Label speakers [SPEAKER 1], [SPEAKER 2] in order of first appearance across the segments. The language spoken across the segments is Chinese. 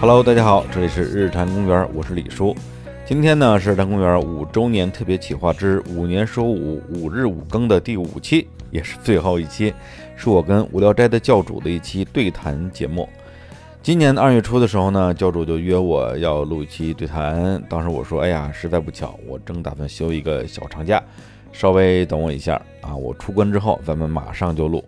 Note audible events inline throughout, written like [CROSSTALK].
[SPEAKER 1] Hello，大家好，这里是日坛公园，我是李叔。今天呢是日坛公园五周年特别企划之五年说五五日五更的第五期，也是最后一期，是我跟无聊斋的教主的一期对谈节目。今年二月初的时候呢，教主就约我要录一期对谈，当时我说，哎呀，实在不巧，我正打算休一个小长假，稍微等我一下啊，我出关之后咱们马上就录。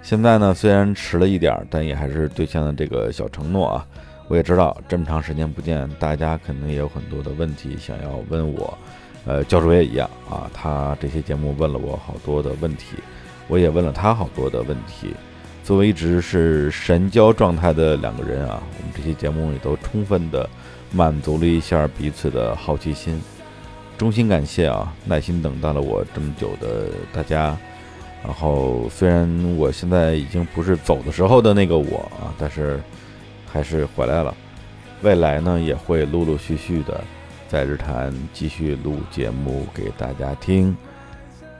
[SPEAKER 1] 现在呢，虽然迟了一点，但也还是兑现了这个小承诺啊。我也知道这么长时间不见，大家肯定也有很多的问题想要问我，呃，教主也一样啊。他这些节目问了我好多的问题，我也问了他好多的问题。作为一直是神交状态的两个人啊，我们这期节目也都充分的满足了一下彼此的好奇心。衷心感谢啊，耐心等待了我这么久的大家。然后虽然我现在已经不是走的时候的那个我啊，但是。还是回来了，未来呢也会陆陆续续的在日坛继续录节目给大家听。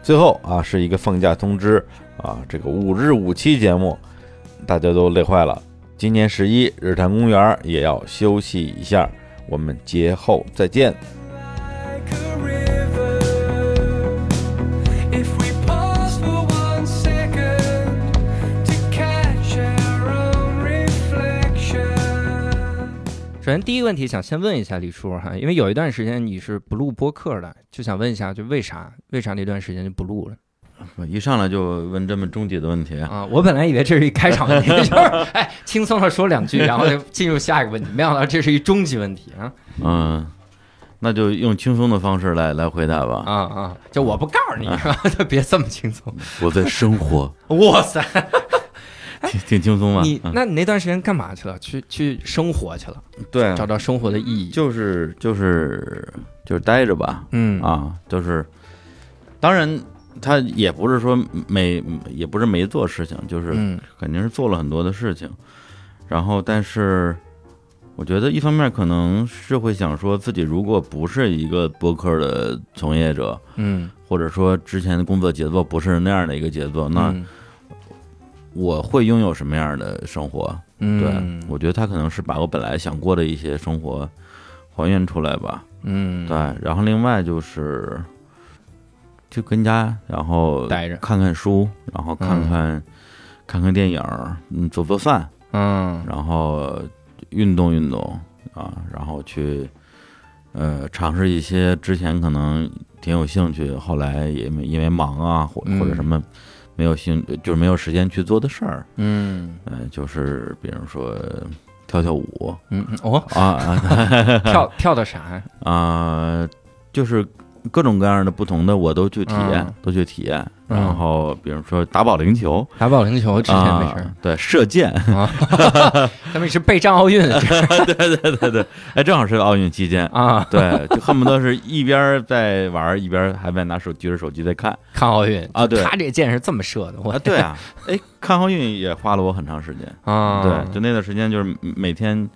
[SPEAKER 1] 最后啊，是一个放假通知啊，这个五日五期节目大家都累坏了，今年十一日坛公园也要休息一下，我们节后再见。
[SPEAKER 2] 首先，第一个问题想先问一下李叔哈，因为有一段时间你是不录播客的，就想问一下，就为啥？为啥那段时间就不录了？
[SPEAKER 1] 一上来就问这么终极的问题
[SPEAKER 2] 啊！我本来以为这是一开场问题，[LAUGHS] 就是哎，轻松的说两句，然后就进入下一个问题，没想到这是一终极问题啊！
[SPEAKER 1] 嗯，那就用轻松的方式来来回答吧。
[SPEAKER 2] 啊啊！就我不告诉你是吧？[LAUGHS] 就别这么轻松。
[SPEAKER 1] 我在生活。
[SPEAKER 2] 哇塞！[LAUGHS]
[SPEAKER 1] 挺挺轻松嘛。
[SPEAKER 2] 你那你那段时间干嘛去了？去去生活去了？
[SPEAKER 1] 对，
[SPEAKER 2] 找到生活的意义。
[SPEAKER 1] 就是就是就是待着吧。嗯啊，就是，当然他也不是说没也不是没做事情，就是肯定是做了很多的事情。然后，但是我觉得一方面可能是会想说自己如果不是一个播客的从业者，嗯，或者说之前的工作节奏不是那样的一个节奏，那。我会拥有什么样的生活？嗯对我觉得他可能是把我本来想过的一些生活还原出来吧。嗯，对。然后另外就是就跟家，然后
[SPEAKER 2] 待着，
[SPEAKER 1] 看看书，然后看看看看电影，嗯，做做饭，嗯，然后运动运动啊，然后去呃尝试一些之前可能挺有兴趣，后来也因为忙啊或或者什么。没有兴，就是没有时间去做的事儿。嗯，呃，就是比如说跳跳舞。
[SPEAKER 2] 嗯哦啊
[SPEAKER 1] 啊，[LAUGHS]
[SPEAKER 2] 跳跳的啥
[SPEAKER 1] 啊？就是。各种各样的不同的我都去体验，都去体验。然后比如说打保龄球，
[SPEAKER 2] 打保龄球之前没事。
[SPEAKER 1] 对，射箭。[LAUGHS]
[SPEAKER 2] 咱们是备战奥运。[LAUGHS]
[SPEAKER 1] 对对对对，哎，正好是奥运期间啊。对，就恨不得是一边在玩，一边还在拿手举着手机在看
[SPEAKER 2] 看奥运
[SPEAKER 1] 啊。对，
[SPEAKER 2] 他这箭是这么射的。我
[SPEAKER 1] 对啊，哎，看奥运也花了我很长时间啊。对，就那段时间就是每天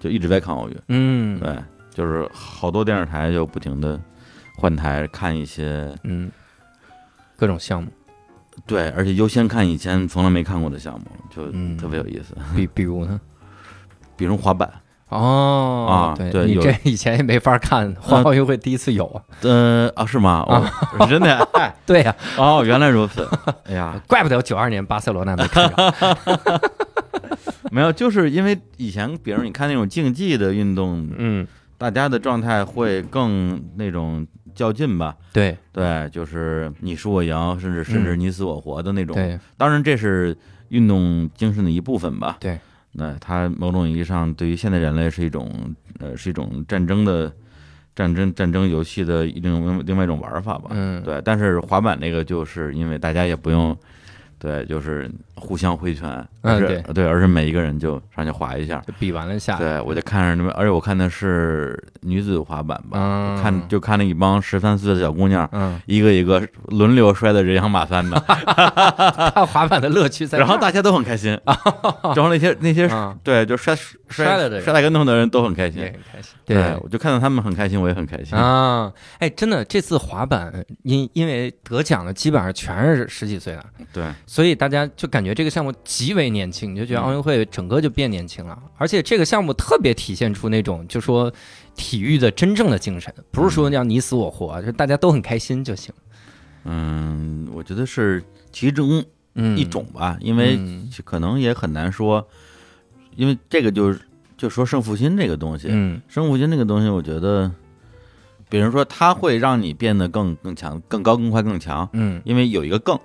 [SPEAKER 1] 就一直在看奥运。嗯，对，就是好多电视台就不停的。换台看一些
[SPEAKER 2] 嗯，各种项目，
[SPEAKER 1] 对，而且优先看以前从来没看过的项目，就特别有意思。
[SPEAKER 2] 比比如呢？
[SPEAKER 1] 比如滑板
[SPEAKER 2] 哦
[SPEAKER 1] 啊，
[SPEAKER 2] 对，你这以前也没法看，奥运会第一次有啊？
[SPEAKER 1] 呃啊，是吗？哦，真的？[LAUGHS]
[SPEAKER 2] 对呀。
[SPEAKER 1] 哦，原来如此。哎呀，[LAUGHS]
[SPEAKER 2] 怪不得九二年巴塞罗那没看着。[LAUGHS]
[SPEAKER 1] 没有，就是因为以前，比如你看那种竞技的运动，嗯，大家的状态会更那种。较劲吧，
[SPEAKER 2] 对
[SPEAKER 1] 对，就是你输我赢，甚至甚至你死我活的那种。
[SPEAKER 2] 对，
[SPEAKER 1] 当然这是运动精神的一部分吧。
[SPEAKER 2] 对，
[SPEAKER 1] 那它某种意义上对于现代人类是一种呃是一种战争的战争战争游戏的一种另外一种玩法吧。嗯，对。但是滑板那个就是因为大家也不用。对，就是互相挥拳，
[SPEAKER 2] 嗯，对，
[SPEAKER 1] 对，而是每一个人就上去滑一下，
[SPEAKER 2] 比完了下。
[SPEAKER 1] 对，我就看着那边，而且我看的是女子滑板吧，看就看那一帮十三岁的小姑娘，嗯，一个一个轮流摔的人仰马翻的，[LAUGHS]
[SPEAKER 2] 看滑板的乐趣在。
[SPEAKER 1] 然后大家都很开心，[LAUGHS] 然后那些那些对，就摔
[SPEAKER 2] 摔了的
[SPEAKER 1] 摔大跟头的人都很开心，
[SPEAKER 2] 很开心。对，
[SPEAKER 1] 我就看到他们很开心，我也很开心
[SPEAKER 2] 啊！哎，真的，这次滑板因因为得奖的基本上全是十几岁的，
[SPEAKER 1] 对。
[SPEAKER 2] 所以大家就感觉这个项目极为年轻，你就觉得
[SPEAKER 1] 嗯。
[SPEAKER 2] 奥运会整个就变年轻了，而且这个项目特别体现出那种就说体育的真正的精神，不是说要你死我活，就大家都很开心就行。
[SPEAKER 1] 嗯，我觉得是其中
[SPEAKER 2] 嗯，
[SPEAKER 1] 一种吧，因为
[SPEAKER 2] 嗯。
[SPEAKER 1] 可能也很难说，因为这个就是就说胜负心这个东西，
[SPEAKER 2] 嗯。
[SPEAKER 1] 胜负心这个东西，我觉得，比如说它会让你变得更更强、更高、更快、更强，
[SPEAKER 2] 嗯，
[SPEAKER 1] 因为有一个更，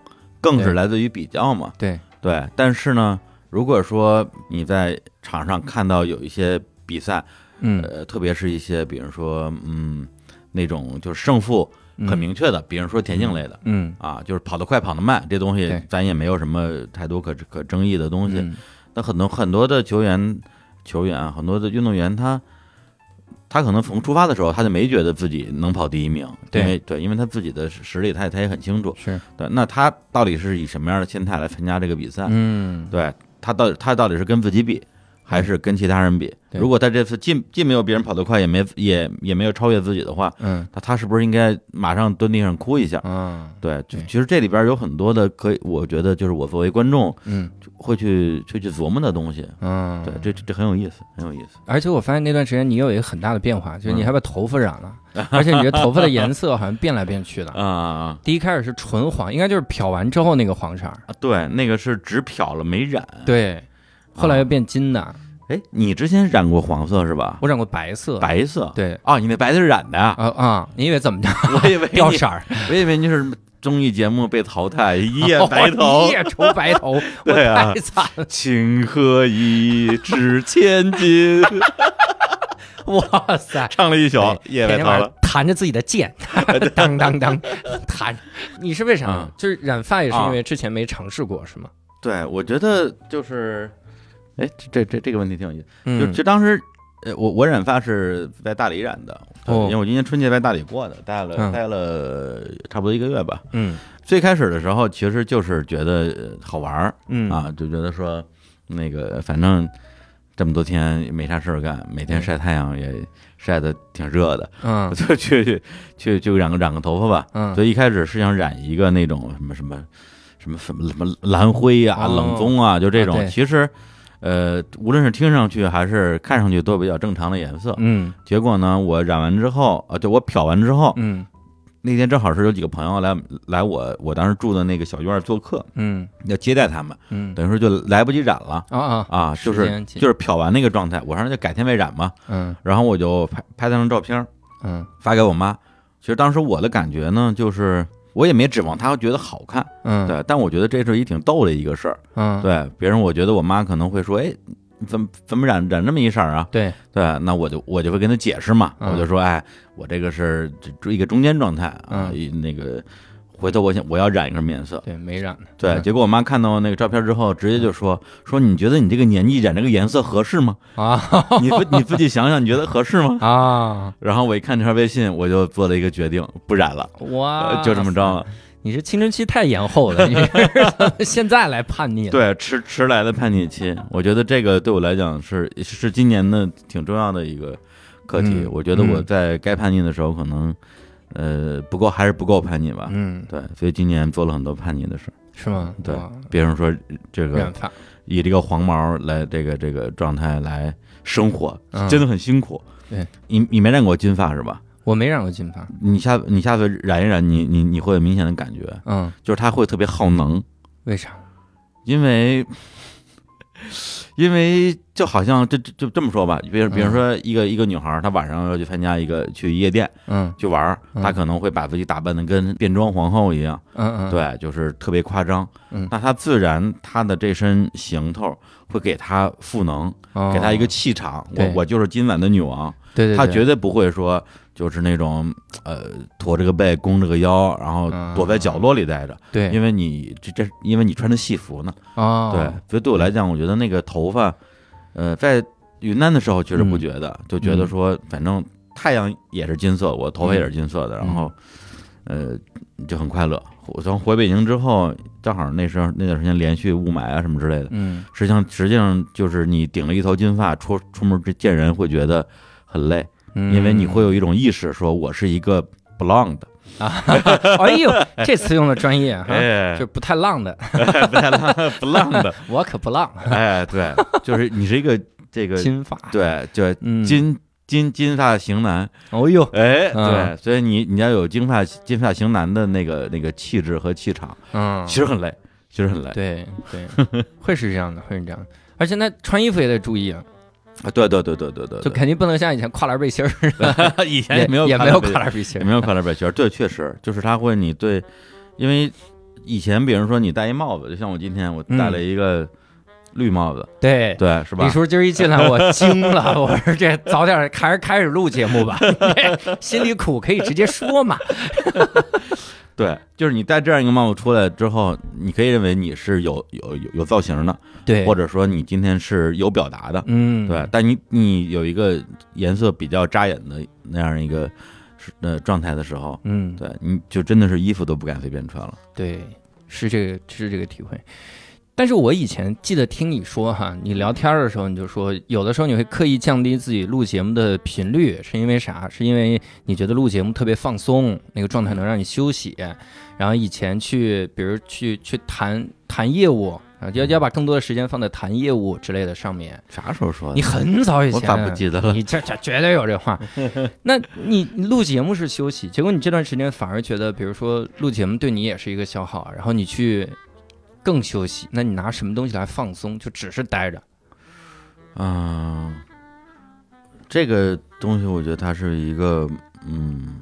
[SPEAKER 1] 更是来自于比较嘛，
[SPEAKER 2] 对，
[SPEAKER 1] 对。但是呢，如果说你在场上看到有一些比赛，
[SPEAKER 2] 嗯。
[SPEAKER 1] 呃，特别是一些比如说嗯那种就是胜负很明确的，比如说田径类的。
[SPEAKER 2] 嗯。
[SPEAKER 1] 啊，就是跑得快，跑得慢，这东西咱也没有什么太多可可争议的东西。
[SPEAKER 2] 嗯。
[SPEAKER 1] 那很多很多的球员，球员啊，很多的运动员，他他可能从出发的时候，他就没觉得自己能跑第一名，
[SPEAKER 2] 对
[SPEAKER 1] 因为对，因为他自己的实力，他也他也很清楚。
[SPEAKER 2] 是
[SPEAKER 1] 对，那他到底是以什么样的心态来参加这个比赛？
[SPEAKER 2] 嗯
[SPEAKER 1] 对他到底他到底是跟自己比，还是跟其他人比？如果他这次既既没有别人跑得快，也没也也没有超越自己的话，
[SPEAKER 2] 嗯
[SPEAKER 1] 那他是不是应该马上蹲地上哭一下？
[SPEAKER 2] 嗯
[SPEAKER 1] 对，就其实这里边有很多的可以，我觉得就是我作为观众
[SPEAKER 2] 嗯
[SPEAKER 1] 会去去去琢磨的东西。
[SPEAKER 2] 嗯，
[SPEAKER 1] 对，这这这很有意思，很有意思。
[SPEAKER 2] 而且我发现那段时间你有一个很大的变化，就是你
[SPEAKER 1] 嗯
[SPEAKER 2] 还把头发染了，而且你这头发的颜色好像变来变去的。[LAUGHS]
[SPEAKER 1] 啊啊
[SPEAKER 2] 第一开始是纯黄，应该就是漂完之后那个黄色儿，
[SPEAKER 1] 啊！对，那个是只漂了没染。
[SPEAKER 2] 对，后来又变金的。
[SPEAKER 1] 哎，你之前染过黄色是吧？
[SPEAKER 2] 我染过白色，
[SPEAKER 1] 白色。
[SPEAKER 2] 对
[SPEAKER 1] 哦，你那白色是染的呀？
[SPEAKER 2] 啊啊，你以为怎么着？
[SPEAKER 1] 我以为 [LAUGHS]
[SPEAKER 2] 掉色儿，
[SPEAKER 1] 我以为你是综艺节目被淘汰，一夜白头
[SPEAKER 2] 一。夜愁白头，[LAUGHS] 我
[SPEAKER 1] 对啊
[SPEAKER 2] 太惨了，
[SPEAKER 1] 情何以值千金？[LAUGHS]
[SPEAKER 2] 哇塞！
[SPEAKER 1] 唱了一宿
[SPEAKER 2] 对
[SPEAKER 1] 夜白头了。
[SPEAKER 2] 弹着自己的剑，当当当弹。你是为啥
[SPEAKER 1] 嗯？
[SPEAKER 2] 就是染发也是
[SPEAKER 1] 啊
[SPEAKER 2] 因为之前没尝试过，是吗？
[SPEAKER 1] 对，我觉得就是，哎，这这这个问题挺有意思。就
[SPEAKER 2] 嗯
[SPEAKER 1] 就当时，呃，我我染发是在大理染的，因为我今年春节在大理过的，待了
[SPEAKER 2] 嗯
[SPEAKER 1] 待了差不多一个月吧。
[SPEAKER 2] 嗯
[SPEAKER 1] 最开始的时候，其实就是觉得呃好玩儿
[SPEAKER 2] 嗯
[SPEAKER 1] 啊，就觉得说那个反正这么多天也没啥事儿干，每天
[SPEAKER 2] 嗯
[SPEAKER 1] 晒太阳也晒的挺热的，
[SPEAKER 2] 嗯 [LAUGHS]
[SPEAKER 1] 我就去去去就染个染个头发吧。
[SPEAKER 2] 嗯，
[SPEAKER 1] 所以一开始是想染一个那种什么什么什么什么什么蓝灰啊、
[SPEAKER 2] 哦
[SPEAKER 1] 冷棕啊，就这种。
[SPEAKER 2] 啊
[SPEAKER 1] 其实，呃，无论是听上去还是看上去都比较正常的颜色。
[SPEAKER 2] 嗯
[SPEAKER 1] 结果呢，我染完之后，啊，就我漂完之后，
[SPEAKER 2] 嗯
[SPEAKER 1] 那天正好是有几个朋友来来我我当时住的那个小院做客，
[SPEAKER 2] 嗯
[SPEAKER 1] 要接待他们，
[SPEAKER 2] 嗯
[SPEAKER 1] 等于说就来不及染了
[SPEAKER 2] 啊啊
[SPEAKER 1] 啊，就是就是漂完那个状态，我说那就改天再染嘛。
[SPEAKER 2] 嗯
[SPEAKER 1] 然后我就拍拍张照片
[SPEAKER 2] 嗯
[SPEAKER 1] 发给我妈。其实当时我的感觉呢，就是我也没指望她觉得好看。
[SPEAKER 2] 嗯
[SPEAKER 1] 对，但我觉得这是一挺逗的一个事儿。
[SPEAKER 2] 嗯
[SPEAKER 1] 对，别人我觉得我妈可能会说，哎，怎么怎么染染这么一色儿啊？
[SPEAKER 2] 对
[SPEAKER 1] 对，那我就我就会跟她解释嘛，
[SPEAKER 2] 嗯
[SPEAKER 1] 我就说，哎，我这个是这一个中间状态啊，那个回头我想我要染一个面色。
[SPEAKER 2] 对没染的
[SPEAKER 1] 对，
[SPEAKER 2] 嗯
[SPEAKER 1] 结果我妈看到那个照片之后，直接就说说你觉得你这个年纪染这个颜色合适吗？
[SPEAKER 2] 啊
[SPEAKER 1] 你自你自己想想，你觉得合适吗？
[SPEAKER 2] 啊
[SPEAKER 1] 然后我一看这条微信，我就做了一个决定，不染了，
[SPEAKER 2] 哇
[SPEAKER 1] 呃，就这么着了。
[SPEAKER 2] 你是青春期太延后了，你是 [LAUGHS] 现在来叛逆了。
[SPEAKER 1] 对，迟迟来的叛逆期，我觉得这个对我来讲是是今年的挺重要的一个课题。
[SPEAKER 2] 嗯
[SPEAKER 1] 我觉得我
[SPEAKER 2] 嗯
[SPEAKER 1] 在该叛逆的时候，可能呃不够，还是不够叛逆吧。
[SPEAKER 2] 嗯，
[SPEAKER 1] 对，所以今年做了很多叛逆的事儿。
[SPEAKER 2] 是吗？
[SPEAKER 1] 对
[SPEAKER 2] 哇
[SPEAKER 1] 比如说这个，以这个黄毛来这个这个状态来生活，
[SPEAKER 2] 嗯
[SPEAKER 1] 真的很辛苦。
[SPEAKER 2] 对，
[SPEAKER 1] 你你没染过金发是吧？
[SPEAKER 2] 我没染过金发。
[SPEAKER 1] 你下你下次染一染，你你你会有明显的感觉，
[SPEAKER 2] 嗯，
[SPEAKER 1] 就是它会特别耗能。
[SPEAKER 2] 为啥？
[SPEAKER 1] 因为，[LAUGHS] 因为就好像这这就这么说吧，比如比如说一个一个女孩，她晚上要去参加一个去夜店
[SPEAKER 2] 嗯
[SPEAKER 1] 去玩，
[SPEAKER 2] 嗯
[SPEAKER 1] 她可能会把自己打扮的跟变装皇后一样，
[SPEAKER 2] 嗯嗯，，
[SPEAKER 1] 对，就是特别夸张。
[SPEAKER 2] 嗯
[SPEAKER 1] 那她自然她的这身行头会给她赋能，给她一个气场。我我就是今晚的女王，
[SPEAKER 2] 对对，
[SPEAKER 1] 她绝对不会说就是那种呃驼着个背弓着个腰，然后躲在角落里待着，
[SPEAKER 2] 对，
[SPEAKER 1] 因为你这这因为你穿着戏服呢。
[SPEAKER 2] 哦，
[SPEAKER 1] 对，所以对我来讲，我觉得那个头发，呃，在云南的时候确实不觉得，就觉得说，反正太阳也是金色，我头发也是金色的，
[SPEAKER 2] 嗯。
[SPEAKER 1] 然后，呃，就很快乐。我从回北京之后，正好那时候那段时间连续雾霾啊什么之类的，
[SPEAKER 2] 嗯。
[SPEAKER 1] 实际上实际上就是你顶了一头金发出出门见人会觉得很累，
[SPEAKER 2] 嗯，
[SPEAKER 1] 因为你会有一种意识，说我是一个 blonde，
[SPEAKER 2] 啊，[LAUGHS] 哎呦，这词用的专业哈，
[SPEAKER 1] 哎。
[SPEAKER 2] 就，不太浪的，[LAUGHS]
[SPEAKER 1] 不太浪，[LAUGHS] 不浪的，
[SPEAKER 2] 我可不浪，
[SPEAKER 1] 哎，对，就是你是一个这个，
[SPEAKER 2] 金发，
[SPEAKER 1] 对，就
[SPEAKER 2] 嗯，
[SPEAKER 1] 金金金发型男，
[SPEAKER 2] 哦呦，
[SPEAKER 1] 哎，
[SPEAKER 2] 嗯。
[SPEAKER 1] 对，所以你你要有金发金发型男的那个那个气质和气场，
[SPEAKER 2] 嗯，
[SPEAKER 1] 其实很累，其实很累，
[SPEAKER 2] 对对，会是这样的，会是这样的。而且那穿衣服也得注意啊，
[SPEAKER 1] 啊对对对对对对，
[SPEAKER 2] 就肯定不能像以前跨栏背心儿，
[SPEAKER 1] 对 [LAUGHS] 以前
[SPEAKER 2] 也
[SPEAKER 1] 也没有
[SPEAKER 2] 也没有
[SPEAKER 1] 背
[SPEAKER 2] 跨栏背心儿，
[SPEAKER 1] 也没有跨栏背心儿，对，确实就是他会你对，因为以前比如说你戴一帽子，就像我今天我戴了一个绿帽子，
[SPEAKER 2] 对。
[SPEAKER 1] 对，是吧
[SPEAKER 2] 李？叔今儿一进来，我惊了，我说这早点还是开始录节目吧，[LAUGHS] 心里苦可以直接说嘛。[LAUGHS]
[SPEAKER 1] 对，就是你戴这样一个帽子出来之后，你可以认为你是有有有有造型的，
[SPEAKER 2] 对
[SPEAKER 1] 或者说你今天是有表达的，
[SPEAKER 2] 嗯，
[SPEAKER 1] 对。但你你有一个颜色比较扎眼的那样一个呃状态的时候，
[SPEAKER 2] 嗯，
[SPEAKER 1] 对，你就真的是衣服都不敢随便穿了。
[SPEAKER 2] 对，是这个是这个体会。但是我以前记得听你说哈，你聊天的时候你就说，有的时候你会刻意降低自己录节目的频率，是因为啥？是因为你觉得录节目特别放松，那个状态能让你休息。然后以前去，比如去去谈谈业务啊，要要把更多的时间放在谈业务之类的上面。
[SPEAKER 1] 啥时候说的？
[SPEAKER 2] 你很早以前，
[SPEAKER 1] 我咋不记得了？
[SPEAKER 2] 你这这绝对有这话。[LAUGHS] 那你你录节目是休息，结果你这段时间反而觉得，比如说录节目对你也是一个消耗，然后你去更休息，那你拿什么东西来放松？就只是待着。
[SPEAKER 1] 嗯，这个东西我觉得它是一个，嗯，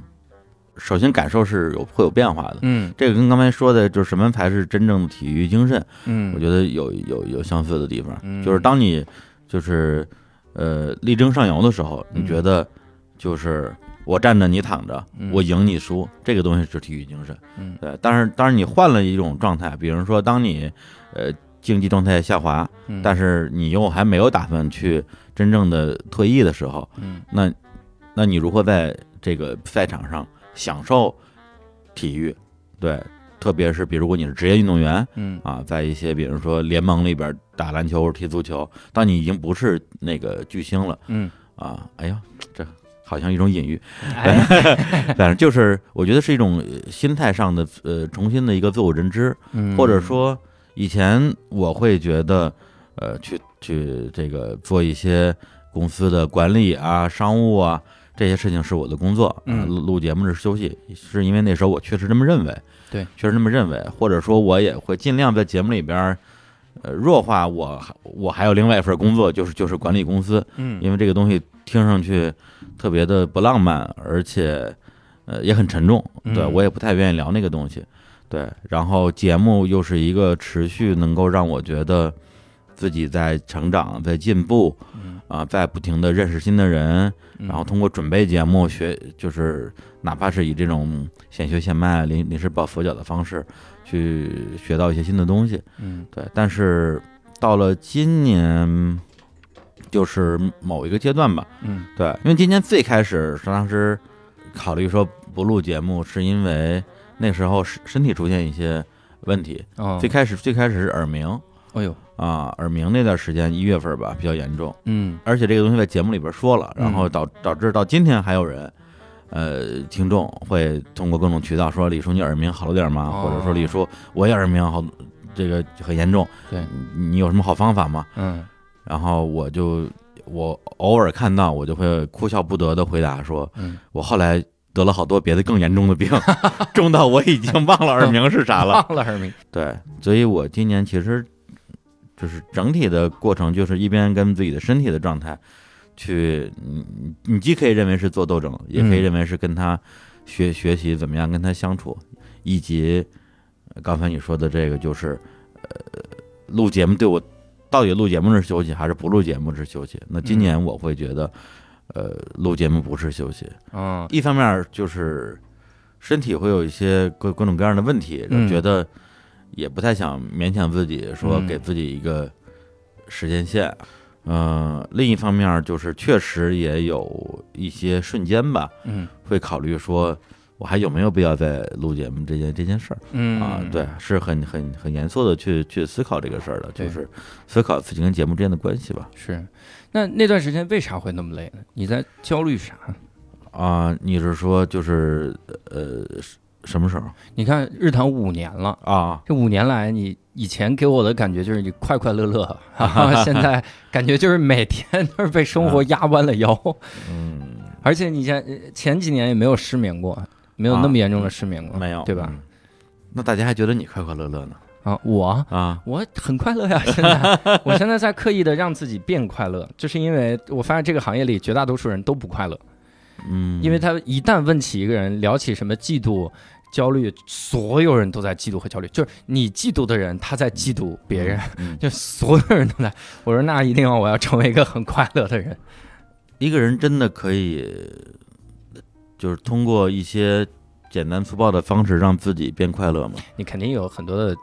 [SPEAKER 1] 首先感受是有会有变化的。
[SPEAKER 2] 嗯
[SPEAKER 1] 这个跟刚才说的，就是什么才是真正的体育精神，
[SPEAKER 2] 嗯，
[SPEAKER 1] 我觉得有有有相似的地方。
[SPEAKER 2] 嗯
[SPEAKER 1] 就是当你就是呃力争上游的时候，你
[SPEAKER 2] 嗯
[SPEAKER 1] 觉得就是我站着你躺着，
[SPEAKER 2] 嗯。
[SPEAKER 1] 我赢你输，这个东西是体育精神。
[SPEAKER 2] 嗯。
[SPEAKER 1] 对，但是当然你换了一种状态，比如说当你呃竞技状态下滑，
[SPEAKER 2] 嗯，
[SPEAKER 1] 但是你又还没有打算去真正的退役的时候，
[SPEAKER 2] 嗯。
[SPEAKER 1] 那那你如何在这个赛场上享受体育？对，特别是比如如果你是职业运动员
[SPEAKER 2] 嗯。
[SPEAKER 1] 啊，在一些比如说联盟里边打篮球或者踢足球，当你已经不是那个巨星了
[SPEAKER 2] 嗯，
[SPEAKER 1] 啊，哎呀，这好像一种隐喻，
[SPEAKER 2] 哎，[LAUGHS]
[SPEAKER 1] 反正就是我觉得是一种呃心态上的呃重新的一个自我认知，
[SPEAKER 2] 嗯。
[SPEAKER 1] 或者说以前我会觉得，呃，去去这个做一些公司的管理啊、商务啊这些事情是我的工作，啊
[SPEAKER 2] 嗯
[SPEAKER 1] 录录节目是休息，是因为那时候我确实这么认为，
[SPEAKER 2] 对，
[SPEAKER 1] 确实这么认为，或者说我也会尽量在节目里边。呃，弱化我我还有另外一份工作，就是就是管理公司，
[SPEAKER 2] 嗯。
[SPEAKER 1] 因为这个东西听上去特别的不浪漫，而且呃也很沉重，对
[SPEAKER 2] 嗯
[SPEAKER 1] 我也不太愿意聊那个东西。对，然后节目又是一个持续能够让我觉得自己在成长、在进步
[SPEAKER 2] 嗯。
[SPEAKER 1] 啊、在不停的认识新的人，
[SPEAKER 2] 嗯。
[SPEAKER 1] 然后通过准备节目学，就是哪怕是以这种现学现卖、临临时抱佛脚的方式去学到一些新的东西。
[SPEAKER 2] 嗯。
[SPEAKER 1] 对，但是到了今年，就是某一个阶段吧，
[SPEAKER 2] 嗯。
[SPEAKER 1] 对，因为今年最开始是当时考虑说不录节目，是因为那时候身身体出现一些问题。
[SPEAKER 2] 哦。
[SPEAKER 1] 最，开始最开始是耳鸣。
[SPEAKER 2] 哎呦，
[SPEAKER 1] 啊，耳鸣那段时间一月份吧比较严重，
[SPEAKER 2] 嗯。
[SPEAKER 1] 而且这个东西在节目里边说了，然后
[SPEAKER 2] 嗯
[SPEAKER 1] 导导致到今天还有人。呃，听众会通过各种渠道说李叔你耳鸣好了点吗？
[SPEAKER 2] 哦。
[SPEAKER 1] 或者说李叔我也耳鸣好，这个很严重，
[SPEAKER 2] 对，
[SPEAKER 1] 你你有什么好方法吗？
[SPEAKER 2] 嗯
[SPEAKER 1] 然后我就我偶尔看到我就会哭笑不得的回答说，
[SPEAKER 2] 嗯，
[SPEAKER 1] 我后来得了好多别的更严重的病，[LAUGHS] 重到我已经忘了耳鸣是啥了。
[SPEAKER 2] 忘了耳鸣，
[SPEAKER 1] 对，所以我今年其实就是整体的过程，就是一边跟自己的身体的状态去，你你既可以认为是做斗争，也可以
[SPEAKER 2] 嗯
[SPEAKER 1] 认为是跟他学学习怎么样跟他相处，以及呃刚才你说的这个就是，呃，录节目对我到底录节目是休息还是不录节目是休息？那今
[SPEAKER 2] 嗯。
[SPEAKER 1] 年我会觉得，呃，录节目不是休息，
[SPEAKER 2] 嗯
[SPEAKER 1] 一方面就是身体会有一些各各种各样的问题，
[SPEAKER 2] 嗯
[SPEAKER 1] 觉得也不太想勉强自己，说
[SPEAKER 2] 嗯。
[SPEAKER 1] 给自己一个时间线。嗯、另一方面就是确实也有一些瞬间吧，
[SPEAKER 2] 嗯。
[SPEAKER 1] 会考虑说我还有没有必要再录节目这件这件事儿
[SPEAKER 2] 嗯
[SPEAKER 1] 啊？对，是很很很严肃的去去思考这个事儿的，就是思考自己跟节目之间的关系吧。
[SPEAKER 2] 是。那那段时间为啥会那么累呢？你在焦虑啥？
[SPEAKER 1] 啊，你是说就是呃什么时候
[SPEAKER 2] 你看日坛五年了，
[SPEAKER 1] 啊？
[SPEAKER 2] 这五年来，你以前给我的感觉就是你快快乐乐，啊、现在感觉就是每天都是被生活压弯了腰，
[SPEAKER 1] 嗯，
[SPEAKER 2] 而且你前前几年也没有失眠过，没有那么严重的失眠过，
[SPEAKER 1] 没有，
[SPEAKER 2] 对吧？
[SPEAKER 1] 嗯那大家还觉得你快快乐乐呢？
[SPEAKER 2] 啊，我
[SPEAKER 1] 啊，
[SPEAKER 2] 我很快乐呀，现在我现在在刻意的让自己变快乐，就是因为我发现这个行业里绝大多数人都不快乐，
[SPEAKER 1] 嗯，
[SPEAKER 2] 因为他一旦问起一个人聊起什么嫉妒。焦虑，所有人都在嫉妒和焦虑，就是你嫉妒的人，他在嫉妒别人，
[SPEAKER 1] 嗯 [LAUGHS]
[SPEAKER 2] 就所有人都在。我说那一定要我要成为一个很快乐的人。
[SPEAKER 1] 一个人真的可以，就是通过一些简单粗暴的方式让自己变快乐嘛？
[SPEAKER 2] 你肯定有很多的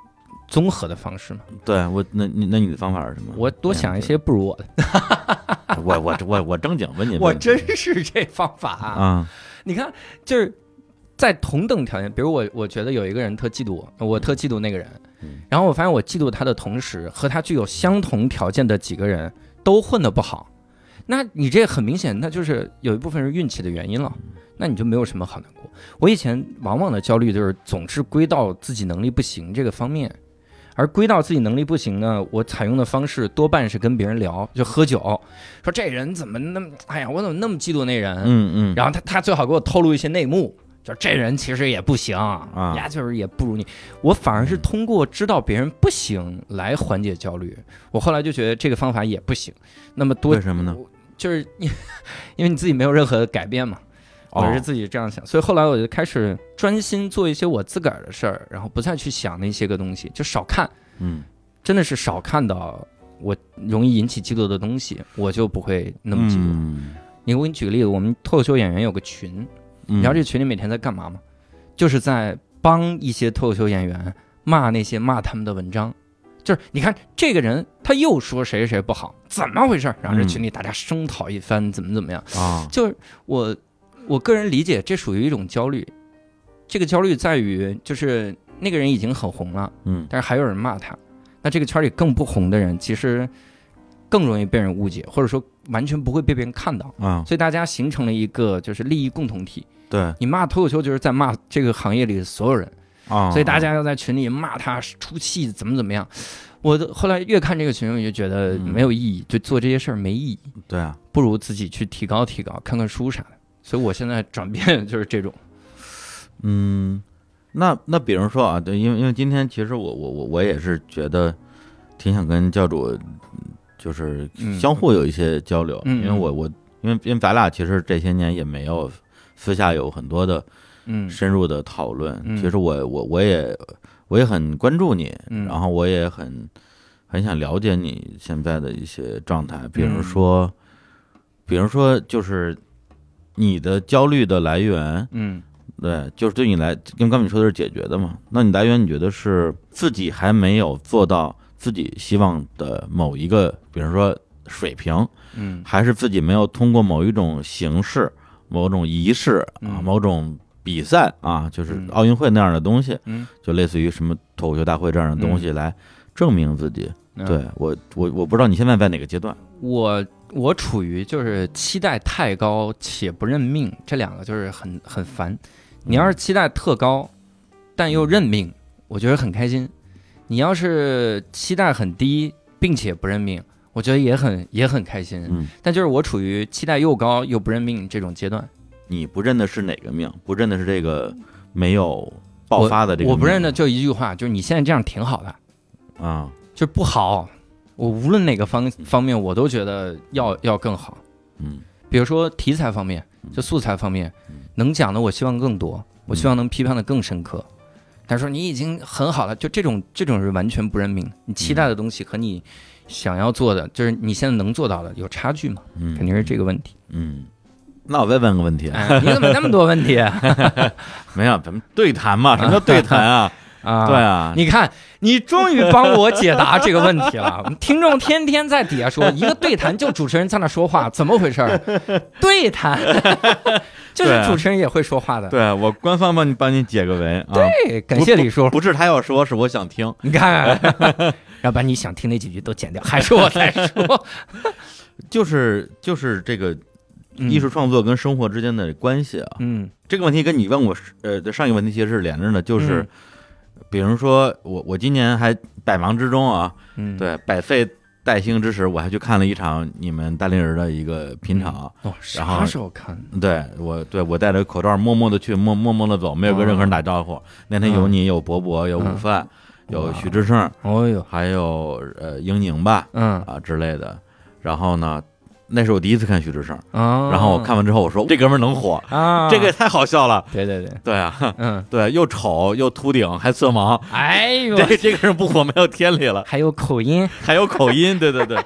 [SPEAKER 2] 综合的方式嘛。
[SPEAKER 1] 对我，那你那你的方法是什么？
[SPEAKER 2] 我多想一些不如我的，[LAUGHS]
[SPEAKER 1] 我我我我正经问你，
[SPEAKER 2] 我真是这方法啊！
[SPEAKER 1] 嗯，
[SPEAKER 2] 你看，就是在同等条件，比如我，我觉得有一个人特嫉妒我，我特嫉妒那个人
[SPEAKER 1] 嗯，
[SPEAKER 2] 然后我发现我嫉妒他的同时，和他具有相同条件的几个人都混得不好，那你这很明显，那就是有一部分是运气的原因了，那你就没有什么好难过。我以前往往的焦虑就是总是归到自己能力不行这个方面。而归到自己能力不行呢，我采用的方式多半是跟别人聊，就喝酒，说这人怎么那么，哎呀，我怎么那么嫉妒那人？
[SPEAKER 1] 嗯嗯，
[SPEAKER 2] 然后他他最好给我透露一些内幕，就这人其实也不行
[SPEAKER 1] 啊
[SPEAKER 2] 呀，就是也不如你。我反而是通过知道别人不行来缓解焦虑。我后来就觉得这个方法也不行。那么多
[SPEAKER 1] 为什么呢？
[SPEAKER 2] 就是因因为你自己没有任何的改变嘛，我是
[SPEAKER 1] 哦
[SPEAKER 2] 自己这样想，所以后来我就开始专心做一些我自个儿的事儿，然后不再去想那些个东西，就少看，
[SPEAKER 1] 嗯
[SPEAKER 2] 真的是少看到我容易引起嫉妒的东西，我就不会那么嫉妒。
[SPEAKER 1] 嗯
[SPEAKER 2] 你我给你举个例子，我们脱口秀演员有个群，
[SPEAKER 1] 你
[SPEAKER 2] 你知道这群里每天在干嘛吗？就是在帮一些脱口秀演员骂那些骂他们的文章。就是你看这个人，他又说谁谁谁不好，怎么回事？然后这群里大家声讨一番，怎么怎么样？
[SPEAKER 1] 啊，
[SPEAKER 2] 就是我我个人理解，这属于一种焦虑。这个焦虑在于，就是那个人已经很红了，
[SPEAKER 1] 嗯
[SPEAKER 2] 但是还有人骂他，那这个圈里更不红的人，其实更容易被人误解，或者说完全不会被别人看到。
[SPEAKER 1] 啊，
[SPEAKER 2] 所以大家形成了一个就是利益共同体。
[SPEAKER 1] 对
[SPEAKER 2] 你骂脱口秀就是在骂这个行业里的所有人，
[SPEAKER 1] 啊，
[SPEAKER 2] 所以大家要在群里骂他出气怎么怎么样。我的后来越看这个群，我就觉得
[SPEAKER 1] 嗯。
[SPEAKER 2] 没有意义，就做这些事儿没意义，
[SPEAKER 1] 对啊，
[SPEAKER 2] 不如自己去提高提高，看看书啥的。所以我现在转变就是这种，
[SPEAKER 1] 嗯，那那比如说啊，对，因为因为今天其实我我我我也是觉得挺想跟教主嗯就是
[SPEAKER 2] 嗯。
[SPEAKER 1] 相互有一些交流，
[SPEAKER 2] 嗯
[SPEAKER 1] 因为我我因为因为咱俩其实这些年也没有私下有很多的
[SPEAKER 2] 嗯。
[SPEAKER 1] 深入的讨论，
[SPEAKER 2] 嗯。
[SPEAKER 1] 其实我我我也我也很关注你，
[SPEAKER 2] 嗯。
[SPEAKER 1] 然后我也很很想了解你现在的一些状态，比如
[SPEAKER 2] 嗯
[SPEAKER 1] 说，比如说就是你的焦虑的来源，
[SPEAKER 2] 嗯。
[SPEAKER 1] 对，就是对你来，因为刚才你说的是解决的嘛，那你来源你觉得是自己还没有做到自己希望的某一个，比如说水平，
[SPEAKER 2] 嗯。
[SPEAKER 1] 还是自己没有通过某一种形式、某种仪式啊、
[SPEAKER 2] 嗯。
[SPEAKER 1] 某种比赛啊，就是
[SPEAKER 2] 嗯
[SPEAKER 1] 奥运会那样的东西，
[SPEAKER 2] 嗯，
[SPEAKER 1] 就类似于什么脱口秀大会这样的东西来证明自己。
[SPEAKER 2] 嗯
[SPEAKER 1] 对我，我我不知道你现在在哪个阶段。
[SPEAKER 2] 我我处于就是期待太高且不认命，这两个就是很很烦。你要是期待特高，但又认命，我觉得很开心。你要是期待很低，并且不认命，我觉得也很也很开心。
[SPEAKER 1] 嗯，
[SPEAKER 2] 但就是我处于期待又高又不认命这种阶段。
[SPEAKER 1] 你不认的是哪个命？不认的是这个没有爆发的这个命。
[SPEAKER 2] 我不认的就一句话，就是你现在这样挺好的，
[SPEAKER 1] 啊，
[SPEAKER 2] 就是不好。我无论哪个方方面，我都觉得要要更好。
[SPEAKER 1] 嗯
[SPEAKER 2] 比如说题材方面，就素材方面
[SPEAKER 1] 嗯，
[SPEAKER 2] 能讲的我希望更多，我希望能批判的更深刻。但是说你已经很好了，就这种这种是完全不认命。你期待的东西和你想要做的，就是你现在能做到的有差距嘛？
[SPEAKER 1] 嗯，
[SPEAKER 2] 肯定是这个问题。
[SPEAKER 1] 嗯。那我再问个问题，
[SPEAKER 2] 哎，你怎么那么多问题 [LAUGHS]
[SPEAKER 1] 没有，咱们对谈嘛？什么叫对谈啊？[LAUGHS]
[SPEAKER 2] 啊？
[SPEAKER 1] 对，啊，
[SPEAKER 2] 你看，你终于帮我解答这个问题了。我们听众天天在底下说，一个对谈就主持人在那说话，怎么回事儿？对谈 [LAUGHS] 就是主持人也会说话的。
[SPEAKER 1] 对我官方帮你帮你解个围啊。
[SPEAKER 2] 对，感谢李叔。
[SPEAKER 1] 不是他要说，是我想听。
[SPEAKER 2] 你看，要把你想听那几句都剪掉，还是我在说。
[SPEAKER 1] 就是就是这个
[SPEAKER 2] 嗯
[SPEAKER 1] 艺术创作跟生活之间的关系啊。
[SPEAKER 2] 嗯
[SPEAKER 1] 这个问题跟你问我呃的上一个问题其实是连着的，就是
[SPEAKER 2] 嗯
[SPEAKER 1] 比如说我我今年还百忙之中啊，
[SPEAKER 2] 嗯，
[SPEAKER 1] 对百废待兴之时，我还去看了一场你们大连人的一个品场。
[SPEAKER 2] 哦，
[SPEAKER 1] 然后
[SPEAKER 2] 啥时候看？
[SPEAKER 1] 对我，对我戴着口罩，默默的去，默默默的走，没有跟任何人打招呼。那天有你，有伯伯，有午饭，有
[SPEAKER 2] 哇
[SPEAKER 1] 许志胜，
[SPEAKER 2] 哦哟，
[SPEAKER 1] 还有呃英宁吧
[SPEAKER 2] 嗯
[SPEAKER 1] 啊之类的。然后呢，那是我第一次看徐志胜，
[SPEAKER 2] 啊，
[SPEAKER 1] 然后我看完之后，我说这哥们儿能火，
[SPEAKER 2] 啊，
[SPEAKER 1] 这个也太好笑了。
[SPEAKER 2] 对对对，
[SPEAKER 1] 对啊，
[SPEAKER 2] 嗯，[LAUGHS]
[SPEAKER 1] 对，又丑又秃顶，还色盲，
[SPEAKER 2] 哎呦，
[SPEAKER 1] 这这个人不火没有天理了。
[SPEAKER 2] 还有口音，
[SPEAKER 1] 还有口音，对对对。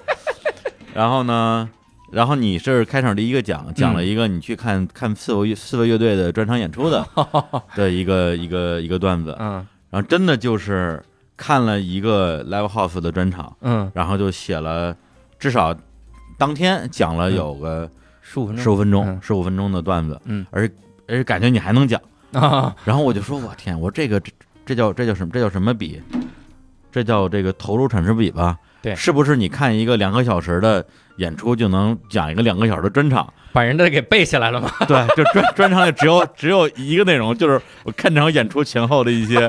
[SPEAKER 1] [LAUGHS] 然后呢，然后你是开场第一个讲，讲了一个你去看看四位四位乐队的专场演出的 [LAUGHS] 的一个一个一个段子，
[SPEAKER 2] 嗯。
[SPEAKER 1] 然后真的就是看了一个 live house 的专场，
[SPEAKER 2] 嗯，
[SPEAKER 1] 然后就写了至少当天讲了有个
[SPEAKER 2] 十五分钟，
[SPEAKER 1] 十五分钟
[SPEAKER 2] 嗯
[SPEAKER 1] 十五分钟的段子，
[SPEAKER 2] 嗯
[SPEAKER 1] 而而且感觉你还能讲，
[SPEAKER 2] 啊，
[SPEAKER 1] 然后我就说我天，我这个这这叫这叫什么？这叫什么比？这叫这个投入产出比吧？
[SPEAKER 2] 对
[SPEAKER 1] 是不是你看一个两个小时的演出就能讲一个两个小时的专场？
[SPEAKER 2] 把人家给背下来了吗？[LAUGHS]
[SPEAKER 1] 对，就专专场里只有只有一个内容，就是我看这场演出前后的一些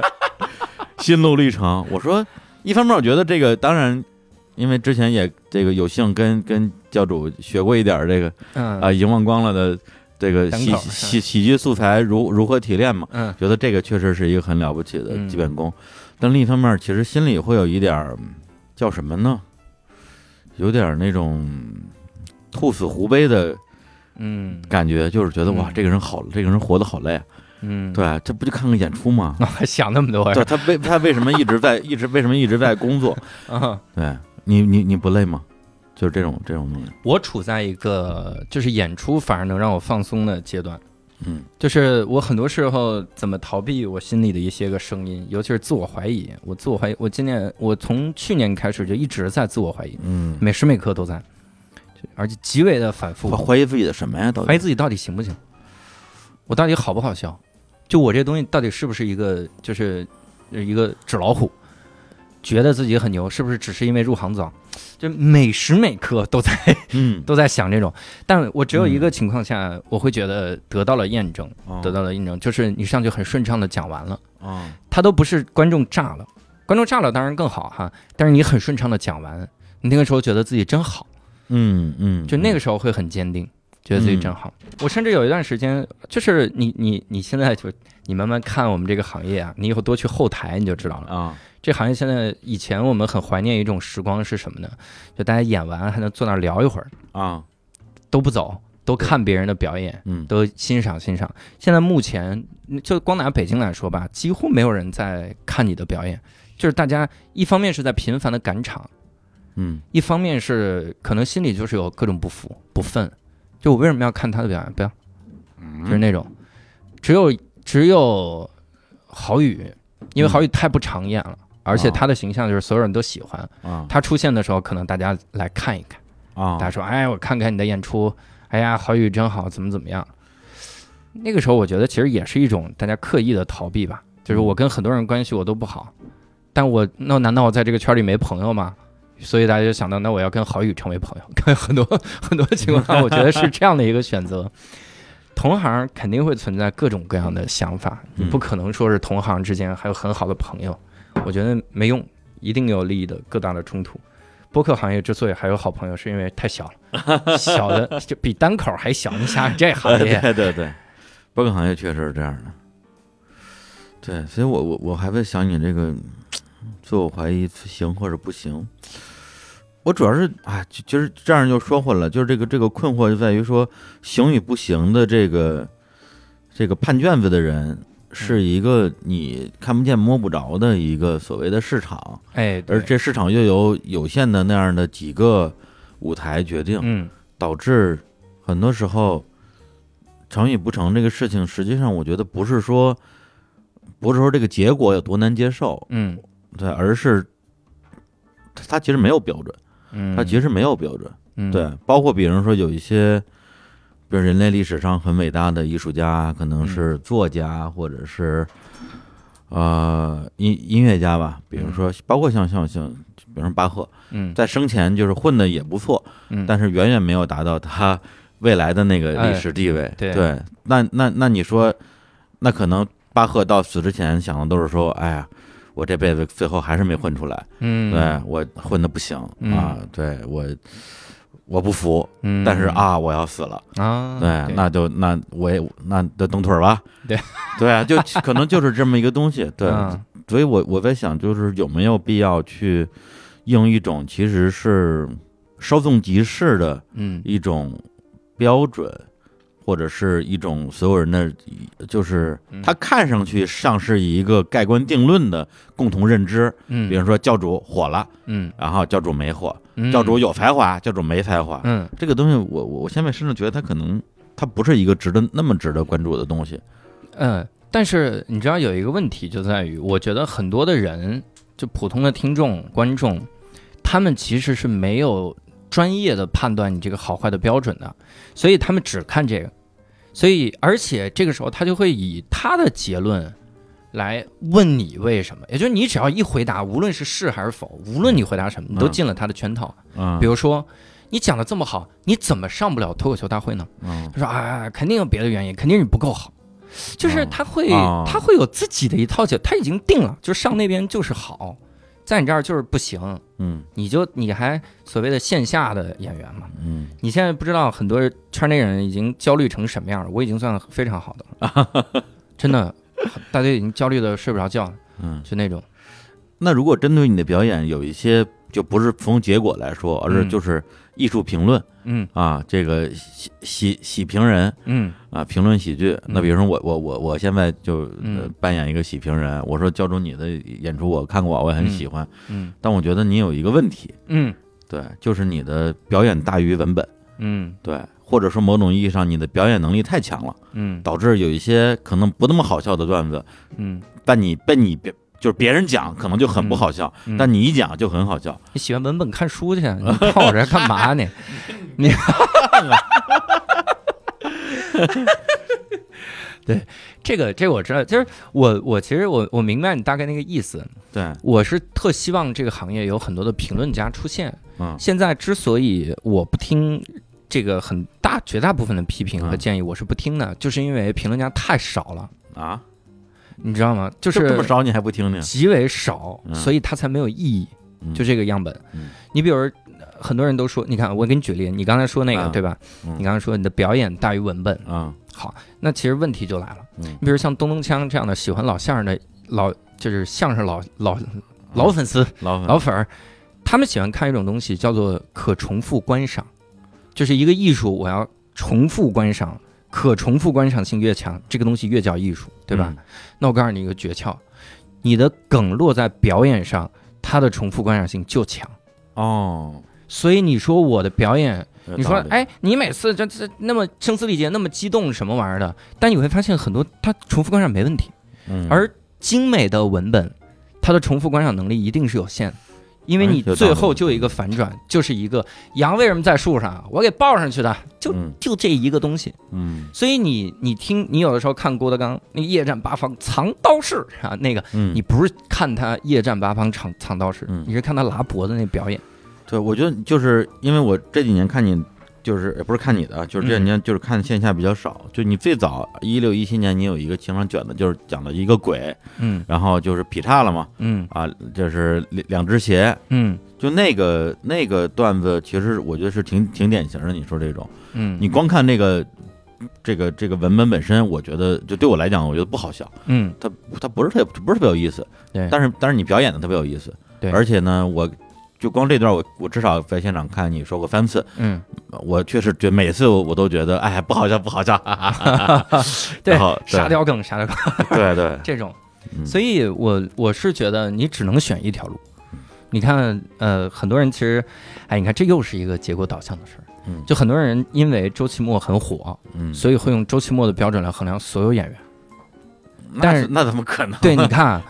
[SPEAKER 1] 心路历程。我说，一方面我觉得这个当然，因为之前也这个有幸跟跟教主学过一点儿这个
[SPEAKER 2] 嗯
[SPEAKER 1] 已经忘光了的这个喜喜喜剧素材如如何提炼嘛。
[SPEAKER 2] 嗯
[SPEAKER 1] 觉得这个确实是一个很了不起的
[SPEAKER 2] 嗯
[SPEAKER 1] 基本功，但另一方面，其实心里会有一点儿叫什么呢？有点儿那种兔死狐悲的
[SPEAKER 2] 嗯
[SPEAKER 1] 感觉，就是觉得
[SPEAKER 2] 嗯
[SPEAKER 1] 哇，这个人好，这个人活得好累啊。
[SPEAKER 2] 嗯，
[SPEAKER 1] 对，这不就看个演出吗？
[SPEAKER 2] 啊，还想那么多
[SPEAKER 1] 对？他为他为什么一直在一直为什么一直在工作？
[SPEAKER 2] 啊，[LAUGHS]
[SPEAKER 1] 对你你你不累吗？就是这种这种东西，
[SPEAKER 2] 我处在一个就是演出反而能让我放松的阶段。
[SPEAKER 1] 嗯
[SPEAKER 2] 就是我很多时候怎么逃避我心里的一些个声音，尤其是自我怀疑。我自我怀疑，我今年我从去年开始就一直在自我怀疑，
[SPEAKER 1] 嗯，
[SPEAKER 2] 每时每刻都在，而且极为的反复
[SPEAKER 1] 怀，怀疑自己的什么呀？到底
[SPEAKER 2] 怀疑自己到底行不行，我到底好不好笑，就我这东西到底是不是一个就是一个纸老虎，觉得自己很牛，是不是只是因为入行早？就每时每刻都在
[SPEAKER 1] 嗯。[LAUGHS]
[SPEAKER 2] 都在想这种，但我只有一个情况下，我会觉得得到了验证，
[SPEAKER 1] 哦。
[SPEAKER 2] 得到了验证，就是你上去很顺畅的讲完了，
[SPEAKER 1] 哦。
[SPEAKER 2] 他都不是观众炸了，观众炸了当然更好哈，但是你很顺畅的讲完，你那个时候觉得自己真好，
[SPEAKER 1] 嗯嗯，
[SPEAKER 2] 就那个时候会很坚定，觉得自己真好。我甚至有一段时间，就是你你你现在就你慢慢看我们这个行业啊，你以后多去后台你就知道了。
[SPEAKER 1] 啊
[SPEAKER 2] 这行业现在以前我们很怀念一种时光是什么呢？就大家演完还能坐那儿聊一会儿，
[SPEAKER 1] 啊
[SPEAKER 2] 都不走，都看别人的表演。
[SPEAKER 1] 嗯
[SPEAKER 2] 都欣赏欣赏。现在目前就光拿北京来说吧，几乎没有人在看你的表演，就是大家一方面是在频繁的赶场，
[SPEAKER 1] 嗯
[SPEAKER 2] 一方面是可能心里就是有各种不服不忿，就我为什么要看他的表演？不要，
[SPEAKER 1] 嗯
[SPEAKER 2] 就是那种，只有只有郝宇，因为郝宇太不常演了。而且他的形象就是所有人都喜欢，
[SPEAKER 1] 啊
[SPEAKER 2] 他出现的时候，可能大家来看一看，
[SPEAKER 1] 啊
[SPEAKER 2] 大家说：“哎，我看看你的演出，哎呀，郝宇真好，怎么怎么样。”那个时候，我觉得其实也是一种大家刻意的逃避吧。就是我跟很多人关系我都不好，但我那难道我在这个圈里没朋友吗？所以大家就想到，那我要跟郝宇成为朋友。看很多 [LAUGHS] 很多情况下，我觉得是这样的一个选择。同行肯定会存在各种各样的想法，不可能说是同行之间还有很好的朋友，我觉得没用，一定有利益的各大的冲突。播客行业之所以还有好朋友，是因为太小了，[LAUGHS] 小的就比单口还小。你想想这行业，[LAUGHS]
[SPEAKER 1] 对对对，播客行业确实是这样的。对，所以我我我还在想你这个自我怀疑行或者不行。我主要是啊，其其实这样就说回来，就是这个这个困惑就在于说行与不行的这个这个判卷子的人是一个你看不见摸不着的一个所谓的市场，
[SPEAKER 2] 哎，
[SPEAKER 1] 而这市场又由有限的那样的几个舞台决定。
[SPEAKER 2] 嗯。
[SPEAKER 1] 导致很多时候成与不成这个事情，实际上我觉得不是说不是说这个结果有多难接受，
[SPEAKER 2] 嗯。
[SPEAKER 1] 对，而是它它其实没有标准，
[SPEAKER 2] 嗯，
[SPEAKER 1] 它其实没有标准，
[SPEAKER 2] 嗯。
[SPEAKER 1] 对，包括比如说有一些，比如人类历史上很伟大的艺术家，可能是作家或者是呃音音乐家吧，比如说包括像像像，比如说巴赫，
[SPEAKER 2] 嗯。
[SPEAKER 1] 在生前就是混的也不错，
[SPEAKER 2] 嗯，
[SPEAKER 1] 但是远远没有达到他未来的那个
[SPEAKER 2] 哎
[SPEAKER 1] 历史地位。
[SPEAKER 2] 对。
[SPEAKER 1] 对，那那那你说，那可能巴赫到死之前想的都是说，哎呀，我这辈子最后还是没混出来，
[SPEAKER 2] 嗯，
[SPEAKER 1] 对我混的不行
[SPEAKER 2] 嗯。
[SPEAKER 1] 啊，对我我不服，
[SPEAKER 2] 嗯，
[SPEAKER 1] 但是啊，我要死了。
[SPEAKER 2] 啊，
[SPEAKER 1] 对，那就那我也那就蹬腿儿吧。
[SPEAKER 2] 对，[LAUGHS]
[SPEAKER 1] 对啊，就可能就是这么一个东西。对，
[SPEAKER 2] 嗯
[SPEAKER 1] 所以我我在想，就是有没有必要去用一种其实是稍纵即逝的
[SPEAKER 2] 嗯
[SPEAKER 1] 一种标准，或者是一种所有人的，就是
[SPEAKER 2] 嗯
[SPEAKER 1] 它看上去像是一个盖棺定论的共同认知。
[SPEAKER 2] 嗯，
[SPEAKER 1] 比如说教主火了，
[SPEAKER 2] 嗯
[SPEAKER 1] 然后教主没火，
[SPEAKER 2] 嗯
[SPEAKER 1] 教主有才华，教主没才华。
[SPEAKER 2] 嗯
[SPEAKER 1] 这个东西我，我我现在甚至觉得它可能它不是一个值得那么值得关注的东西。
[SPEAKER 2] 嗯，但是你知道有一个问题就在于，我觉得很多的人，就普通的听众、观众，他们其实是没有专业的判断你这个好坏的标准的，所以他们只看这个，所以而且这个时候他就会以他的结论来问你为什么，也就是你只要一回答，无论是是还是否，无论你回答什么，你都
[SPEAKER 1] 嗯
[SPEAKER 2] 进了他的圈套。
[SPEAKER 1] 嗯，
[SPEAKER 2] 比如说，你讲的这么好，你怎么上不了脱口秀大会呢？
[SPEAKER 1] 嗯。
[SPEAKER 2] 他说啊，肯定有别的原因，肯定是你不够好。就是
[SPEAKER 1] 哦
[SPEAKER 2] 他会，
[SPEAKER 1] 哦
[SPEAKER 2] 他会有自己的一套解，他已经定了，就是上那边就是好，在你这儿就是不行，
[SPEAKER 1] 嗯。
[SPEAKER 2] 你就你还所谓的线下的演员嘛，
[SPEAKER 1] 嗯。
[SPEAKER 2] 你现在不知道很多圈内人已经焦虑成什么样了，我已经算非常好的了，[LAUGHS] 真的，大家已经焦虑的睡不着觉了，
[SPEAKER 1] 嗯。
[SPEAKER 2] 就那种，
[SPEAKER 1] 那如果针对你的表演有一些，就不是从结果来说，而是
[SPEAKER 2] 嗯。
[SPEAKER 1] 就是艺术评论
[SPEAKER 2] 嗯。
[SPEAKER 1] 啊，这个喜喜喜评人
[SPEAKER 2] 嗯。
[SPEAKER 1] 啊，评论喜剧。那比如说我我我我现在就扮演一个喜评人，我说教主你的演出我看过，我也很喜欢，
[SPEAKER 2] 嗯。
[SPEAKER 1] 但我觉得你有一个问题，
[SPEAKER 2] 嗯。
[SPEAKER 1] 对，就是你的表演大于文本，
[SPEAKER 2] 嗯。
[SPEAKER 1] 对，或者说某种意义上你的表演能力太强了，
[SPEAKER 2] 嗯。
[SPEAKER 1] 导致有一些可能不那么好笑的段子，
[SPEAKER 2] 嗯，
[SPEAKER 1] 但你被你别就是别人讲可能就很不好笑，
[SPEAKER 2] 嗯
[SPEAKER 1] 但你一讲就很好笑。
[SPEAKER 2] 你喜欢文本看书去，你看我这干嘛呢？你，[LAUGHS] 对这个这个我知道，就是我我其实我我明白你大概那个意思，
[SPEAKER 1] 对，
[SPEAKER 2] 我是特希望这个行业有很多的评论家出现。
[SPEAKER 1] 嗯
[SPEAKER 2] 现在之所以我不听这个很大绝大部分的批评和
[SPEAKER 1] 嗯
[SPEAKER 2] 建议，我是不听的，就是因为评论家太少了，
[SPEAKER 1] 啊，
[SPEAKER 2] 你知道吗？就
[SPEAKER 1] 是这么
[SPEAKER 2] 是
[SPEAKER 1] 少你还不听听？
[SPEAKER 2] 极为少，
[SPEAKER 1] 嗯
[SPEAKER 2] 所以它才没有意义。
[SPEAKER 1] 嗯
[SPEAKER 2] 就这个样本
[SPEAKER 1] 嗯。
[SPEAKER 2] 你比如呃很多人都说，你看我给你举例，你刚才说那个
[SPEAKER 1] 啊
[SPEAKER 2] 对吧？
[SPEAKER 1] 嗯
[SPEAKER 2] 你刚才说你的表演大于文本，
[SPEAKER 1] 啊，
[SPEAKER 2] 好，那其实问题就来了。
[SPEAKER 1] 嗯
[SPEAKER 2] 你比如像东东锵这样的喜欢老相声的老，就是相声老老老粉丝、
[SPEAKER 1] 老
[SPEAKER 2] 老粉儿，他们喜欢看一种东西叫做可重复观赏，就是一个艺术，我要重复观赏，可重复观赏性越强，这个东西越叫艺术，对吧？？那我告诉你一个诀窍，你的梗落在表演上，它的重复观赏性就强。
[SPEAKER 1] 哦，
[SPEAKER 2] 所以你说我的表演，你说哎，你每次这这那么声嘶力竭，那么激动什么玩意儿的？但你会发现很多它重复观赏没问题，
[SPEAKER 1] 嗯
[SPEAKER 2] 而精美的文本，它的重复观赏能力一定是有限的。因为你最后就有一个反转，就是一个羊为什么在树上，我给抱上去的，就
[SPEAKER 1] 嗯。
[SPEAKER 2] 就这一个东西。
[SPEAKER 1] 嗯。
[SPEAKER 2] 所以你你听，你有的时候看郭德纲那个夜战八方藏刀式啊，那个
[SPEAKER 1] 嗯，
[SPEAKER 2] 你不是看他夜战八方藏藏刀式，
[SPEAKER 1] 嗯。
[SPEAKER 2] 你是看他拉脖子那表演。
[SPEAKER 1] 对，我觉得就是因为我这几年看你，就是也不是看你的啊，就是这两年就是看线下比较少。就你最早一六一七年，你有一个情商卷子，就是讲的一个鬼，
[SPEAKER 2] 嗯。
[SPEAKER 1] 然后就是劈叉了嘛，
[SPEAKER 2] 嗯。
[SPEAKER 1] 啊，就是两两只鞋，
[SPEAKER 2] 嗯。
[SPEAKER 1] 就那个那个段子，其实我觉得是挺挺典型的。你说这种，
[SPEAKER 2] 嗯，
[SPEAKER 1] 你光看那个这个这个文本本身，我觉得就对我来讲，我觉得不好笑，
[SPEAKER 2] 嗯。
[SPEAKER 1] 它它不是特别不是特别有意思，
[SPEAKER 2] 对，
[SPEAKER 1] 但是但是你表演的特别有意思，
[SPEAKER 2] 对。
[SPEAKER 1] 而且呢，我就光这段我我至少在现场看你说过三次，
[SPEAKER 2] 嗯。
[SPEAKER 1] 我确实觉得每次我我都觉得哎不好笑不好笑，哈哈哈哈
[SPEAKER 2] 对。沙雕梗沙雕梗。
[SPEAKER 1] 对对，[LAUGHS]
[SPEAKER 2] 这种，
[SPEAKER 1] 嗯。
[SPEAKER 2] 所以我我是觉得你只能选一条路。你看，呃，很多人其实，哎，你看这又是一个结果导向的事儿。
[SPEAKER 1] 嗯。
[SPEAKER 2] 就很多人因为周奇墨很火，
[SPEAKER 1] 嗯，
[SPEAKER 2] 所以会用周奇墨的标准来衡量所有演员。
[SPEAKER 1] 那
[SPEAKER 2] 但是
[SPEAKER 1] 那怎么可能？
[SPEAKER 2] 对，你看，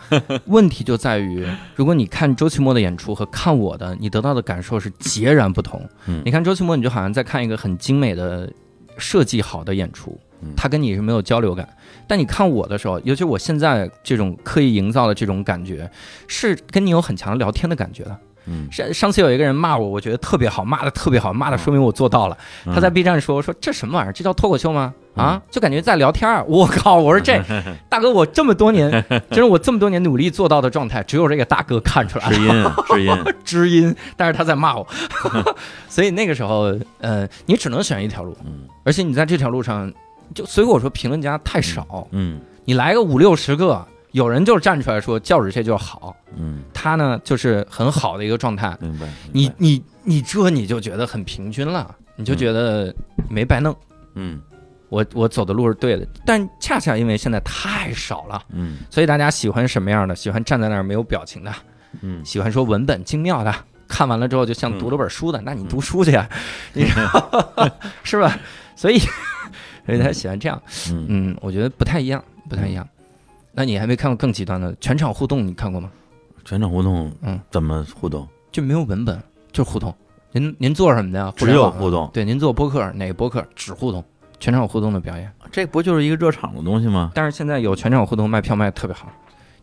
[SPEAKER 2] 问题就在于，如果你看周奇墨的演出和看我的，你得到的感受是截然不同。
[SPEAKER 1] 嗯
[SPEAKER 2] 你看周奇墨，你就好像在看一个很精美的、设计好的演出
[SPEAKER 1] 嗯，
[SPEAKER 2] 他跟你是没有交流感。但你看我的时候，尤其我现在这种刻意营造的这种感觉，是跟你有很强的聊天的感觉的。
[SPEAKER 1] 嗯，
[SPEAKER 2] 上上次有一个人骂我，我觉得特别好，骂的特别好，骂的说明我做到了。他在 B 站说说这什么玩意儿？这叫脱口秀吗？啊，就感觉在聊天儿。我靠！我说这 [LAUGHS] 大哥，我这么多年，就是我这么多年努力做到的状态，只有这个大哥看出来
[SPEAKER 1] 知音，知音，[LAUGHS]
[SPEAKER 2] 知音。但是他在骂我，[LAUGHS] 所以那个时候，呃，你只能选一条路，
[SPEAKER 1] 嗯
[SPEAKER 2] 而且你在这条路上，就所以我说评论家太少，
[SPEAKER 1] 嗯
[SPEAKER 2] 你来个五六十个，有人就站出来说教主这就好，
[SPEAKER 1] 嗯，
[SPEAKER 2] 他呢就是很好的一个状态。
[SPEAKER 1] 明白。
[SPEAKER 2] 你你你这你就觉得很平均了，你就觉得没白弄。
[SPEAKER 1] 嗯
[SPEAKER 2] 我我走的路是对的，但恰恰因为现在太少了，
[SPEAKER 1] 嗯
[SPEAKER 2] 所以大家喜欢什么样的？喜欢站在那儿没有表情的，
[SPEAKER 1] 嗯
[SPEAKER 2] 喜欢说文本精妙的，看完了之后就像读了本书的，那你读书去呀，你知道 [LAUGHS] 是吧？所以 [LAUGHS] 所以他喜欢这样，
[SPEAKER 1] 嗯
[SPEAKER 2] 嗯，我觉得不太一样，不太一样。那你还没看过更极端的全场互动？你看过吗？
[SPEAKER 1] 全场互动，
[SPEAKER 2] 嗯，
[SPEAKER 1] 怎么互动？
[SPEAKER 2] 就没有文本，就是互动。您您做什么的呀？互
[SPEAKER 1] 只有互动，
[SPEAKER 2] 对，您做播客哪个播客只互动，全场互动的表演。
[SPEAKER 1] 这不就是一个热场的东西吗？
[SPEAKER 2] 但是现在有全场互动卖票卖的特别好，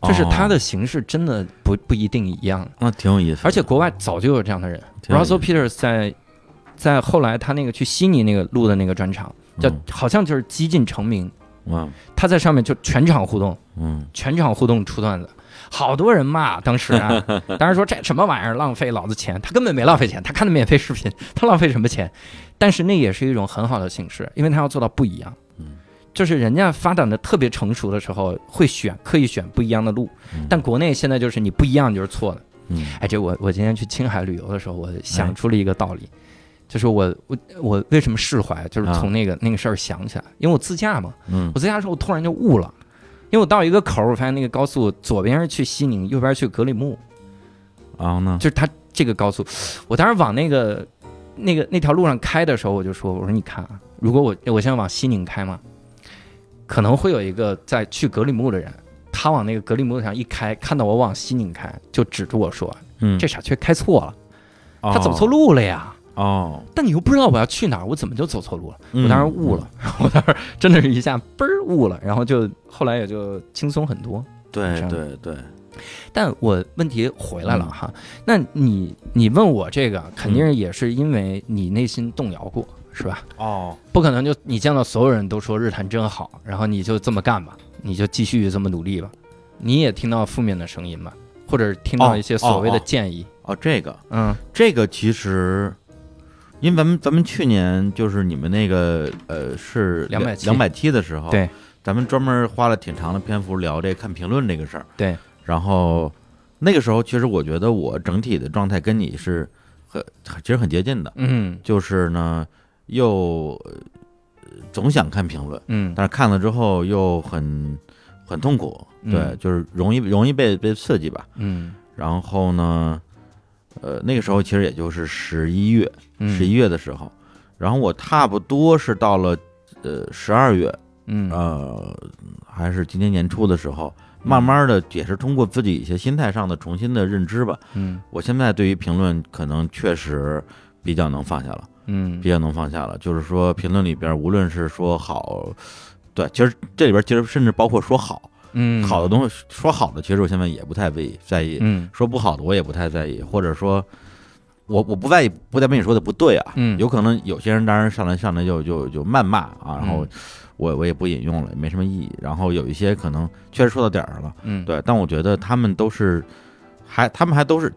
[SPEAKER 2] 就是它
[SPEAKER 1] 哦
[SPEAKER 2] 的形式真的不不一定一样，
[SPEAKER 1] 那挺有意思，
[SPEAKER 2] 而且国外早就有这样的人。Russell Peters 在在后来他那个去悉尼那个录的那个专场，叫
[SPEAKER 1] 嗯
[SPEAKER 2] 好像就是几近成名，
[SPEAKER 1] 嗯
[SPEAKER 2] 他在上面就全场互动，
[SPEAKER 1] 嗯
[SPEAKER 2] 全场互动出段子。好多人骂当时啊，[LAUGHS] 当时说这什么玩意儿，浪费老子钱。他根本没浪费钱，他看的免费视频，他浪费什么钱？但是那也是一种很好的形式，因为他要做到不一样。
[SPEAKER 1] 嗯，
[SPEAKER 2] 就是人家发展的特别成熟的时候，会选刻意选不一样的路。
[SPEAKER 1] 嗯
[SPEAKER 2] 但国内现在就是你不一样就是错的。
[SPEAKER 1] 嗯
[SPEAKER 2] 哎，这我我今天去青海旅游的时候，我
[SPEAKER 1] 哎
[SPEAKER 2] 想出了一个道理，就是我我我为什么释怀，就是
[SPEAKER 1] 啊
[SPEAKER 2] 从那个、那个事儿想起来，因为我自驾嘛，
[SPEAKER 1] 嗯
[SPEAKER 2] 我自驾的时候我突然就悟了，因为我到一个口儿，我发现那个高速左边是去西宁，右边去格里木，
[SPEAKER 1] 然后呢？
[SPEAKER 2] 就是它这个高速，我当时往那个那个那条路上开的时候，我就说，我说你看啊，如果我我现在往西宁开嘛，可能会有一个在去格里木的人。他往那个格里木上一开，看到我往西宁开，就指着我说
[SPEAKER 1] 嗯：“
[SPEAKER 2] 这傻缺开错了，他走
[SPEAKER 1] 哦
[SPEAKER 2] 错路了呀。”
[SPEAKER 1] 哦，
[SPEAKER 2] 但你又不知道我要去哪儿，我怎么就走错路了？
[SPEAKER 1] 嗯
[SPEAKER 2] 我当时悟了，[LAUGHS] 我当时真的是一下嘣儿悟了，然后就后来也就轻松很多。
[SPEAKER 1] 对对对，
[SPEAKER 2] 但我问题回来了
[SPEAKER 1] 嗯。
[SPEAKER 2] 哈，那你你问我这个，肯定也是因为你内心动摇过，是吧？
[SPEAKER 1] 哦，
[SPEAKER 2] 不可能就你见到所有人都说日坛真好，然后你就这么干吧，你就继续这么努力吧。你也听到负面的声音吧，或者听到一些所谓的
[SPEAKER 1] 哦哦。
[SPEAKER 2] 建议，
[SPEAKER 1] 哦，这个。
[SPEAKER 2] 嗯。
[SPEAKER 1] 这个其实，因为咱们咱们去年就是你们那个呃是
[SPEAKER 2] 270
[SPEAKER 1] 两百期的时候，
[SPEAKER 2] 对，
[SPEAKER 1] 咱们专门花了挺长的篇幅聊这看评论这个事儿，
[SPEAKER 2] 对，
[SPEAKER 1] 然后那个时候其实我觉得我整体的状态跟你是很其实很接近的，
[SPEAKER 2] 嗯
[SPEAKER 1] 就是呢又呃总想看评论，
[SPEAKER 2] 嗯
[SPEAKER 1] 但是看了之后又很很痛苦，对，
[SPEAKER 2] 嗯
[SPEAKER 1] 就是容易容易被被刺激吧。
[SPEAKER 2] 嗯
[SPEAKER 1] 然后呢，呃，那个时候其实也就是十一月，
[SPEAKER 2] 嗯，
[SPEAKER 1] 十一月的时候，然后我差不多是到了呃十二月，
[SPEAKER 2] 嗯
[SPEAKER 1] 呃，还是今年年初的时候，慢慢的也是通过自己一些心态上的重新的认知吧，
[SPEAKER 2] 嗯
[SPEAKER 1] 我现在对于评论可能确实比较能放下了，
[SPEAKER 2] 嗯
[SPEAKER 1] 比较能放下了。就是说评论里边，无论是说好，对，其实这里边其实甚至包括说好
[SPEAKER 2] 嗯
[SPEAKER 1] 好的东西，说好的，其实我现在也不太在意在意，
[SPEAKER 2] 嗯
[SPEAKER 1] 说不好的我也不太在意，或者说。我我不在意，不代表你说的不对啊。
[SPEAKER 2] 嗯。
[SPEAKER 1] 有可能有些人当然上来上来就就就谩骂啊，然后
[SPEAKER 2] 嗯。
[SPEAKER 1] 我我也不引用了，也没什么意义。然后有一些可能确实说到点儿上了，
[SPEAKER 2] 嗯。
[SPEAKER 1] 对，但我觉得他们都是还他们还都是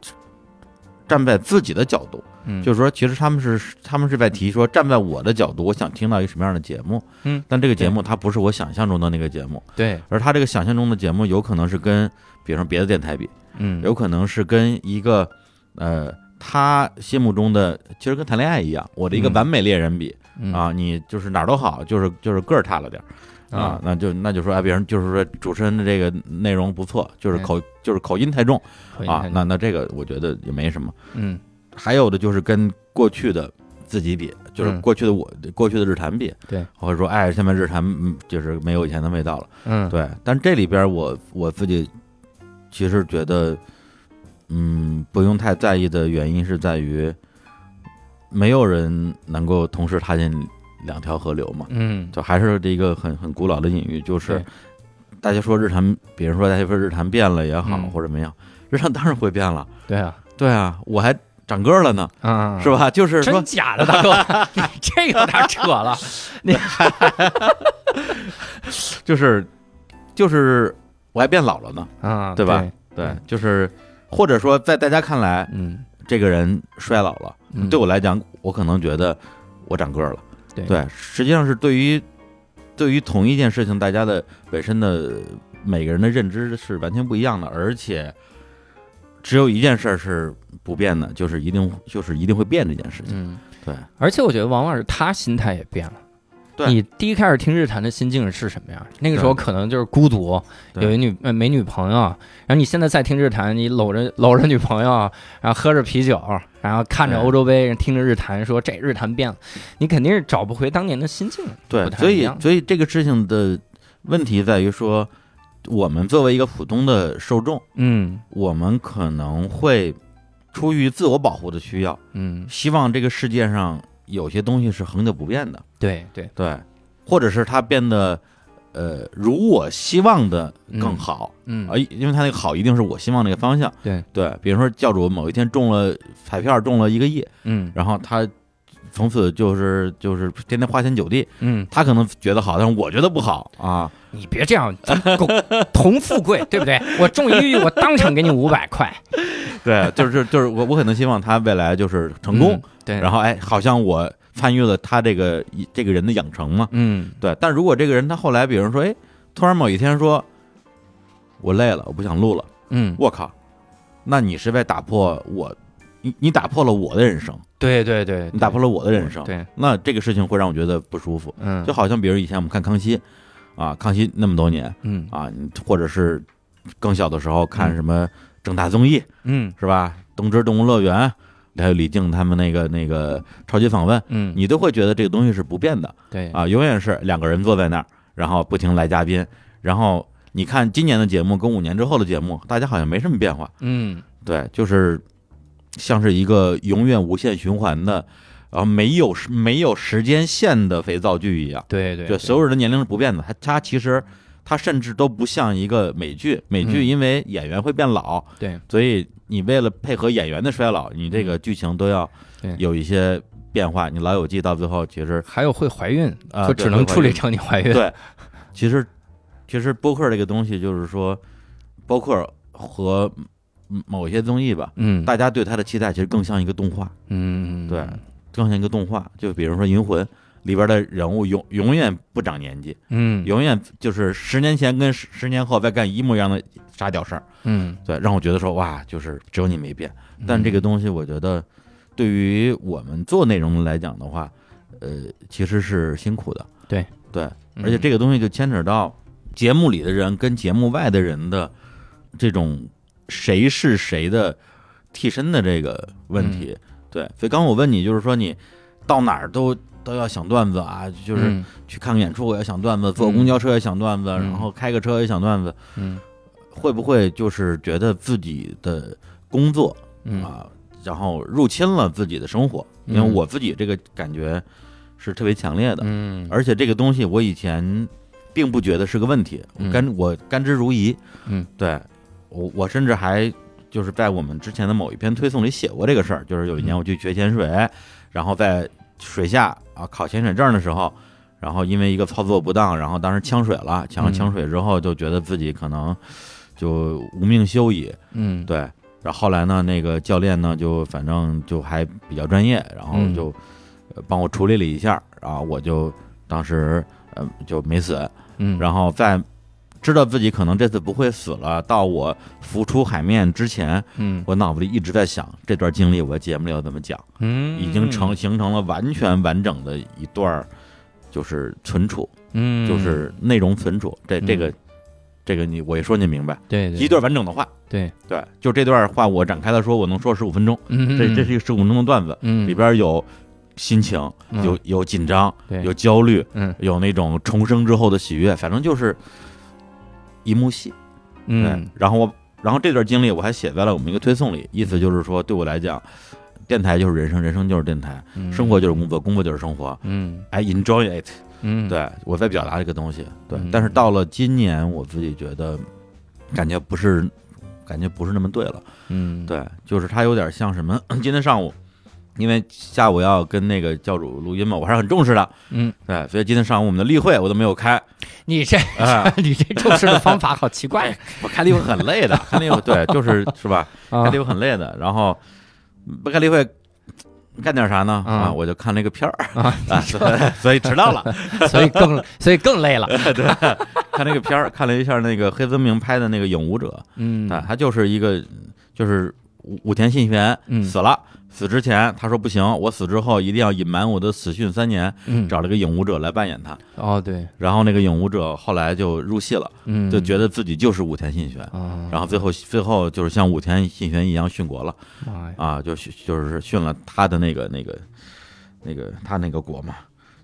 [SPEAKER 1] 站在自己的角度，
[SPEAKER 2] 嗯。
[SPEAKER 1] 就是说其实他们是他们是在提说站在我的角度，我想听到一个什么样的节目，
[SPEAKER 2] 嗯，
[SPEAKER 1] 但这个节目它不是我想象中的那个节目，
[SPEAKER 2] 对。
[SPEAKER 1] 而他这个想象中的节目有可能是跟比如说别的电台比，
[SPEAKER 2] 嗯。
[SPEAKER 1] 有可能是跟一个呃他心目中的其实跟谈恋爱一样，我的一个
[SPEAKER 2] 嗯。
[SPEAKER 1] 完美恋人比、
[SPEAKER 2] 嗯。
[SPEAKER 1] 啊，你就是哪儿都好，就是就是个儿差了点儿啊，那就那就说啊，别人就是说主持人的这个内容不错，就是
[SPEAKER 2] 对
[SPEAKER 1] 口就是口音太重啊那那这个我觉得也没什么。
[SPEAKER 2] 嗯。
[SPEAKER 1] 还有的就是跟过去的自己比，就是
[SPEAKER 2] 嗯。
[SPEAKER 1] 过去的我过去的日坛比，
[SPEAKER 2] 对，
[SPEAKER 1] 或者说哎，现在日坛嗯就是没有以前的味道了。
[SPEAKER 2] 嗯。
[SPEAKER 1] 对，但这里边我我自己其实觉得，嗯，不用太在意的原因是在于，没有人能够同时踏进两条河流嘛，
[SPEAKER 2] 嗯
[SPEAKER 1] 就还是这一个很很古老的隐喻，就是大家说日坛，比如说大家说日坛变了也好，
[SPEAKER 2] 嗯
[SPEAKER 1] 或者怎么样，日坛当然会变了，
[SPEAKER 2] 对啊
[SPEAKER 1] 对啊，我还长个儿了呢，
[SPEAKER 2] 嗯，
[SPEAKER 1] 是？吧？就是说
[SPEAKER 2] 真，假的，大哥，[LAUGHS] 你这有点扯了。
[SPEAKER 1] 你 [LAUGHS] 就是就是我还变老了呢，
[SPEAKER 2] 啊，
[SPEAKER 1] 对吧？对，就是或者说在大家看来，
[SPEAKER 2] 嗯，
[SPEAKER 1] 这个人衰老了，
[SPEAKER 2] 嗯
[SPEAKER 1] 对我来讲，我可能觉得我长个儿了。
[SPEAKER 2] 对
[SPEAKER 1] 对，实际上是对于对于同一件事情，大家的本身的每个人的认知是完全不一样的，而且只有一件事儿是不变的，就是一定就是一定会变这件事情。
[SPEAKER 2] 嗯，
[SPEAKER 1] 对，
[SPEAKER 2] 而且我觉得往往是他心态也变了。
[SPEAKER 1] 对。
[SPEAKER 2] 你第一开始听日坛的心境是什么样？那个时候可能就是孤独，有一女呃没女朋友，然后你现在再听日坛，你搂着搂着女朋友，然后喝着啤酒，然后看着欧洲杯，听着日坛，说这日坛变了，你肯定是找不回当年的心境。
[SPEAKER 1] 对所以所以这个事情的问题在于说，我们作为一个普通的受众，
[SPEAKER 2] 嗯。
[SPEAKER 1] 我们可能会出于自我保护的需要，
[SPEAKER 2] 嗯，
[SPEAKER 1] 希望这个世界上有些东西是恒久不变的，
[SPEAKER 2] 对对，
[SPEAKER 1] 对，或者是它变得呃如我希望的更好。
[SPEAKER 2] 嗯
[SPEAKER 1] 啊，因为它那个好一定是我希望那个方向。
[SPEAKER 2] 对。
[SPEAKER 1] 对，比如说教主某一天中了彩票中了一个亿，
[SPEAKER 2] 嗯。
[SPEAKER 1] 然后他从此就是就是天天花天酒地，
[SPEAKER 2] 嗯，
[SPEAKER 1] 他可能觉得好，但是我觉得不好啊。
[SPEAKER 2] 你别这样，咱们共同富贵，对不对？我中一个亿，我当场给你五百块，[LAUGHS]
[SPEAKER 1] 对，就是就是我我可能希望他未来就是成功，
[SPEAKER 2] 嗯对，
[SPEAKER 1] 然后哎，好像我参与了他这个这个人的养成嘛。
[SPEAKER 2] 嗯
[SPEAKER 1] 对，但如果这个人他后来，比如说，哎，突然某一天说，我累了，我不想录了，
[SPEAKER 2] 嗯，
[SPEAKER 1] 我靠，那你是在打破我，你你打破了我的人生，
[SPEAKER 2] 对对对，
[SPEAKER 1] 你打破了我的人生，
[SPEAKER 2] 对，
[SPEAKER 1] 那这个事情会让我觉得不舒服。
[SPEAKER 2] 嗯，
[SPEAKER 1] 就好像比如以前我们看康熙，啊，康熙那么多年
[SPEAKER 2] 嗯。
[SPEAKER 1] 啊，或者是更小的时候看什么正大综艺，
[SPEAKER 2] 嗯。
[SPEAKER 1] 是吧？东芝动物乐园，还有李静他们那个那个超级访问，
[SPEAKER 2] 嗯，
[SPEAKER 1] 你都会觉得这个东西是不变的。
[SPEAKER 2] 对。
[SPEAKER 1] 啊，永远是两个人坐在那儿，然后不停来嘉宾，然后你看今年的节目跟五年之后的节目，大家好像没什么变化，
[SPEAKER 2] 嗯。
[SPEAKER 1] 对，就是像是一个永远无限循环的，然后没有时没有时间线的肥皂剧一样。
[SPEAKER 2] 对对，
[SPEAKER 1] 对，所有人的年龄是不变的。它它其实它甚至都不像一个美剧，美剧
[SPEAKER 2] 嗯
[SPEAKER 1] 因为演员会变老，
[SPEAKER 2] 对
[SPEAKER 1] 所以你为了配合演员的衰老，你这个剧情都要有一些变化。你老友记到最后其实
[SPEAKER 2] 还有会怀孕，
[SPEAKER 1] 啊
[SPEAKER 2] 就只能处理成你怀孕，
[SPEAKER 1] 对，其实其实播客这个东西就是说，播客和某些综艺吧，
[SPEAKER 2] 嗯，
[SPEAKER 1] 大家对他的期待其实更像一个动画，
[SPEAKER 2] 嗯
[SPEAKER 1] 对，更像一个动画。就比如说《银魂》里边的人物永永远不长年纪。
[SPEAKER 2] 嗯
[SPEAKER 1] 永远就是十年前跟十十年后在干一模一样的傻屌事儿，
[SPEAKER 2] 嗯，
[SPEAKER 1] 对，让我觉得说哇，就是只有你没变。但这个东西，我觉得对于我们做内容来讲的话，呃，其实是辛苦的。
[SPEAKER 2] 对
[SPEAKER 1] 对，
[SPEAKER 2] 嗯
[SPEAKER 1] 而且这个东西就牵扯到节目里的人跟节目外的人的这种谁是谁的替身的这个问题。对，所以刚刚我问你，就是说你到哪儿都都要想段子啊，就是
[SPEAKER 2] 嗯。
[SPEAKER 1] 去看个演出我也想段子，坐公交车也想段子，
[SPEAKER 2] 嗯。
[SPEAKER 1] 然后开个车也想段子，
[SPEAKER 2] 嗯。
[SPEAKER 1] 会不会就是觉得自己的工作
[SPEAKER 2] 嗯。
[SPEAKER 1] 啊，然后入侵了自己的生活？因为
[SPEAKER 2] 嗯。
[SPEAKER 1] 我自己这个感觉是特别强烈的，
[SPEAKER 2] 嗯，
[SPEAKER 1] 而且这个东西我以前并不觉得是个问题，甘我甘之如饴。
[SPEAKER 2] 嗯，
[SPEAKER 1] 对我我甚至还就是在我们之前的某一篇推送里写过这个事儿，就是有一年
[SPEAKER 2] 嗯
[SPEAKER 1] 我去学潜水，然后在水下啊考潜水证的时候。然后因为一个操作不当，然后当时呛水了，呛了
[SPEAKER 2] 嗯
[SPEAKER 1] 呛水之后，就觉得自己可能就无命休矣。
[SPEAKER 2] 嗯
[SPEAKER 1] 对，然后后来呢，那个教练呢，就反正就还比较专业，然后
[SPEAKER 2] 嗯
[SPEAKER 1] 就呃帮我处理了一下，然后我就当时呃就没死，
[SPEAKER 2] 嗯，
[SPEAKER 1] 然后在知道自己可能这次不会死了，到我浮出海面之前，
[SPEAKER 2] 嗯。
[SPEAKER 1] 我脑子里一直在想这段经历，我节目里要怎么讲，
[SPEAKER 2] 嗯。
[SPEAKER 1] 已经成形成了完全完整的一段，就是存储，
[SPEAKER 2] 嗯。
[SPEAKER 1] 就是内容存储，这这个
[SPEAKER 2] 嗯
[SPEAKER 1] 这个你我一说你明白，
[SPEAKER 2] 对对
[SPEAKER 1] 一段完整的话。
[SPEAKER 2] 对，
[SPEAKER 1] 对，就这段话我展开了说，我能说十五分钟，
[SPEAKER 2] 嗯。
[SPEAKER 1] 这这是一个十五分钟的段子，
[SPEAKER 2] 嗯。
[SPEAKER 1] 里边有心情，
[SPEAKER 2] 嗯。
[SPEAKER 1] 有有紧张，有焦虑，
[SPEAKER 2] 嗯。
[SPEAKER 1] 有那种重生之后的喜悦，反正就是一幕戏。对
[SPEAKER 2] 嗯，
[SPEAKER 1] 然后我，然后这段经历我还写在了我们一个推送里，意思就是说，对我来讲，电台就是人生，人生就是电台，
[SPEAKER 2] 嗯
[SPEAKER 1] 生活就是工作，工作就是生活。
[SPEAKER 2] 嗯
[SPEAKER 1] I enjoy it，
[SPEAKER 2] 嗯
[SPEAKER 1] 对我在表达这个东西，对
[SPEAKER 2] 嗯。
[SPEAKER 1] 但是到了今年，我自己觉得感觉不是感觉不是那么对了。
[SPEAKER 2] 嗯，
[SPEAKER 1] 对，就是它有点像什么？[COUGHS] 今天上午，因为下午要跟那个教主录音嘛，我还是很重视的。
[SPEAKER 2] 嗯，
[SPEAKER 1] 对，所以今天上午我们的例会我都没有开。
[SPEAKER 2] 你这 [LAUGHS]
[SPEAKER 1] 啊，[LAUGHS]
[SPEAKER 2] 你这重视的方法好奇怪 [LAUGHS]
[SPEAKER 1] 我开例会很累的，开例会对，就是是吧？
[SPEAKER 2] 啊
[SPEAKER 1] 开例会很累的，然后不开例会。干点啥呢？
[SPEAKER 2] 啊
[SPEAKER 1] 啊，我就看了一个片儿
[SPEAKER 2] 啊，
[SPEAKER 1] 啊，所以迟到了。
[SPEAKER 2] 所以更所以更累了。
[SPEAKER 1] 对，看那个片儿，看了一下那个黑泽明拍的那个《影舞者》，
[SPEAKER 2] 嗯
[SPEAKER 1] 啊，他就是一个，就是武武田信玄
[SPEAKER 2] 嗯
[SPEAKER 1] 死了，死之前他说不行，我死之后一定要隐瞒我的死讯三年，
[SPEAKER 2] 嗯，
[SPEAKER 1] 找了个影舞者来扮演他，
[SPEAKER 2] 哦对，
[SPEAKER 1] 然后那个影舞者后来就入戏了，
[SPEAKER 2] 嗯，
[SPEAKER 1] 就觉得自己就是武田信玄，
[SPEAKER 2] 啊，
[SPEAKER 1] 然后最后最后就是像武田信玄一样殉国了啊，就殉就是殉了他的那个那个那个他那个国嘛，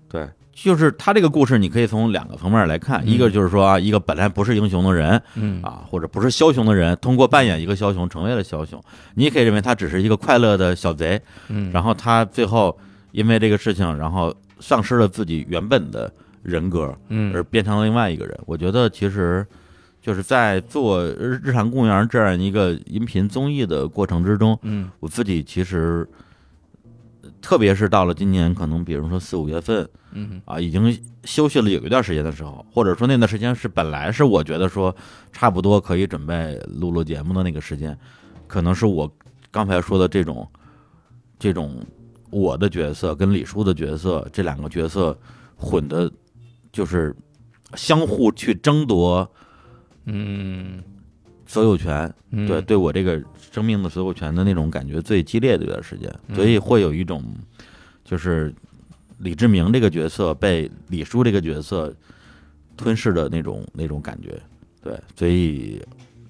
[SPEAKER 1] 对。就是他这个故事，你可以从两个方面来看，
[SPEAKER 2] 嗯
[SPEAKER 1] 一个就是说啊，一个本来不是英雄的人，
[SPEAKER 2] 嗯
[SPEAKER 1] 啊，或者不是枭雄的人，通过扮演一个枭雄成为了枭雄。你也可以认为他只是一个快乐的小贼，
[SPEAKER 2] 嗯，
[SPEAKER 1] 然后他最后因为这个事情，然后丧失了自己原本的人格，
[SPEAKER 2] 嗯
[SPEAKER 1] 而变成了另外一个人。我觉得其实就是在做《日日产公园》这样一个音频综艺的过程之中，
[SPEAKER 2] 嗯
[SPEAKER 1] 我自己其实。特别是到了今年，可能比如说四五月份
[SPEAKER 2] 嗯
[SPEAKER 1] 啊，已经休息了有一段时间的时候，或者说那段时间是本来是我觉得说差不多可以准备录录节目的那个时间，可能是我刚才说的这种这种我的角色跟李叔的角色这两个角色混的，就是相互去争夺
[SPEAKER 2] 嗯
[SPEAKER 1] 所有权，
[SPEAKER 2] 嗯，
[SPEAKER 1] 对，对我这个生命的所有权的那种感觉最激烈的一段时间，
[SPEAKER 2] 嗯
[SPEAKER 1] 所以会有一种就是李志明这个角色被李叔这个角色吞噬的那种那种感觉，对，所以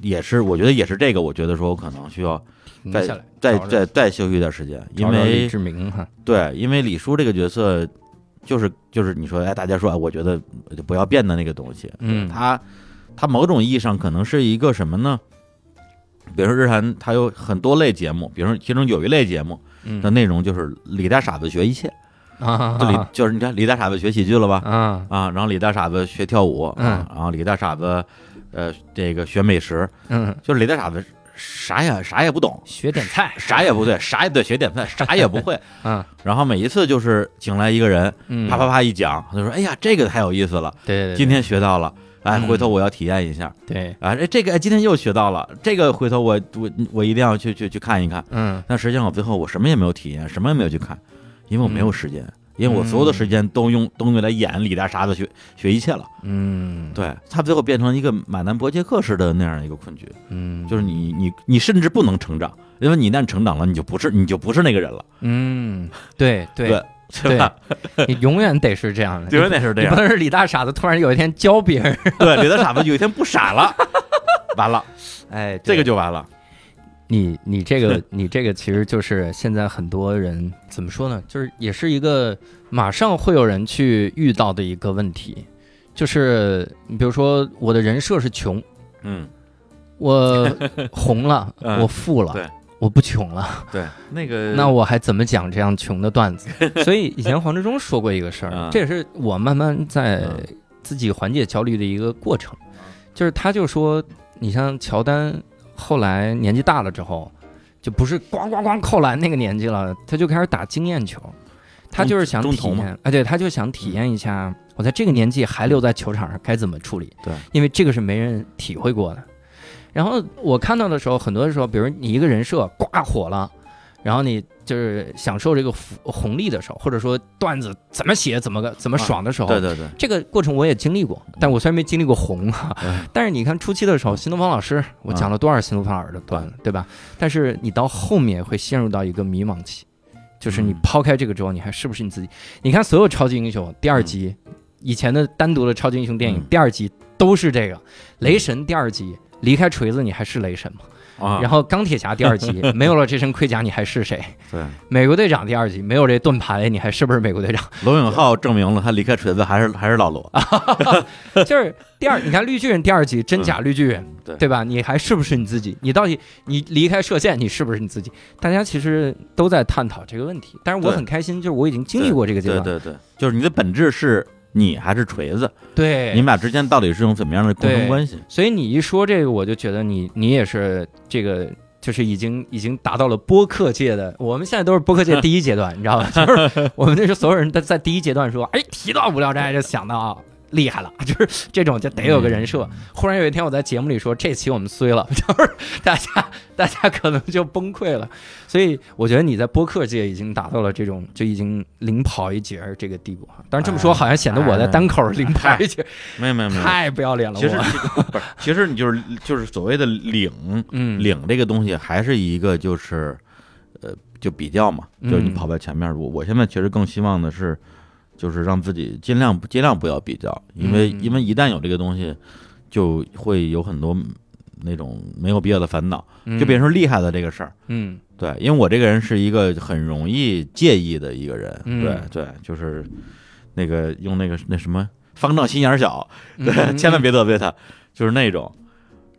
[SPEAKER 1] 也是我觉得也是这个，我觉得说我可能需要再再再再休息一段时间，因为
[SPEAKER 2] 志明哈，
[SPEAKER 1] 对，因为李叔这个角色就是就是你说哎，大家说哎，我觉得就不要变的那个东西，
[SPEAKER 2] 嗯
[SPEAKER 1] 他他某种意义上可能是一个什么呢？比如说日韩，它有很多类节目，比如说其中有一类节目
[SPEAKER 2] 嗯。
[SPEAKER 1] 的内容就是李大傻子学一切，
[SPEAKER 2] 啊
[SPEAKER 1] 就李就是你看李大傻子学喜剧了吧？
[SPEAKER 2] 啊。
[SPEAKER 1] 啊，然后李大傻子学跳舞，然后李大傻子呃这个学美食，
[SPEAKER 2] 嗯，
[SPEAKER 1] 就是李大傻子啥也啥也不懂，
[SPEAKER 2] 学点菜
[SPEAKER 1] 啥也不对，啥也对学点菜，啥也不会。[LAUGHS]
[SPEAKER 2] 嗯，
[SPEAKER 1] 然后每一次就是请来一个人，
[SPEAKER 2] 嗯，
[SPEAKER 1] 啪啪啪一讲，他就说：“哎呀，这个太有意思了，
[SPEAKER 2] 对。
[SPEAKER 1] 今天学到了，哎，
[SPEAKER 2] 嗯。
[SPEAKER 1] 回头我要体验一下。”
[SPEAKER 2] 对，
[SPEAKER 1] 啊，这这个哎今天又学到了，这个回头我我我一定要去去去看一看。
[SPEAKER 2] 嗯。
[SPEAKER 1] 但实际上我最后我什么也没有体验，什么也没有去看，因为我没有时间，因为我所有
[SPEAKER 2] 嗯
[SPEAKER 1] 的时间都用都用来演李大傻子学学一切了。
[SPEAKER 2] 嗯，
[SPEAKER 1] 对他最后变成一个马南伯杰克式的那样一个困局，
[SPEAKER 2] 嗯，
[SPEAKER 1] 就是你你你甚至不能成长，因为你一旦成长了，你就不是你就不是那个人了，
[SPEAKER 2] 嗯，对。对
[SPEAKER 1] 对？
[SPEAKER 2] 你永远得是这样的，[LAUGHS]
[SPEAKER 1] 永远得是这样
[SPEAKER 2] 你不能是李大傻子突然有一天教别人 [LAUGHS] [LAUGHS]
[SPEAKER 1] 对，李大傻子有一天不傻了，完了，
[SPEAKER 2] 哎，
[SPEAKER 1] 这个就完了。
[SPEAKER 2] 你你这个你这个其实就是现在很多人怎么说呢？就是也是一个马上会有人去遇到的一个问题，就是你比如说我的人设是穷，
[SPEAKER 1] 嗯，
[SPEAKER 2] 我红了，
[SPEAKER 1] 嗯
[SPEAKER 2] 我富了，
[SPEAKER 1] 对
[SPEAKER 2] 我不穷了，
[SPEAKER 1] 对，那个 [LAUGHS]
[SPEAKER 2] 那我还怎么讲这样穷的段子？[LAUGHS] 所以以前黄志忠说过一个事儿
[SPEAKER 1] 嗯，
[SPEAKER 2] 这也是我慢慢在
[SPEAKER 1] 嗯
[SPEAKER 2] 自己缓解焦虑的一个过程，就是他就说，你像乔丹后来年纪大了之后，就不是咣咣咣扣篮那个年纪了，他就开始打经验球，他就是想体验，啊，对，他就想体验一下我在这个年纪还留在球场上该怎么处理，
[SPEAKER 1] 对，
[SPEAKER 2] 因为这个是没人体会过的。然后我看到的时候，很多的时候，比如你一个人设呱火了，然后你就是享受这个福红利的时候，或者说段子怎么写怎么个怎么爽的时候，
[SPEAKER 1] 对对对，
[SPEAKER 2] 这个过程我也经历过，但我虽然没经历过红但是你看初期的时候，新东方老师我讲了多少新东方老师的段子，对吧？但是你到后面会陷入到一个迷茫期，就是你
[SPEAKER 1] 嗯。
[SPEAKER 2] 抛开这个之后，你还是不是你自己？你看所有超级英雄第二集，以前的单独的超级英雄电影
[SPEAKER 1] 嗯。
[SPEAKER 2] 第二集都是这个，雷神第二集离开锤子你还是雷神吗？
[SPEAKER 1] 啊，
[SPEAKER 2] 然后钢铁侠第二集 [LAUGHS] 没有了这身盔甲你还是谁？
[SPEAKER 1] 对，
[SPEAKER 2] 美国队长第二集没有这盾牌你还是不是美国队长？[LAUGHS]
[SPEAKER 1] 罗永浩证明了他离开锤子还是还是老罗，[LAUGHS]
[SPEAKER 2] 就是第二，你看绿巨人第二集真假绿巨人，
[SPEAKER 1] 对
[SPEAKER 2] 对吧？你还是不是你自己？你到底你离开射线，你是不是你自己？大家其实都在探讨这个问题，但是我很开心，就是我已经经历过这个阶段，
[SPEAKER 1] 对对对，就是你的本质是你还是锤子，
[SPEAKER 2] 对，
[SPEAKER 1] 你们俩之间到底是种怎么样的共
[SPEAKER 2] 对
[SPEAKER 1] 同关系？
[SPEAKER 2] 所以你一说这个，我就觉得你你也是这个。就是已经已经达到了播客界的，我们现在都是播客界第一阶段，你知道吧？[LAUGHS] 就是我们那时候所有人都在第一阶段说，哎，提到无聊斋就想到厉害了，[LAUGHS] 就是这种就得有个人设。忽然有一天我在节目里说这期我们衰了，[LAUGHS] 就是大家大家可能就崩溃了。所以我觉得你在播客界已经达到了这种就已经领跑一截儿这个地步哈。但是这么说好像显得我在单口领跑一截，
[SPEAKER 1] 没有没有没有，
[SPEAKER 2] 太不要脸了。
[SPEAKER 1] 其实
[SPEAKER 2] 我 [LAUGHS]
[SPEAKER 1] 不是，其实你就是就是所谓的领
[SPEAKER 2] 嗯
[SPEAKER 1] 领这个东西，还是一个就是呃就比较嘛，就是你
[SPEAKER 2] 嗯
[SPEAKER 1] 跑在前面。我我现在其实更希望的是，就是让自己尽量尽量不要比较，因为
[SPEAKER 2] 嗯
[SPEAKER 1] 因为一旦有这个东西，就会有很多那种没有必要的烦恼，就变成厉害的这个事儿。
[SPEAKER 2] 嗯。
[SPEAKER 1] 对，因为我这个人是一个很容易介意的一个人，
[SPEAKER 2] 嗯。
[SPEAKER 1] 对对，就是那个用那个那什么方正心眼儿小，千万别得罪他，就是那种。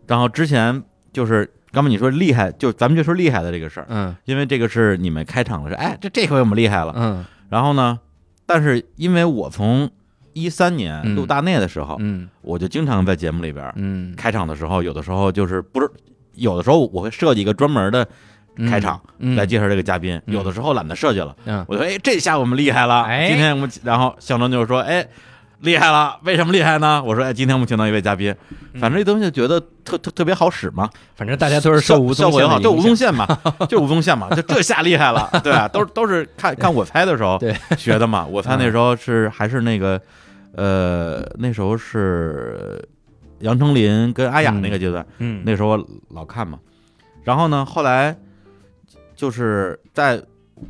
[SPEAKER 1] 然后之前就是刚才你说厉害，就咱们就说厉害的这个事儿，
[SPEAKER 2] 嗯。
[SPEAKER 1] 因为这个是你们开场的是，哎，这这回我们厉害了。
[SPEAKER 2] 嗯。
[SPEAKER 1] 然后呢，但是因为我从一三年
[SPEAKER 2] 嗯。
[SPEAKER 1] 录大内的时候，
[SPEAKER 2] 嗯。
[SPEAKER 1] 我就经常在节目里边
[SPEAKER 2] 嗯。
[SPEAKER 1] 开场的时候，有的时候就是不是，有的时候我会设计一个专门的开场。
[SPEAKER 2] 嗯。
[SPEAKER 1] 来介绍这个嘉宾，
[SPEAKER 2] 嗯。
[SPEAKER 1] 有的时候懒得设计了，
[SPEAKER 2] 嗯。
[SPEAKER 1] 我就说，哎，这下我们厉害了。
[SPEAKER 2] 哎。
[SPEAKER 1] 今天我们，然后向征就是说，哎，厉害了，为什么厉害呢？我说，哎，今天我们请到一位嘉宾，
[SPEAKER 2] 嗯。
[SPEAKER 1] 反正这东西觉得特特特别好使嘛，
[SPEAKER 2] 反正大家都是受吴宗
[SPEAKER 1] 效果也好，就吴宗
[SPEAKER 2] 宪
[SPEAKER 1] 嘛，[LAUGHS] 就吴宗宪嘛，就这下厉害了，[LAUGHS] 对啊，都是都是看 [LAUGHS] 看我猜的时候
[SPEAKER 2] 对。
[SPEAKER 1] 学的嘛，我猜那时候是还是那个，呃，那时候是杨丞琳跟阿雅那个阶段，
[SPEAKER 2] 嗯。
[SPEAKER 1] 那时候我老看嘛。然后呢，后来就是在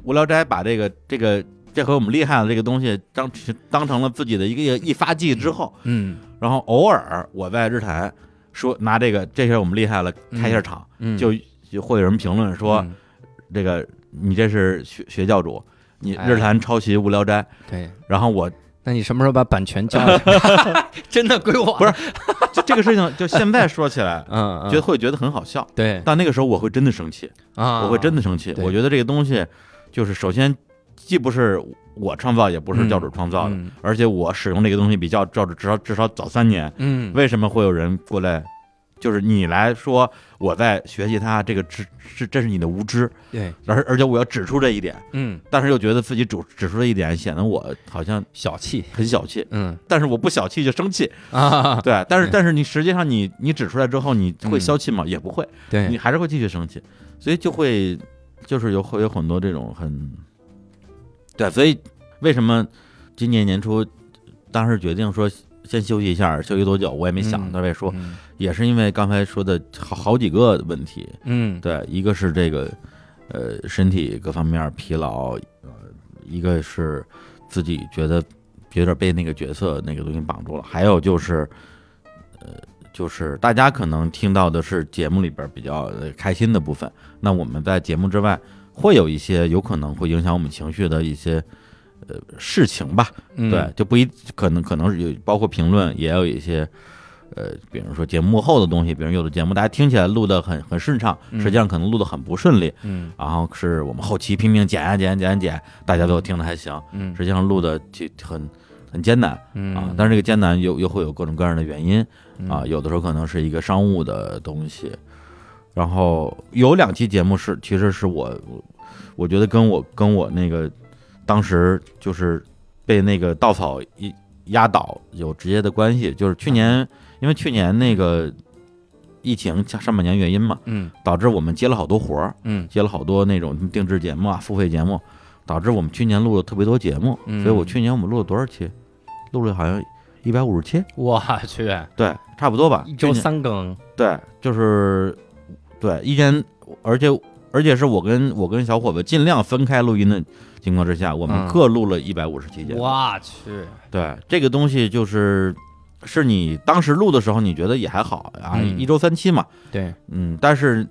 [SPEAKER 1] 无聊斋把这个这个这回我们厉害了这个东西当当成了自己的一个一发技之后，
[SPEAKER 2] 嗯
[SPEAKER 1] 然后偶尔我在日坛说拿这个这下我们厉害了开一下场，
[SPEAKER 2] 嗯
[SPEAKER 1] 就就会有人评论说、
[SPEAKER 2] 嗯
[SPEAKER 1] 这个你这是学学教主，你
[SPEAKER 2] 哎
[SPEAKER 1] 日坛抄袭无聊斋，
[SPEAKER 2] 对。
[SPEAKER 1] 然后我
[SPEAKER 2] 那你什么时候把版权交下来？[LAUGHS] 真的归我？
[SPEAKER 1] 不是就这个事情就现在说起来 [LAUGHS]
[SPEAKER 2] 嗯，嗯
[SPEAKER 1] 觉得会觉得很好笑，
[SPEAKER 2] 对
[SPEAKER 1] 但那个时候我会真的生气。
[SPEAKER 2] 啊，
[SPEAKER 1] 我会真的生气。我觉得这个东西，就是首先既不是我创造，也不是教主创造的，
[SPEAKER 2] 嗯
[SPEAKER 1] 而且我使用这个东西比较教主至少至少早三年。
[SPEAKER 2] 嗯，
[SPEAKER 1] 为什么会有人过来？就是你来说我在学习他，这个知是这是你的无知，
[SPEAKER 2] 对，
[SPEAKER 1] 而而且我要指出这一点，
[SPEAKER 2] 嗯，
[SPEAKER 1] 但是又觉得自己指指出这一点，显得我好像
[SPEAKER 2] 小气，
[SPEAKER 1] 很小气。
[SPEAKER 2] 嗯
[SPEAKER 1] 但是我不小气就生气，
[SPEAKER 2] 啊，
[SPEAKER 1] 对。但是
[SPEAKER 2] 对
[SPEAKER 1] 但是你实际上你你指出来之后，你会
[SPEAKER 2] 嗯
[SPEAKER 1] 消气吗？也不会，
[SPEAKER 2] 对你，
[SPEAKER 1] 还是会继续生气，所以就会就是有会有很多这种很对，所以为什么今年年初当时决定说先休息一下，休息多久我也没想，
[SPEAKER 2] 嗯
[SPEAKER 1] 位说
[SPEAKER 2] 嗯。
[SPEAKER 1] 也是因为刚才说的好好几个问题，
[SPEAKER 2] 嗯，
[SPEAKER 1] 对，一个是这个呃身体各方面疲劳，呃，一个是自己觉得有点被那个角色那个东西绑住了，还有就是呃就是大家可能听到的是节目里边比较呃开心的部分，那我们在节目之外会有一些有可能会影响我们情绪的一些。呃，事情吧，
[SPEAKER 2] 嗯。
[SPEAKER 1] 对，，就不一可能可能是有包括评论，也有一些呃，比如说节目幕后的东西，比如有的节目大家听起来录的很很顺畅，
[SPEAKER 2] 嗯。
[SPEAKER 1] 实际上可能录的很不顺利，
[SPEAKER 2] 嗯。
[SPEAKER 1] 然后是我们后期拼命剪啊剪啊剪啊剪，大家都听得还行，
[SPEAKER 2] 嗯。
[SPEAKER 1] 实际上录的就很很艰难
[SPEAKER 2] 嗯。
[SPEAKER 1] 啊，但是这个艰难又又会有各种各样的原因
[SPEAKER 2] 嗯。
[SPEAKER 1] 啊，有的时候可能是一个商务的东西，然后有两期节目是其实是我我觉得跟我跟我那个当时就是被那个稻草一压倒有直接的关系，就是去年因为去年那个疫情加上半年原因嘛，
[SPEAKER 2] 嗯。
[SPEAKER 1] 导致我们接了好多活儿，
[SPEAKER 2] 嗯。
[SPEAKER 1] 接了好多那种定制节目啊、付费节目，导致我们去年录了特别多节目，
[SPEAKER 2] 嗯。
[SPEAKER 1] 所以我去年我们录了多少期？录了好像一百五十期，
[SPEAKER 2] 我去，
[SPEAKER 1] 对，差不多吧。
[SPEAKER 2] 一周三更，
[SPEAKER 1] 对，就是对一天，而且而且是我跟我跟小伙子尽量分开录音的情况之下，我们
[SPEAKER 2] 嗯。
[SPEAKER 1] 各录了一百五十期节目。
[SPEAKER 2] 我去，
[SPEAKER 1] 对，这个东西就是是你当时录的时候，你觉得也还好啊，
[SPEAKER 2] 嗯。
[SPEAKER 1] 一周三期嘛，
[SPEAKER 2] 对，
[SPEAKER 1] 嗯，但是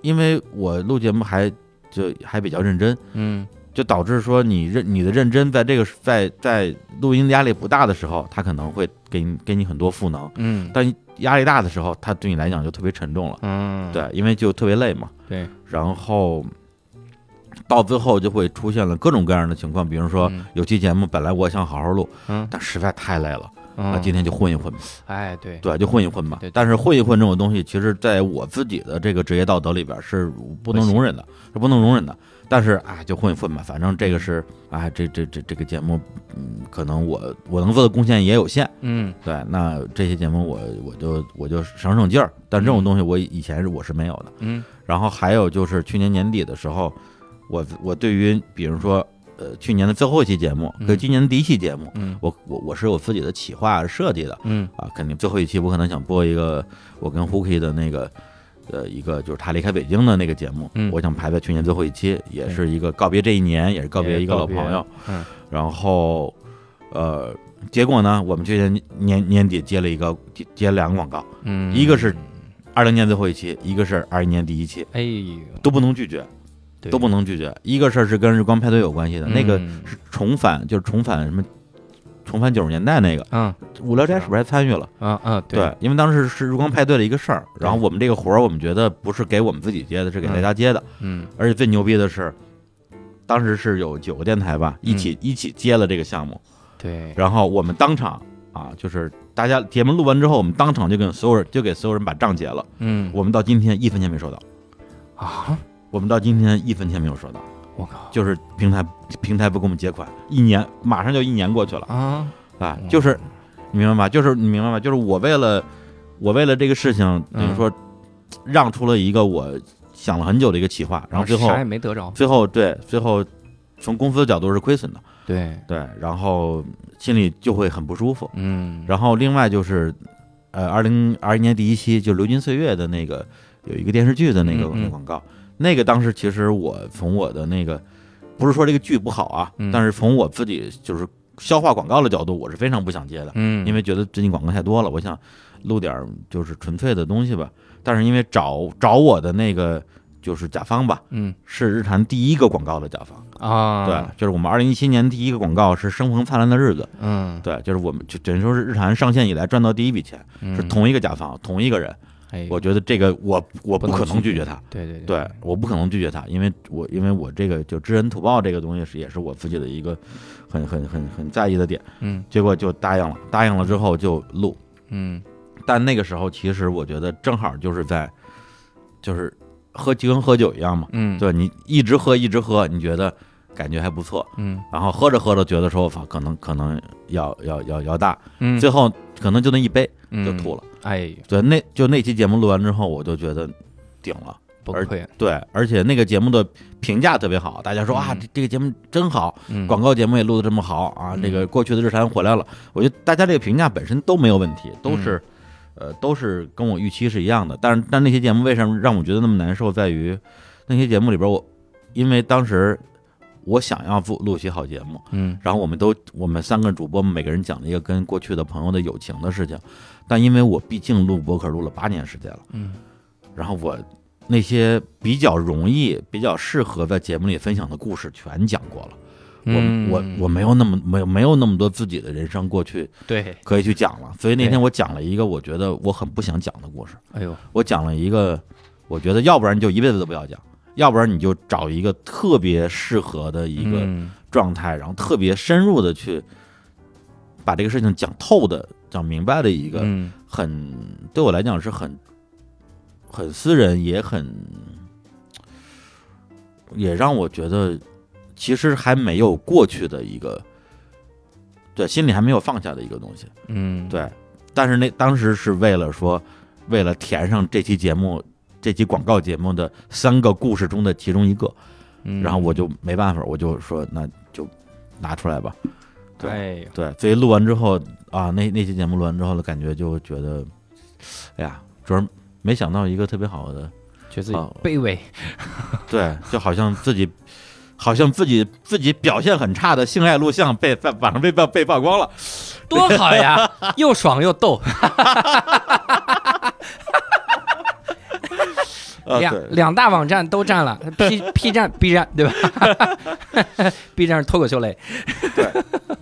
[SPEAKER 1] 因为我录节目还就还比较认真，
[SPEAKER 2] 嗯
[SPEAKER 1] 就导致说你认你的认真在这个在在录音压力不大的时候，他可能会给你给你很多赋能，
[SPEAKER 2] 嗯。
[SPEAKER 1] 但压力大的时候，他对你来讲就特别沉重了。
[SPEAKER 2] 嗯，
[SPEAKER 1] 对，因为就特别累嘛。
[SPEAKER 2] 对，
[SPEAKER 1] 然后到最后就会出现了各种各样的情况，比如说
[SPEAKER 2] 嗯。
[SPEAKER 1] 有期节目本来我想好好录，
[SPEAKER 2] 嗯。
[SPEAKER 1] 但实在太累了，那
[SPEAKER 2] 嗯，
[SPEAKER 1] 今天就混一混吧，
[SPEAKER 2] 哎对，
[SPEAKER 1] 对，就混一混吧。
[SPEAKER 2] 对对。
[SPEAKER 1] 但是混一混这种东西，其实在我自己的这个职业道德里边是不能容忍的，是不能容忍的。但是啊，就混一混吧，反正这个是啊，这这这这个节目，嗯，可能我我能做的贡献也有限，
[SPEAKER 2] 嗯
[SPEAKER 1] 对，那这些节目我我就我就省省劲儿。但这种东西我以前是我是没有的。
[SPEAKER 2] 嗯
[SPEAKER 1] 然后还有就是去年年底的时候，我我对于比如说呃去年的最后一期节目
[SPEAKER 2] 嗯
[SPEAKER 1] 和今年的第一期节目，
[SPEAKER 2] 嗯
[SPEAKER 1] 我我我是有自己的企划设计的
[SPEAKER 2] 嗯
[SPEAKER 1] 啊，肯定最后一期我可能想播一个我跟 Hooky 的那个。呃，一个就是他离开北京的那个节目，
[SPEAKER 2] 嗯。
[SPEAKER 1] 我想排在去年最后一期，也是一个告别这一年，也是告别一个老朋友。，
[SPEAKER 2] 嗯。
[SPEAKER 1] 然后，呃，结果呢，我们去年年年底接了一个接接了两个广告，
[SPEAKER 2] 嗯，
[SPEAKER 1] 一个是二零年最后一期，一个是二一年第一期，
[SPEAKER 2] 哎呦，
[SPEAKER 1] 都不能拒绝，都不能拒绝。一个事儿是跟日光派对有关系的，那个
[SPEAKER 2] 嗯
[SPEAKER 1] 是重返，就是重返什么，重返九十年代那个。
[SPEAKER 2] 嗯。
[SPEAKER 1] 无聊斋是不是还参与了？
[SPEAKER 2] 啊啊
[SPEAKER 1] 对，因为当时是日光派对的一个事儿，然后我们这个活儿，我们觉得不是给我们自己接的，是给大家接的。
[SPEAKER 2] 嗯
[SPEAKER 1] 而且最牛逼的是，当时是有九个电台吧，一起、一起接了这个项目，
[SPEAKER 2] 对，
[SPEAKER 1] 然后我们当场啊，就是大家节目录完之后，我们当场就跟所有人就给所有人把账结了。
[SPEAKER 2] 嗯。
[SPEAKER 1] 我们到今天一分钱没收到，
[SPEAKER 2] 啊，
[SPEAKER 1] 我们到今天一分钱没有收到，
[SPEAKER 2] 我靠。
[SPEAKER 1] 就是平台平台不给我们结款，一年马上就一年过去了
[SPEAKER 2] 啊，
[SPEAKER 1] 啊，就是你明白吗？就是你明白吗？就是我为了我为了这个事情，等于说让出了一个我想了很久的一个企划，然后最后
[SPEAKER 2] 啥也没得着，
[SPEAKER 1] 最后对最后从公司的角度是亏损的，
[SPEAKER 2] 对，
[SPEAKER 1] 对，然后心里就会很不舒服。
[SPEAKER 2] 嗯，
[SPEAKER 1] 然后另外就是，呃，二零二一年第一期就《流金岁月》的那个有一个电视剧的那个
[SPEAKER 2] 嗯嗯
[SPEAKER 1] 那个当时其实我从我的那个不是说这个剧不好啊，
[SPEAKER 2] 嗯
[SPEAKER 1] 但是从我自己就是消化广告的角度，我是非常不想接的，
[SPEAKER 2] 嗯，
[SPEAKER 1] 因为觉得最近广告太多了，我想录点就是纯粹的东西吧。但是因为找找我的那个就是甲方吧，
[SPEAKER 2] 嗯
[SPEAKER 1] 是日坛第一个广告的甲方，
[SPEAKER 2] 啊，
[SPEAKER 1] 对，，就是我们二零一七年第一个广告是《生逢灿烂的日子》。
[SPEAKER 2] 嗯，
[SPEAKER 1] 对，就是我们就等于说是日坛上线以来赚到第一笔钱，是
[SPEAKER 2] 嗯，
[SPEAKER 1] 同一个甲方，同一个人。
[SPEAKER 2] 哎，
[SPEAKER 1] 我觉得这个我我
[SPEAKER 2] 不
[SPEAKER 1] 可能
[SPEAKER 2] 拒绝
[SPEAKER 1] 他，
[SPEAKER 2] 对对
[SPEAKER 1] 对，我不可能拒绝他，因为我因为我这个就知恩图报这个东西是也是我自己的一个很很很很在意的点。
[SPEAKER 2] 嗯
[SPEAKER 1] 结果就答应了，答应了之后就录，
[SPEAKER 2] 嗯
[SPEAKER 1] 但那个时候其实我觉得正好就是在就是喝就跟喝酒一样嘛，
[SPEAKER 2] 嗯，，
[SPEAKER 1] 对你一直喝一直喝，你觉得感觉还不错，
[SPEAKER 2] 嗯
[SPEAKER 1] 然后喝着喝着觉得说，操，可能可能要要要要大，
[SPEAKER 2] 嗯，
[SPEAKER 1] 最后可能就那一杯
[SPEAKER 2] 嗯
[SPEAKER 1] 就吐了。
[SPEAKER 2] 哎，
[SPEAKER 1] 对，那就那期节目录完之后，我就觉得顶了。而
[SPEAKER 2] 崩溃，
[SPEAKER 1] 对，而且那个节目的评价特别好，大家说啊，
[SPEAKER 2] 嗯
[SPEAKER 1] 这这个节目真好，
[SPEAKER 2] 嗯，
[SPEAKER 1] 广告节目也录的这么好啊，
[SPEAKER 2] 嗯
[SPEAKER 1] 这个过去的日常回来了。我觉得大家这个评价本身都没有问题，都
[SPEAKER 2] 嗯
[SPEAKER 1] 是，呃，都是跟我预期是一样的。但是，但那些节目为什么让我觉得那么难受，在于那些节目里边我，因为当时我想要录录些好节目，
[SPEAKER 2] 嗯。
[SPEAKER 1] 然后我们都我们三个主播每个人讲了一个跟过去的朋友的友情的事情，但因为我毕竟录博客录了八年时间了，
[SPEAKER 2] 嗯。
[SPEAKER 1] 然后我那些比较容易、比较适合在节目里分享的故事全讲过了。
[SPEAKER 2] 嗯，
[SPEAKER 1] 我我我没有那么没有没有那么多自己的人生过去
[SPEAKER 2] 对，
[SPEAKER 1] 可以去讲了，所以那天我讲了一个我觉得我很不想讲的故事。
[SPEAKER 2] 哎呦，
[SPEAKER 1] 我讲了一个，我觉得要不然就一辈子都不要讲，要不然你就找一个特别适合的一个
[SPEAKER 2] 嗯
[SPEAKER 1] 状态，然后特别深入的去把这个事情讲透的、讲明白的一个
[SPEAKER 2] 嗯
[SPEAKER 1] 很对我来讲是很很私人，也很也让我觉得其实还没有过去的一个，对，心里还没有放下的一个东西。
[SPEAKER 2] 嗯，
[SPEAKER 1] 对，但是那当时是为了说，为了填上这期节目。这期广告节目的三个故事中的其中一个，
[SPEAKER 2] 嗯，
[SPEAKER 1] 然后我就没办法，我就说那就拿出来吧。对
[SPEAKER 2] 哎，
[SPEAKER 1] 对，所以录完之后啊，那那期节目录完之后的感觉就觉得，哎呀，主要没想到一个特别好的，
[SPEAKER 2] 觉得自己
[SPEAKER 1] 哦
[SPEAKER 2] 卑微，[LAUGHS]
[SPEAKER 1] 对，就好像自己，好像自己自己表现很差的性爱录像被在网上被曝被曝光了，
[SPEAKER 2] 多好呀，又爽又逗，[LAUGHS] 两
[SPEAKER 1] 对
[SPEAKER 2] 两大网站都占了，[LAUGHS] P P 站、B 站，对吧？[LAUGHS] B 站是脱口秀类，对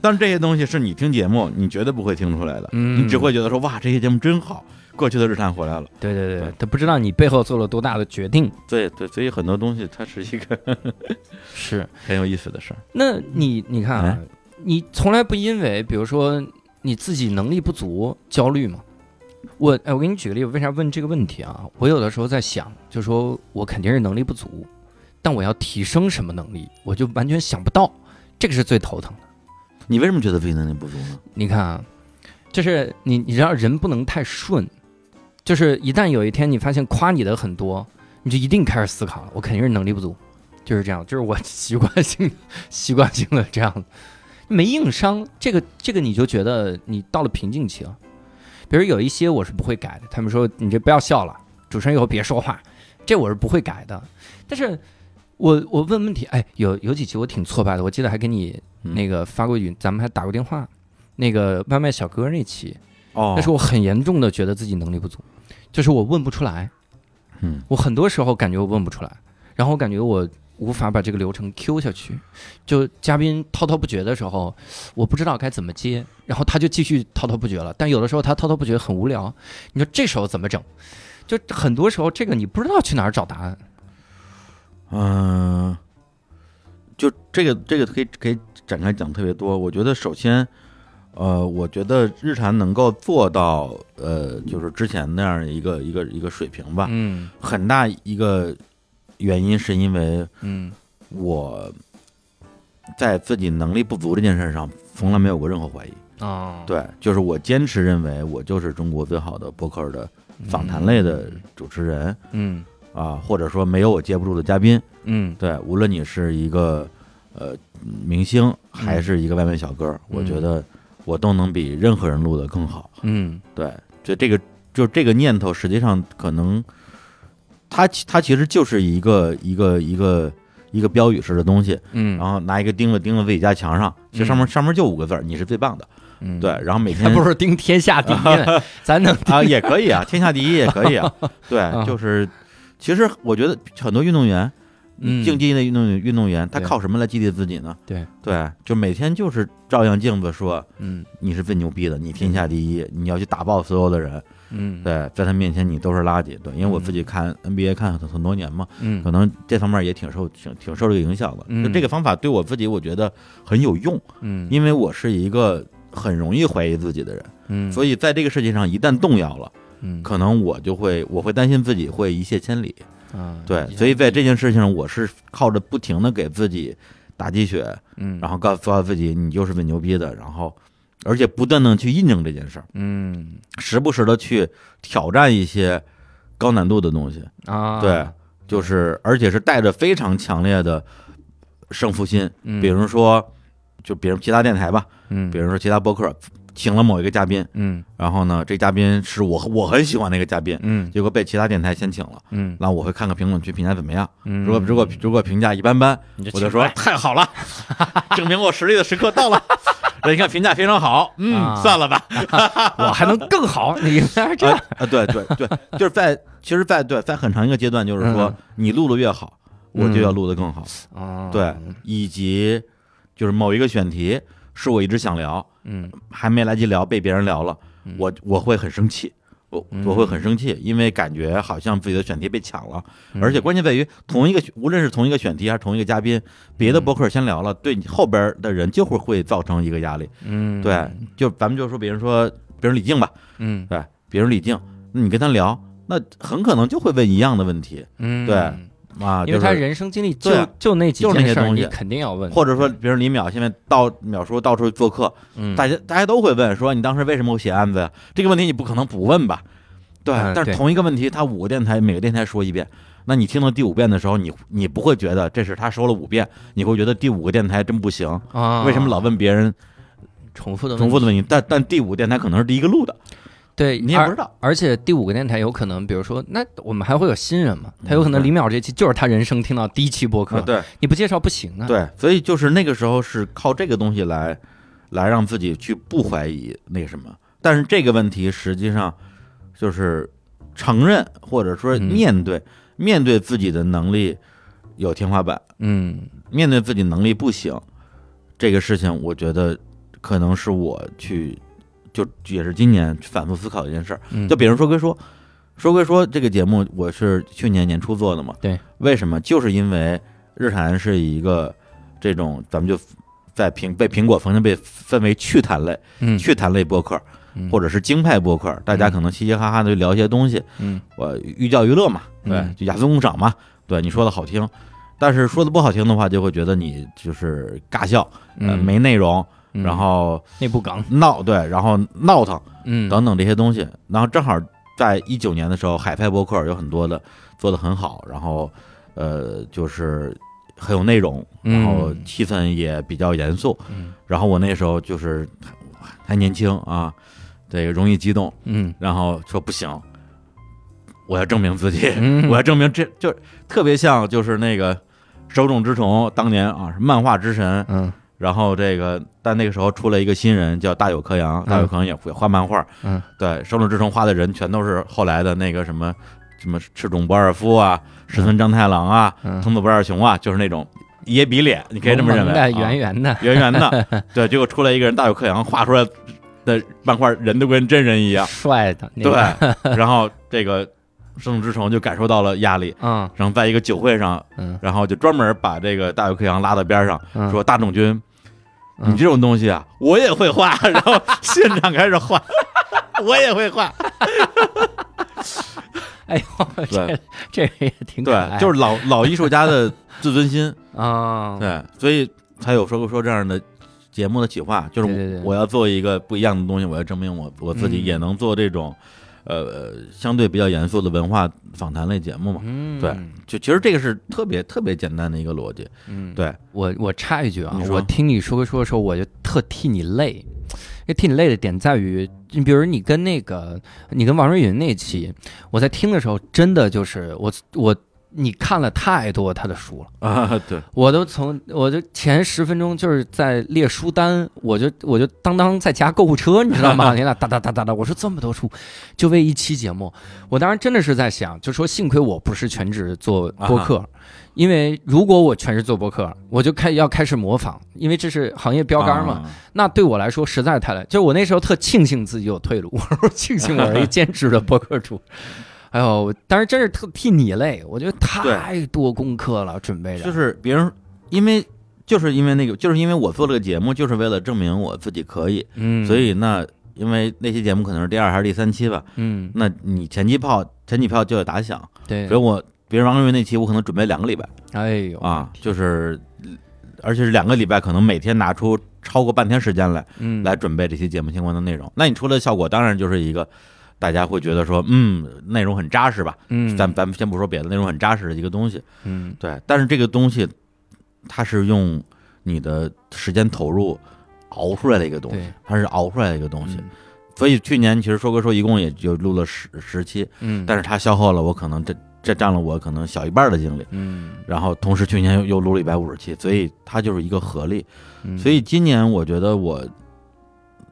[SPEAKER 1] 但是这些东西是你听节目，你绝对不会听出来的，
[SPEAKER 2] 嗯
[SPEAKER 1] 你只会觉得说哇，这些节目真好，过去的日坛回来了。
[SPEAKER 2] 对对对
[SPEAKER 1] 对，
[SPEAKER 2] 他不知道你背后做了多大的决定。
[SPEAKER 1] 对对，所以很多东西它是一个 [LAUGHS]
[SPEAKER 2] 是，
[SPEAKER 1] 很有意思的事儿。
[SPEAKER 2] 那你你看啊
[SPEAKER 1] 哎，
[SPEAKER 2] 你从来不因为比如说你自己能力不足焦虑吗？我哎，我给你举个例子，为啥问这个问题啊？我有的时候在想，就说我肯定是能力不足，但我要提升什么能力，我就完全想不到，这个是最头疼的。
[SPEAKER 1] 你为什么觉得自己能力不足呢？
[SPEAKER 2] 你看啊，就是你你知道人不能太顺，就是一旦有一天你发现夸你的很多，你就一定开始思考了，我肯定是能力不足，就是这样，就是我 [LAUGHS] 习惯性习惯性的这样，没硬伤，这个这个你就觉得你到了瓶颈期了。比如有一些我是不会改的，他们说你这不要笑了，主持人以后别说话，这我是不会改的。但是我我问问题，哎，有有几期我挺挫败的，我记得还给你
[SPEAKER 1] 嗯
[SPEAKER 2] 那个发过语，咱们还打过电话。那个外卖小哥那期，
[SPEAKER 1] 哦，
[SPEAKER 2] 那是我很严重的觉得自己能力不足，就是我问不出来，
[SPEAKER 1] 嗯
[SPEAKER 2] 我很多时候感觉我问不出来，然后我感觉我无法把这个流程 Q 下去，就嘉宾滔滔不绝的时候，我不知道该怎么接，然后他就继续滔滔不绝了，但有的时候他滔滔不绝很无聊，你说这时候怎么整？就很多时候这个你不知道去哪儿找答案，
[SPEAKER 1] 嗯、就这个这个可以可以展开讲特别多。我觉得首先，呃，我觉得日常能够做到呃，就是之前那样一个一个一个水平吧，
[SPEAKER 2] 嗯
[SPEAKER 1] 很大一个原因是因为
[SPEAKER 2] 嗯。
[SPEAKER 1] 我在自己能力不足这件事上从来没有过任何怀疑。
[SPEAKER 2] 哦，
[SPEAKER 1] 对，就是我坚持认为我就是中国最好的博客的访谈类的主持人
[SPEAKER 2] 嗯。
[SPEAKER 1] 啊，或者说没有我接不住的嘉宾。
[SPEAKER 2] 嗯。
[SPEAKER 1] 对，无论你是一个呃明星还是一个外卖小哥，我觉得我都能比任何人录的更好。
[SPEAKER 2] 嗯。
[SPEAKER 1] 对，就这个就这个念头，实际上可能它其它其实就是一个一个一个一个标语式的东西，
[SPEAKER 2] 嗯，
[SPEAKER 1] 然后拿一个钉子钉在自己家墙上，其实上面、上面就五个字儿：你是最棒的。
[SPEAKER 2] 嗯
[SPEAKER 1] 对，，然后每
[SPEAKER 2] 还 [LAUGHS]
[SPEAKER 1] 天
[SPEAKER 2] 不是盯天下第一，[LAUGHS] 咱能
[SPEAKER 1] 啊也可以啊，天下第一也可以啊。[LAUGHS] 对
[SPEAKER 2] 啊，
[SPEAKER 1] 就是其实我觉得很多运动员。
[SPEAKER 2] 嗯
[SPEAKER 1] 竞技的运动员运动员，他靠什么来激励自己呢？
[SPEAKER 2] 对
[SPEAKER 1] 对，就每天就是照样镜子说
[SPEAKER 2] 嗯
[SPEAKER 1] 你是最牛逼的，你天下第一，你要去打爆所有的人。
[SPEAKER 2] 嗯
[SPEAKER 1] 对，在他面前你都是垃圾。对，因为我自己看 NBA 看很很多年嘛，
[SPEAKER 2] 嗯
[SPEAKER 1] 可能这方面也挺受挺挺受这个影响的。
[SPEAKER 2] 嗯
[SPEAKER 1] 就这个方法对我自己，我觉得很有用，
[SPEAKER 2] 嗯
[SPEAKER 1] 因为我是一个很容易怀疑自己的人，
[SPEAKER 2] 嗯，
[SPEAKER 1] 所以在这个世界上一旦动摇了，
[SPEAKER 2] 嗯
[SPEAKER 1] 可能我就会我会担心自己会一泻千里。
[SPEAKER 2] 啊
[SPEAKER 1] 对，所以在这件事情上，我是靠着不停的给自己打鸡血，
[SPEAKER 2] 嗯
[SPEAKER 1] 然后告诉自己你就是最牛逼的，然后而且不断的去印证这件事儿，
[SPEAKER 2] 嗯。
[SPEAKER 1] 时不时的去挑战一些高难度的东西，
[SPEAKER 2] 啊。
[SPEAKER 1] 对，就是而且是带着非常强烈的胜负心，
[SPEAKER 2] 嗯。
[SPEAKER 1] 比如说就比如其他电台吧，
[SPEAKER 2] 嗯。
[SPEAKER 1] 比如说其他播客请了某一个嘉宾，
[SPEAKER 2] 嗯。
[SPEAKER 1] 然后呢，这嘉宾是我我很喜欢那个嘉宾，
[SPEAKER 2] 嗯。
[SPEAKER 1] 结果被其他电台先请了，
[SPEAKER 2] 嗯。
[SPEAKER 1] 那我会看看评论区评价怎么样。
[SPEAKER 2] 嗯，
[SPEAKER 1] 如果如果如果评价一般般，我就说太好了，[LAUGHS] 证明我实力的时刻到了。[LAUGHS] 人家看评价非常好，嗯，
[SPEAKER 2] 啊。
[SPEAKER 1] 算了吧。[LAUGHS]
[SPEAKER 2] 我还能更好，你应该是这样。
[SPEAKER 1] 啊啊，对对对，就是在其实在对在很长一个阶段，就是说
[SPEAKER 2] 嗯。
[SPEAKER 1] 你录的越好，我就要录的更好。
[SPEAKER 2] 啊，
[SPEAKER 1] 对，以及就是某一个选题是我一直想聊，
[SPEAKER 2] 嗯。
[SPEAKER 1] 还没来及聊，被别人聊了
[SPEAKER 2] 嗯，
[SPEAKER 1] 我我会很生气。我
[SPEAKER 2] 嗯。
[SPEAKER 1] 我会很生气，因为感觉好像自己的选题被抢了，
[SPEAKER 2] 嗯。
[SPEAKER 1] 而且关键在于同一个无论是同一个选题还是同一个嘉宾，别
[SPEAKER 2] 嗯
[SPEAKER 1] 的博客先聊了，对你后边的人就会会造成一个压力。
[SPEAKER 2] 嗯。
[SPEAKER 1] 对，就咱们就说，比如说，比如李静吧，
[SPEAKER 2] 嗯。
[SPEAKER 1] 对，比如李静，你跟他聊，那很可能就会问一样的问题。
[SPEAKER 2] 嗯。
[SPEAKER 1] 对啊，
[SPEAKER 2] 因为他人生经历就就那几
[SPEAKER 1] 就那
[SPEAKER 2] 件
[SPEAKER 1] 东西
[SPEAKER 2] 你肯定要问，
[SPEAKER 1] 或者说，比如李淼现在到淼叔到处做客，
[SPEAKER 2] 嗯
[SPEAKER 1] 大家大家都会问说，你当时为什么会写案子呀？这个问题你不可能不问吧？对但是同一个问题，他五个电台每个电台说一遍，那你听到第五遍的时候，你你不会觉得这是他说了五遍，你会觉得第五个电台真不行，
[SPEAKER 2] 啊，
[SPEAKER 1] 为什么老问别人
[SPEAKER 2] 重复的
[SPEAKER 1] 重复的问题？但但第五电台可能是第一个录的，
[SPEAKER 2] 对，
[SPEAKER 1] 你也不知道。
[SPEAKER 2] 而且第五个电台有可能，比如说，那我们还会有新人嘛？他有可能李淼这期就是他人生听到第一期播客，
[SPEAKER 1] 啊，对
[SPEAKER 2] 你不介绍不行啊。，
[SPEAKER 1] 对，所以就是那个时候是靠这个东西来来让自己去不怀疑那什么，但是这个问题实际上就是承认或者说
[SPEAKER 2] 嗯
[SPEAKER 1] 面对，面对自己的能力有天花板，
[SPEAKER 2] 嗯
[SPEAKER 1] 面对自己能力不行，这个事情，我觉得可能是我去就也是今年反复思考的一件事儿。
[SPEAKER 2] 嗯，
[SPEAKER 1] 就比如说归说，说归说这个节目，我是去年年初做的嘛。
[SPEAKER 2] 对。
[SPEAKER 1] 为什么？就是因为日坛是一个这种，咱们就在苹被苹果曾经被分为趣谈类、
[SPEAKER 2] 嗯
[SPEAKER 1] 趣谈类播客，
[SPEAKER 2] 嗯
[SPEAKER 1] 或者是京派播客，大家可能嘻嘻哈哈的聊一些东西，
[SPEAKER 2] 嗯
[SPEAKER 1] 我寓教于乐嘛，对
[SPEAKER 2] 嗯，
[SPEAKER 1] 就雅俗共赏嘛，对，你说的好听。但是说的不好听的话，就会觉得你就是尬笑，呃，
[SPEAKER 2] 嗯
[SPEAKER 1] 没内容，
[SPEAKER 2] 嗯。
[SPEAKER 1] 然后
[SPEAKER 2] 内部梗，
[SPEAKER 1] 闹，对，然后闹腾，
[SPEAKER 2] 嗯。
[SPEAKER 1] 等等这些东西。然后正好在一九年的时候，海派博客有很多的做的很好，然后呃就是很有内容，然后
[SPEAKER 2] 嗯。
[SPEAKER 1] 气氛也比较严肃。
[SPEAKER 2] 嗯。
[SPEAKER 1] 然后我那时候就是还年轻啊，这个容易激动，
[SPEAKER 2] 嗯。
[SPEAKER 1] 然后说不行，我要证明自己，
[SPEAKER 2] 嗯。[LAUGHS]
[SPEAKER 1] 我要证明这就特别像就是那个手冢治虫当年啊是漫画之神，
[SPEAKER 2] 嗯
[SPEAKER 1] 然后这个，但那个时候出了一个新人叫大有克洋，大有克洋也会画漫画。
[SPEAKER 2] 嗯，
[SPEAKER 1] 对，手冢治虫画的人全都是后来的那个什么什么赤冢不二夫啊、石村章太郎啊、
[SPEAKER 2] 嗯，
[SPEAKER 1] 藤子不二雄啊，就是那种野比脸，你可以这么认为，
[SPEAKER 2] 圆圆的，
[SPEAKER 1] 圆圆的。[LAUGHS] 对，结果出来一个人大有克洋画出来的漫画，人都跟真人一样。
[SPEAKER 2] 帅的，
[SPEAKER 1] 对，然后这个手冢治虫就感受到了压力，
[SPEAKER 2] 嗯。
[SPEAKER 1] 然后在一个酒会上，
[SPEAKER 2] 嗯。
[SPEAKER 1] 然后就专门把这个大有克洋拉到边上，
[SPEAKER 2] 嗯，
[SPEAKER 1] 说大冢君。
[SPEAKER 2] 嗯
[SPEAKER 1] 你这种东西啊，我也会画，然后 [LAUGHS] 现场开始画，我也会画，[LAUGHS]
[SPEAKER 2] 哎呦，[LAUGHS] 这
[SPEAKER 1] 对
[SPEAKER 2] 这个也挺
[SPEAKER 1] 对，就是老老艺术家的自尊心，
[SPEAKER 2] 啊，
[SPEAKER 1] 对，所以才有说说这样的节目的企划，就是
[SPEAKER 2] 对对对
[SPEAKER 1] 我要做一个不一样的东西，我要证明我我自己
[SPEAKER 2] 嗯
[SPEAKER 1] 也能做这种，呃，相对比较严肃的文化访谈类节目嘛。
[SPEAKER 2] 嗯，
[SPEAKER 1] 对就其实这个是特别特别简单的一个逻辑，
[SPEAKER 2] 嗯，
[SPEAKER 1] 对，
[SPEAKER 2] 我我插一句啊我听你说说的时候，我就特替你累。这替你累的点在于，你比如你跟那个你跟王瑞云那期，我在听的时候，真的就是我我你看了太多他的书了。
[SPEAKER 1] 啊，对，
[SPEAKER 2] 我都从我就前十分钟就是在列书单，我就我就当当在加购物车，你知道吗？[LAUGHS] 你俩哒哒哒哒哒，我说这么多书，就为一期节目，我当时真的是在想，就说幸亏我不是全职做播客，因为如果我全职做播客，我就开要开始模仿，因为这是行业标杆嘛，
[SPEAKER 1] 啊，
[SPEAKER 2] 那对我来说实在太累。就我那时候特庆幸自己有退路，[LAUGHS] 我说庆幸我是一 [LAUGHS] 兼职的播客主。哎呦，但是真是特替你累，我觉得太多功课了，准备着。
[SPEAKER 1] 就是别人因为就是因为那个，就是因为我做这个节目，就是为了证明我自己可以，
[SPEAKER 2] 嗯，
[SPEAKER 1] 所以那因为那期节目可能是第二还是第三期吧，
[SPEAKER 2] 嗯，
[SPEAKER 1] 那你前期炮前几票就要打响，
[SPEAKER 2] 对。
[SPEAKER 1] 所以，我别人王瑞云那期，我可能准备两个礼拜。
[SPEAKER 2] 哎呦。
[SPEAKER 1] 啊，就是而且是两个礼拜，可能每天拿出超过半天时间来
[SPEAKER 2] 嗯，
[SPEAKER 1] 来准备这期节目相关的内容。那你出来的效果当然就是一个大家会觉得说，嗯，内容很扎实吧？
[SPEAKER 2] 嗯，
[SPEAKER 1] 咱咱们先不说别的，内容很扎实的一个东西。
[SPEAKER 2] 嗯
[SPEAKER 1] 对，但是这个东西它是用你的时间投入熬出来的一个东西，它是熬出来的一个东西。
[SPEAKER 2] 嗯
[SPEAKER 1] 所以去年其实说归说，一共也就录了十十期，
[SPEAKER 2] 嗯，
[SPEAKER 1] 但是它消耗了我可能这这占了我可能小一半的精力。
[SPEAKER 2] 嗯，
[SPEAKER 1] 然后同时去年又又录了一百五十期，所以它就是一个合力。
[SPEAKER 2] 嗯，
[SPEAKER 1] 所以今年我觉得我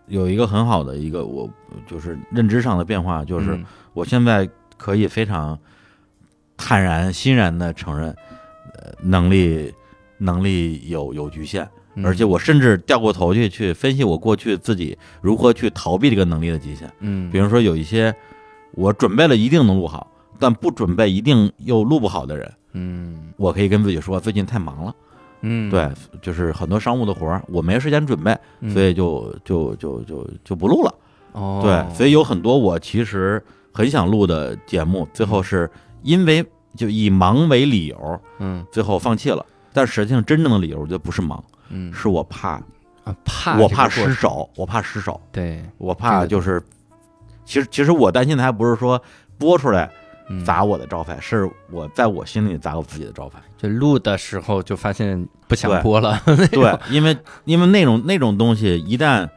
[SPEAKER 1] 有一个很好的一个我就是认知上的变化，就是
[SPEAKER 2] 嗯。
[SPEAKER 1] 我现在可以非常坦然欣然的承认，呃，能力能力有有局限，
[SPEAKER 2] 嗯。
[SPEAKER 1] 而且我甚至掉过头去去分析我过去自己如何去逃避这个能力的极限。
[SPEAKER 2] 嗯，
[SPEAKER 1] 比如说有一些我准备了一定能录好，但不准备一定又录不好的人，
[SPEAKER 2] 嗯。
[SPEAKER 1] 我可以跟自己说最近太忙了。
[SPEAKER 2] 嗯，
[SPEAKER 1] 对，就是很多商务的活儿，我没时间准备，
[SPEAKER 2] 嗯，
[SPEAKER 1] 所以就就就就就不录了。
[SPEAKER 2] 哦，
[SPEAKER 1] 对，所以有很多我其实很想录的节目，最后是因为就以忙为理由，
[SPEAKER 2] 嗯
[SPEAKER 1] 最后放弃了。但实际上真正的理由就不是忙，
[SPEAKER 2] 嗯
[SPEAKER 1] 是我怕，
[SPEAKER 2] 啊怕
[SPEAKER 1] 我怕失手，我怕失手，
[SPEAKER 2] 对，
[SPEAKER 1] 我怕就是，其实其实我担心的还不是说播出来
[SPEAKER 2] 嗯
[SPEAKER 1] 砸我的招牌，是我在我心里砸我自己的招牌。
[SPEAKER 2] 就录的时候就发现不想播了，[LAUGHS]
[SPEAKER 1] 对，因为因为那种那种东西一旦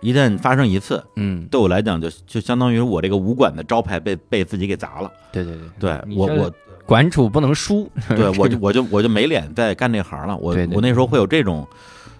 [SPEAKER 1] 一旦发生一次，
[SPEAKER 2] 嗯，
[SPEAKER 1] 对我来讲就就相当于我这个武馆的招牌被被自己给砸了。
[SPEAKER 2] 对对对，
[SPEAKER 1] 对我我
[SPEAKER 2] 馆主不能输，
[SPEAKER 1] 对我就我就我就没脸再干这行了。我我那时候会有这种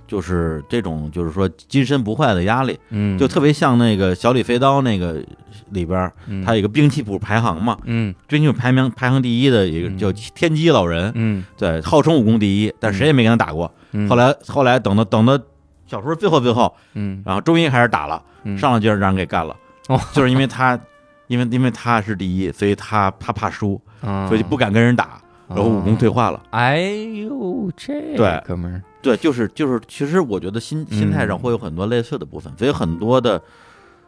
[SPEAKER 1] 就是这种就是说金身不坏的压力，
[SPEAKER 2] 嗯，
[SPEAKER 1] 就特别像那个小李飞刀那个里边儿，
[SPEAKER 2] 嗯。
[SPEAKER 1] 它有一个兵器谱排行嘛，
[SPEAKER 2] 嗯。
[SPEAKER 1] 兵器谱排名排行第一的一个
[SPEAKER 2] 嗯。
[SPEAKER 1] 叫天机老人，
[SPEAKER 2] 嗯。
[SPEAKER 1] 对，号称武功第一，但谁也没跟他打过。
[SPEAKER 2] 嗯，
[SPEAKER 1] 后来后来等到等到小说最后最后，
[SPEAKER 2] 嗯。
[SPEAKER 1] 然后终于开始打了，
[SPEAKER 2] 嗯。
[SPEAKER 1] 上来就让人给干了，
[SPEAKER 2] 哦。
[SPEAKER 1] 就是因为他。[LAUGHS] 因为因为他是第一，所以他他怕输，
[SPEAKER 2] 啊。
[SPEAKER 1] 所以就不敢跟人打，然后武功退化了。
[SPEAKER 2] 哎呦，这
[SPEAKER 1] 对。
[SPEAKER 2] 哥们儿，
[SPEAKER 1] 对，就是就是，其实我觉得心心态上
[SPEAKER 2] 嗯。
[SPEAKER 1] 会有很多类似的部分，所以很多的，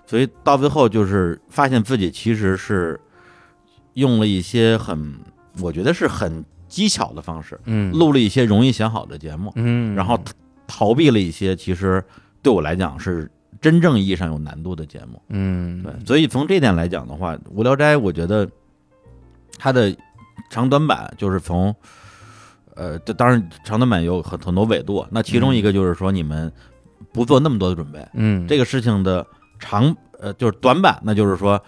[SPEAKER 1] 所以到最后就是发现自己其实是用了一些很，我觉得是很技巧的方式，
[SPEAKER 2] 嗯
[SPEAKER 1] 录了一些容易想好的节目，
[SPEAKER 2] 嗯，
[SPEAKER 1] 然后逃逃避了一些其实对我来讲是真正意义上有难度的节目。
[SPEAKER 2] 嗯
[SPEAKER 1] 对，所以从这点来讲的话，《无聊斋》我觉得它的长短板就是从，呃，这当然长短板有很很多维度，那其中一个就是说你们不做那么多的准备，
[SPEAKER 2] 嗯
[SPEAKER 1] 这个事情的长呃就是短板，那就是说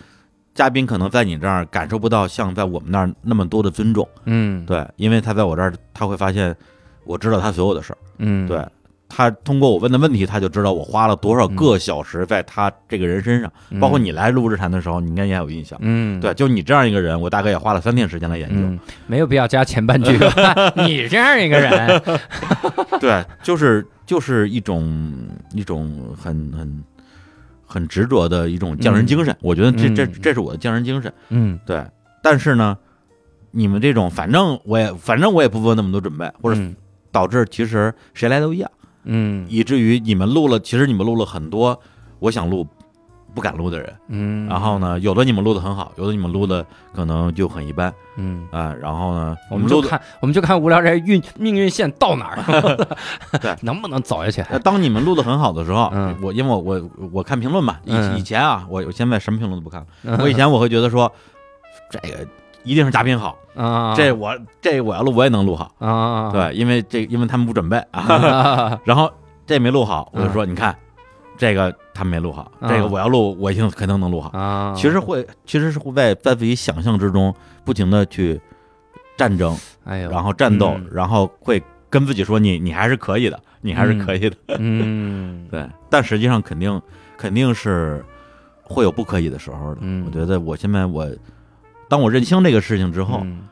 [SPEAKER 1] 嘉宾可能在你这儿感受不到像在我们那儿那么多的尊重，
[SPEAKER 2] 嗯
[SPEAKER 1] 对，因为他在我这儿他会发现我知道他所有的事儿，
[SPEAKER 2] 嗯
[SPEAKER 1] 对。他通过我问的问题，他就知道我花了多少个小时在他这个人身上，包括你来录日谈的时候，你应该也有印象。
[SPEAKER 2] 嗯
[SPEAKER 1] 对，就你这样一个人，我大概也花了三天时间来研究。
[SPEAKER 2] 嗯，没有必要加前半句。[LAUGHS] 你这样一个人，[LAUGHS]
[SPEAKER 1] 对，就是就是一种一种很很很执着的一种匠人精神。我觉得这这
[SPEAKER 2] 嗯
[SPEAKER 1] 这是我的匠人精神。
[SPEAKER 2] 嗯
[SPEAKER 1] 对，但是呢，你们这种反正我也反正我也不做那么多准备，或者
[SPEAKER 2] 嗯
[SPEAKER 1] 导致其实谁来都一样，
[SPEAKER 2] 嗯
[SPEAKER 1] 以至于你们录了，其实你们录了很多我想录不敢录的人。
[SPEAKER 2] 嗯，
[SPEAKER 1] 然后呢，有的你们录的很好，有的你们录的可能就很一般。
[SPEAKER 2] 嗯。
[SPEAKER 1] 啊。然后呢，
[SPEAKER 2] 我们就看，我们就看无聊人运命运线到哪儿，[LAUGHS]
[SPEAKER 1] 对，
[SPEAKER 2] 能不能走下去？
[SPEAKER 1] 呃当你们录的很好的时候，
[SPEAKER 2] 嗯。
[SPEAKER 1] 我因为我我我看评论嘛，以
[SPEAKER 2] 嗯。
[SPEAKER 1] 以前啊，我我现在什么评论都不看。了，我以前我会觉得说，这个一定是嘉宾好，
[SPEAKER 2] 啊，
[SPEAKER 1] 这我这我要录我也能录好，
[SPEAKER 2] 啊，
[SPEAKER 1] 对，因为这因为他们不准备。啊，
[SPEAKER 2] 啊，
[SPEAKER 1] 然后这没录好，我就
[SPEAKER 2] 嗯。
[SPEAKER 1] 说你看这个他没录好，
[SPEAKER 2] 啊。
[SPEAKER 1] 这个我要录我一定肯定能录好。
[SPEAKER 2] 啊，
[SPEAKER 1] 其实会其实是会在在自己想象之中不停的去战争，
[SPEAKER 2] 哎呦，
[SPEAKER 1] 然后战斗
[SPEAKER 2] 嗯，
[SPEAKER 1] 然后会跟自己说你你还是可以的，你还是可以的，
[SPEAKER 2] 嗯，[LAUGHS]
[SPEAKER 1] 对。但实际上肯定肯定是会有不可以的时候的。
[SPEAKER 2] 嗯。
[SPEAKER 1] 我觉得我现在我当我认清这个事情之后，
[SPEAKER 2] 嗯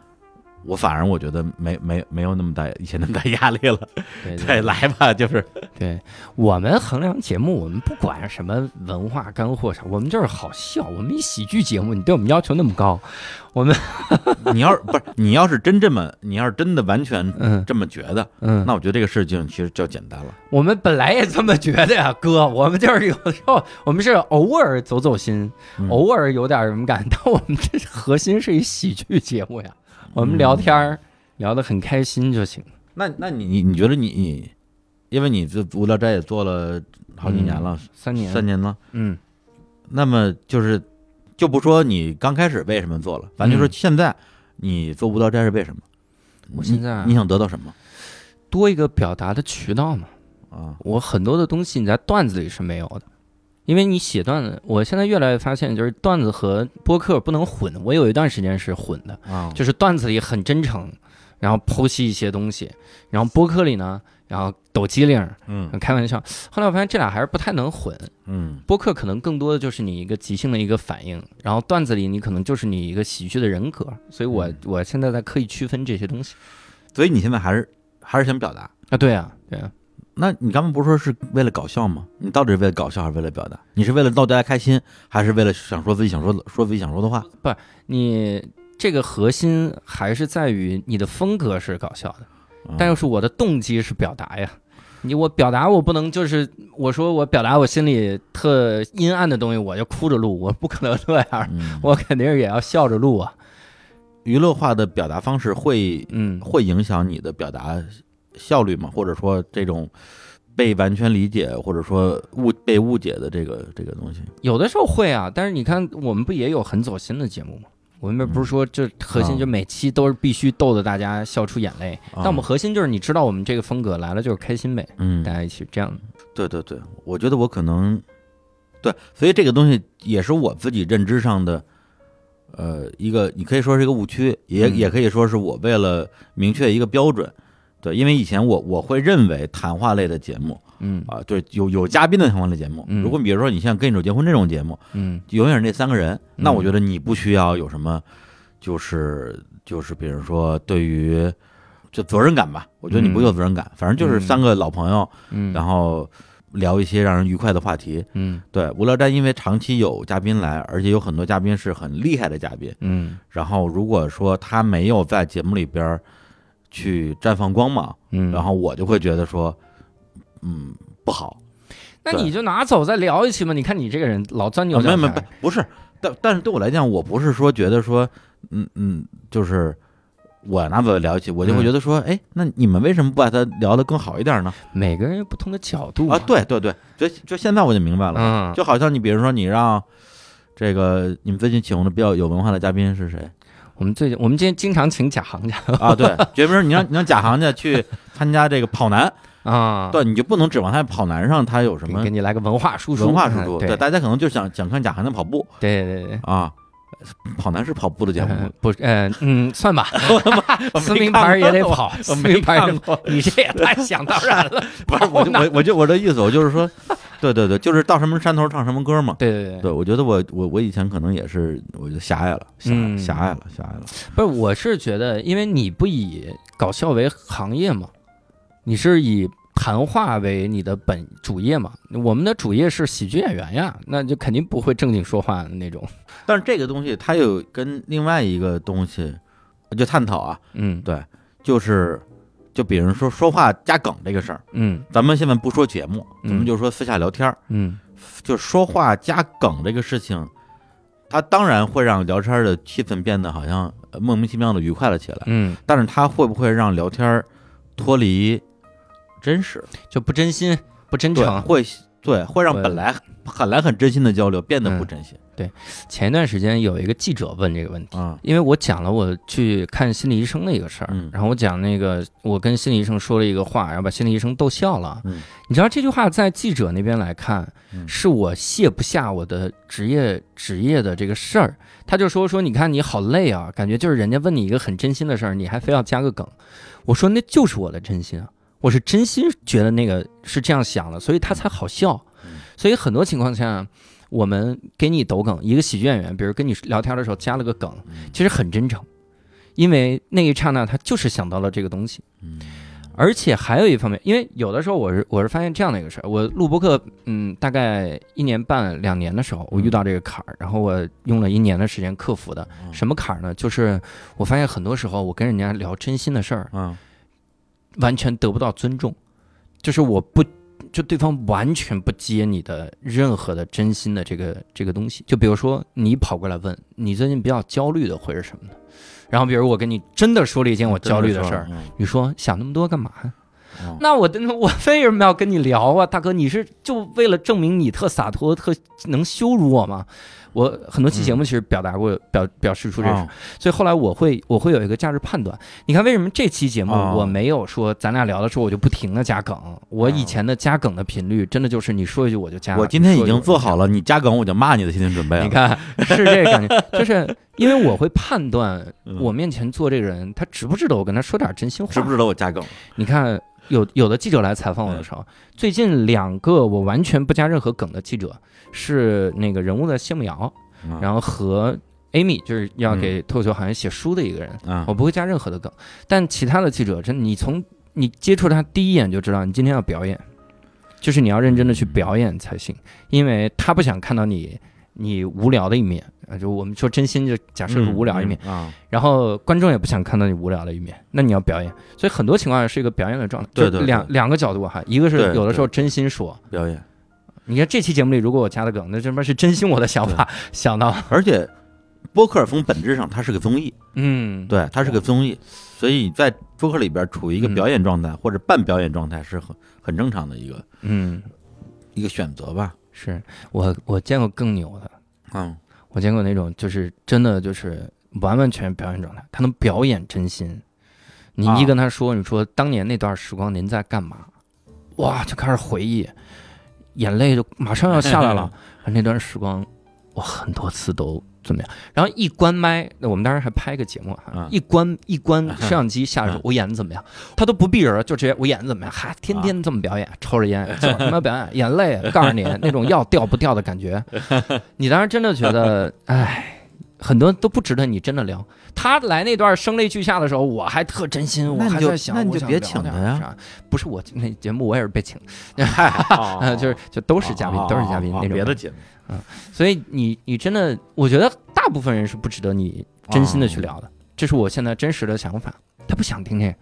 [SPEAKER 1] 我反而我觉得没没没有那么大以前那么大压力了。
[SPEAKER 2] 对
[SPEAKER 1] 对，[LAUGHS] 来吧，就是
[SPEAKER 2] 对我们衡量节目，我们不管什么文化干货啥，我们就是好笑。我们一喜剧节目，你对我们要求那么高，我们 [LAUGHS]
[SPEAKER 1] 你要是不是你要是真这么，你要是真的完全
[SPEAKER 2] 嗯
[SPEAKER 1] 这么觉得，
[SPEAKER 2] 嗯，
[SPEAKER 1] 那我觉得这个事情其实就简单了。
[SPEAKER 2] 我们本来也这么觉得呀，哥，我们就是有时候我们是偶尔走走心，
[SPEAKER 1] 嗯
[SPEAKER 2] 偶尔有点什么感，但我们这核心是一喜剧节目呀，我们聊天儿、聊得很开心就行。
[SPEAKER 1] 那那你你你觉得你你，因为你这无聊斋也做了好几年了，
[SPEAKER 2] 三年，
[SPEAKER 1] 三年了，
[SPEAKER 2] 嗯
[SPEAKER 1] 那么就是就不说你刚开始为什么做了，咱就说
[SPEAKER 2] 嗯
[SPEAKER 1] 现在你做无聊斋是为什么？
[SPEAKER 2] 我现在
[SPEAKER 1] 你想得到什么
[SPEAKER 2] 多一个表达的渠道嘛。
[SPEAKER 1] 啊？
[SPEAKER 2] 我很多的东西你在段子里是没有的，因为你写段子，我现在越来越发现，就是段子和播客不能混。我有一段时间是混的，
[SPEAKER 1] 啊，
[SPEAKER 2] 就是段子里很真诚，然后剖析一些东西，然后播客里呢，然后抖机灵，
[SPEAKER 1] 嗯
[SPEAKER 2] 开玩笑。后来我发现这俩还是不太能混，
[SPEAKER 1] 嗯
[SPEAKER 2] 播客可能更多的就是你一个即兴的一个反应，然后段子里你可能就是你一个喜剧的人格。所以我
[SPEAKER 1] 嗯
[SPEAKER 2] 我现在在刻意区分这些东西
[SPEAKER 1] 所以你现在还是还是想表达。
[SPEAKER 2] 啊，对啊，对啊，
[SPEAKER 1] 那你刚刚不是说是为了搞笑吗？你到底是为了搞笑还是为了表达？你是为了逗大家开心，还是为了想说自己想说的说自己想说的话？
[SPEAKER 2] 不你这个核心还是在于你的风格是搞笑的，
[SPEAKER 1] 嗯
[SPEAKER 2] 但又是我的动机是表达呀。你我表达我不能就是我说我表达我心里特阴暗的东西，我就哭着录，我不可能这样，
[SPEAKER 1] 嗯，
[SPEAKER 2] 我肯定也要笑着录啊。
[SPEAKER 1] 娱乐化的表达方式会
[SPEAKER 2] 嗯，
[SPEAKER 1] 会影响你的表达效率嘛？或者说这种被完全理解，或者说误被误解的这个这个东西？
[SPEAKER 2] 有的时候会啊，但是你看我们不也有很走心的节目吗？我们不是说这核心
[SPEAKER 1] 啊
[SPEAKER 2] 就每期都是必须逗得大家笑出眼泪，
[SPEAKER 1] 啊
[SPEAKER 2] 但我们核心就是你知道我们这个风格来了就是开心呗，
[SPEAKER 1] 嗯
[SPEAKER 2] 大，家一起这样。
[SPEAKER 1] 对对对，我觉得我可能对，所以这个东西也是我自己认知上的。呃，一个你可以说是一个误区，也、
[SPEAKER 2] 嗯
[SPEAKER 1] 也可以说是我为了明确一个标准，对，因为以前我我会认为谈话类的节目
[SPEAKER 2] 嗯。
[SPEAKER 1] 啊，对，有有嘉宾的谈话类节目。
[SPEAKER 2] 嗯。
[SPEAKER 1] 如果比如说你像《跟你走结婚》这种节目，
[SPEAKER 2] 嗯。
[SPEAKER 1] 永远是那三个人，那
[SPEAKER 2] 嗯
[SPEAKER 1] 我觉得你不需要有什么，就是就是比如说对于就责任感吧，我觉得你不有责任感，反正就是
[SPEAKER 2] 嗯。
[SPEAKER 1] 三个老朋友，
[SPEAKER 2] 嗯，
[SPEAKER 1] 然后聊一些让人愉快的话题。
[SPEAKER 2] 嗯。
[SPEAKER 1] 对，无聊斋因为长期有嘉宾来，而且有很多嘉宾是很厉害的嘉宾，
[SPEAKER 2] 嗯。
[SPEAKER 1] 然后如果说他没有在节目里边儿去绽放光芒，
[SPEAKER 2] 嗯，
[SPEAKER 1] 然后我就会觉得说，嗯，不好。
[SPEAKER 2] 那你就拿走再聊一期嘛。你看你这个人老钻牛角
[SPEAKER 1] 啊没有没有不不是，但但是对我来讲，我不是说觉得说，嗯嗯，就是我拿走聊一期，我就会
[SPEAKER 2] 嗯
[SPEAKER 1] 觉得说，哎，那你们为什么不把它聊得更好一点呢？
[SPEAKER 2] 每个人有不同的角度
[SPEAKER 1] 啊，对对对，就就现在我就明白了，
[SPEAKER 2] 嗯，
[SPEAKER 1] 就好像你比如说你让这个你们最近请过的比较有文化的嘉宾是谁
[SPEAKER 2] 我们最近我们今天经常请贾行家
[SPEAKER 1] 啊？对，就比如说你让你让贾行家去参加这个跑男，[LAUGHS]
[SPEAKER 2] 啊，
[SPEAKER 1] 对，你就不能指望他跑男上他有什么
[SPEAKER 2] 给给你来个文化输出，
[SPEAKER 1] 文化输出，
[SPEAKER 2] 对
[SPEAKER 1] 对，大家可能就想想看贾行的跑步
[SPEAKER 2] 对对对。
[SPEAKER 1] 啊，跑男是跑步的节目
[SPEAKER 2] 不是，呃，嗯，算吧，[LAUGHS]
[SPEAKER 1] 我
[SPEAKER 2] 撕 [LAUGHS] 名牌也得跑，
[SPEAKER 1] 我
[SPEAKER 2] 撕
[SPEAKER 1] 没
[SPEAKER 2] 名牌。你这也太想当然了。
[SPEAKER 1] 不是，我就我我就我的意思，我就是说，对对对，就是到什么山头唱什么歌嘛。
[SPEAKER 2] 对对对，
[SPEAKER 1] 对，我觉得我我我以前可能也是，我就狭隘了，狭狭隘了，狭隘了。
[SPEAKER 2] 不是，我是觉得，因为你不以搞笑为行业嘛，你是以谈话为你的本主业嘛。我们的主业是喜剧演员呀，那就肯定不会正经说话的那种。[LAUGHS]
[SPEAKER 1] 但是这个东西它有跟另外一个东西就探讨啊，
[SPEAKER 2] 嗯
[SPEAKER 1] 对，就是就比如说说话加梗这个事儿，
[SPEAKER 2] 嗯
[SPEAKER 1] 咱们现在不说节目，咱们
[SPEAKER 2] 嗯
[SPEAKER 1] 就说私下聊天儿，
[SPEAKER 2] 嗯
[SPEAKER 1] 就说话加梗这个事情，它当然会让聊天的气氛变得好像呃莫名其妙的愉快了起来，
[SPEAKER 2] 嗯，
[SPEAKER 1] 但是它会不会让聊天儿脱离真实？
[SPEAKER 2] 就不真心不真，诚。
[SPEAKER 1] 会对会让本来本来很真心的交流变得不真心
[SPEAKER 2] 前一段时间有一个记者问这个问题。
[SPEAKER 1] 嗯。
[SPEAKER 2] 因为我讲了我去看心理医生的一个事儿，
[SPEAKER 1] 嗯
[SPEAKER 2] 然后我讲那个我跟心理医生说了一个话，然后把心理医生逗笑了。
[SPEAKER 1] 嗯
[SPEAKER 2] 你知道这句话在记者那边来看，
[SPEAKER 1] 嗯
[SPEAKER 2] 是我卸不下我的职业职业的这个事儿。他就说说你看你好累啊，感觉就是人家问你一个很真心的事儿，你还非要加个梗。我说那就是我的真心啊，我是真心觉得那个是这样想的，所以他才好笑
[SPEAKER 1] 嗯。
[SPEAKER 2] 所以很多情况下。我们给你抖梗，一个喜剧演员，比如跟你聊天的时候加了个梗，
[SPEAKER 1] 嗯
[SPEAKER 2] 其实很真诚，因为那一刹那他就是想到了这个东西。
[SPEAKER 1] 嗯
[SPEAKER 2] 而且还有一方面，因为有的时候我是我是发现这样的一个事儿，我录播客，嗯，大概一年半两年的时候，我遇到这个坎儿，然后我用了一年的时间克服的。
[SPEAKER 1] 嗯
[SPEAKER 2] 什么坎儿呢？就是我发现很多时候我跟人家聊真心的事儿，
[SPEAKER 1] 嗯
[SPEAKER 2] 完全得不到尊重，就是我不。就对方完全不接你的任何的真心的这个这个东西，就比如说你跑过来问你最近比较焦虑的会是什么呢？然后比如我跟你真的说了一件我焦虑的事儿，，
[SPEAKER 1] 嗯
[SPEAKER 2] 你说想那么多干嘛那我的我为什么要跟你聊啊，大哥？你是就为了证明你特洒脱、特能羞辱我吗？我很多期节目其实表达过、表表示出这事，
[SPEAKER 1] 啊
[SPEAKER 2] 所以后来我会我会有一个价值判断。你看为什么这期节目
[SPEAKER 1] 哦
[SPEAKER 2] 我没有说咱俩聊的时候我就不停的加梗？我以前的加梗的频率真的就是你说一句我就加。
[SPEAKER 1] 我今天已经做好了，你加梗我就骂你的心理准备了。
[SPEAKER 2] 你看是这个感觉，就是因为我会判断
[SPEAKER 1] 嗯
[SPEAKER 2] 我面前坐这个人他值不值得我跟他说点真心话，
[SPEAKER 1] 值不值得我加梗？
[SPEAKER 2] 你看，有有的记者来采访我的时候，最近两个我完全不加任何梗的记者是那个人物的谢慕瑶，
[SPEAKER 1] 嗯
[SPEAKER 2] 然后和 Amy 就是要给脱口秀行业写书的一个人，
[SPEAKER 1] 啊
[SPEAKER 2] 我不会加任何的梗。但其他的记者，真你从你接触他第一眼就知道，你今天要表演，就是你要认真的去表演才行，因为他不想看到你你无聊的一面啊，就我们说真心就假设是无聊一面。
[SPEAKER 1] 嗯啊，
[SPEAKER 2] 然后观众也不想看到你无聊的一面，那你要表演，所以很多情况下是一个表演的状态。
[SPEAKER 1] 对对
[SPEAKER 2] 就两两个角度哈，一个是有的时候真心说，
[SPEAKER 1] 表演。
[SPEAKER 2] 你看这期节目里如果我加的梗，那这边是真心我的想法想到，
[SPEAKER 1] 而且播客从本质上它是个综艺，
[SPEAKER 2] 嗯，
[SPEAKER 1] 对，它是个综艺，所以在播客里边处于一个
[SPEAKER 2] 嗯。
[SPEAKER 1] 表演状态或者半表演状态是很很正常的一个
[SPEAKER 2] 嗯，
[SPEAKER 1] 一个选择吧。
[SPEAKER 2] 是我我见过更牛的，
[SPEAKER 1] 嗯
[SPEAKER 2] 我见过那种就是真的就是完完全表演状态，他能表演真心。你
[SPEAKER 1] 啊
[SPEAKER 2] 一跟他说，你说当年那段时光您在干嘛？哇，就开始回忆，眼泪就马上要下来了。[LAUGHS] 那段时光，我很多次都怎么样，然后一关麦，那我们当时还拍个节目哈，
[SPEAKER 1] 嗯
[SPEAKER 2] 一关一关摄像机下来我演的怎么样，他都不避人，就直接我演的怎么样，哈，天天这么表演，[LAUGHS] 抽着烟，怎么表演，眼泪，告诉你那种要掉不掉的感觉，[LAUGHS] 你当时真的觉得，哎。很多都不值得你真的聊。他来那段声泪俱下的时候，我还特真心，我还在想，
[SPEAKER 1] 那你就别请他呀。
[SPEAKER 2] 不是我那节目，我也是被请 [LAUGHS] 就是就都是嘉宾，都是嘉宾那种。
[SPEAKER 1] 别的节目
[SPEAKER 2] 所以你你真的，我觉得大部分人是不值得你真心的去聊的，这是我现在真实的想法。他不想听这个，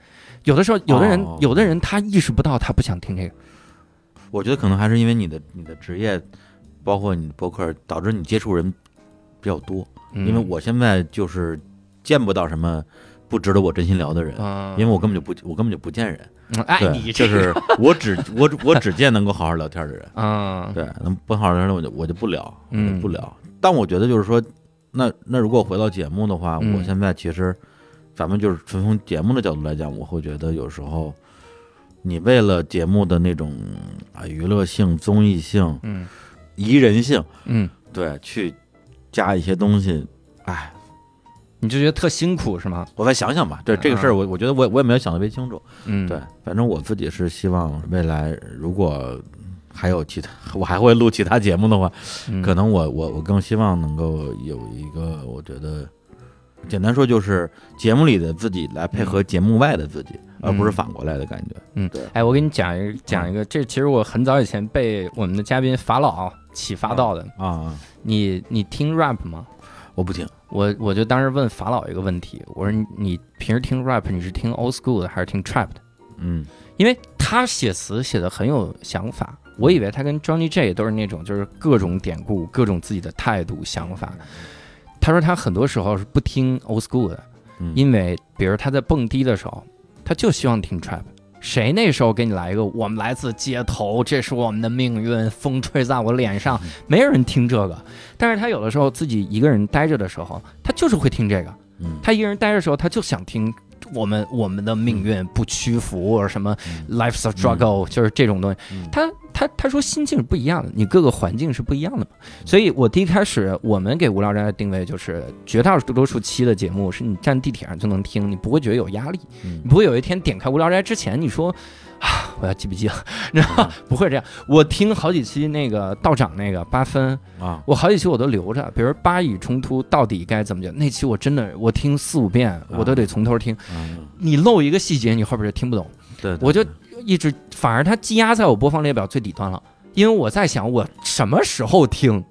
[SPEAKER 2] 有的时候有的人、
[SPEAKER 1] 哦
[SPEAKER 2] 有的人他意识不到他不想听这个。
[SPEAKER 1] 我觉得可能还是因为你的你的职业，包括你的博客，导致你接触人比较多。
[SPEAKER 2] 嗯
[SPEAKER 1] 因为我现在就是见不到什么不值得我真心聊的人，
[SPEAKER 2] 嗯，
[SPEAKER 1] 因为我根本就不我根本就不见人。
[SPEAKER 2] 嗯哎，
[SPEAKER 1] 对，
[SPEAKER 2] 你这
[SPEAKER 1] 就是 [LAUGHS] 我只我我只见能够好好聊天的人。
[SPEAKER 2] 嗯。
[SPEAKER 1] 对，那不好好聊天的我就我就不聊，我
[SPEAKER 2] 嗯
[SPEAKER 1] 就不聊。但我觉得就是说，那那如果回到节目的话，
[SPEAKER 2] 嗯。
[SPEAKER 1] 我现在其实咱们就是纯从节目的角度来讲，我会觉得有时候你为了节目的那种啊娱乐性、综艺性、
[SPEAKER 2] 嗯。
[SPEAKER 1] 宜人性，
[SPEAKER 2] 嗯，
[SPEAKER 1] 对，去加一些东西，哎，
[SPEAKER 2] 你就觉得特辛苦是吗？
[SPEAKER 1] 我再想想吧。对这个事儿，我我觉得我我也没有想特别清楚。
[SPEAKER 2] 嗯，
[SPEAKER 1] 对，反正我自己是希望未来如果还有其他，我还会录其他节目的话，
[SPEAKER 2] 嗯，
[SPEAKER 1] 可能我我我更希望能够有一个，我觉得简单说就是节目里的自己来配合节目外的自己，而不是反过来的感觉。
[SPEAKER 2] 嗯
[SPEAKER 1] 对，
[SPEAKER 2] 哎，我给你讲一讲一个，这其实我很早以前被我们的嘉宾法老启发到的。
[SPEAKER 1] 啊啊，
[SPEAKER 2] 你你听 rap 吗？
[SPEAKER 1] 我不听，
[SPEAKER 2] 我我就当时问法老一个问题，我说你你平时听 rap 你是听 old school 的还是听 trap 的？
[SPEAKER 1] 嗯
[SPEAKER 2] 因为他写词写的很有想法，我以为他跟 Johnny J 都是那种就是各种典故、各种自己的态度想法。他说他很多时候是不听 old school 的，
[SPEAKER 1] 嗯，
[SPEAKER 2] 因为比如他在蹦迪的时候，他就希望听 trap。谁那时候给你来一个我们来自街头，这是我们的命运，风吹在我脸上，没有人听这个。但是他有的时候自己一个人待着的时候，他就是会听这个。
[SPEAKER 1] 嗯
[SPEAKER 2] 他一个人待着的时候，他就想听我们我们的命运不屈服，或者什么
[SPEAKER 1] 嗯
[SPEAKER 2] life's a struggle，、就是这种东西。
[SPEAKER 1] 嗯
[SPEAKER 2] 他他他说心境是不一样的，你各个环境是不一样的嘛。所以我第一开始我们给无聊斋的定位就是，绝大多数期的节目是你站地铁上就能听，你不会觉得有压力，
[SPEAKER 1] 嗯
[SPEAKER 2] 你不会有一天点开无聊斋之前你说。啊，我要记笔记了，你知道吗？不会这样。我听好几期那个道长那个八分，
[SPEAKER 1] 啊，
[SPEAKER 2] 我好几期我都留着，比如巴以冲突到底该怎么讲，那期我真的我听四五遍，我都得从头听。
[SPEAKER 1] 嗯，
[SPEAKER 2] 你漏一个细节，你后边就听不懂。
[SPEAKER 1] 对，对
[SPEAKER 2] 我就一直反而它积压在我播放列表最底端了，因为我在想我什么时候听，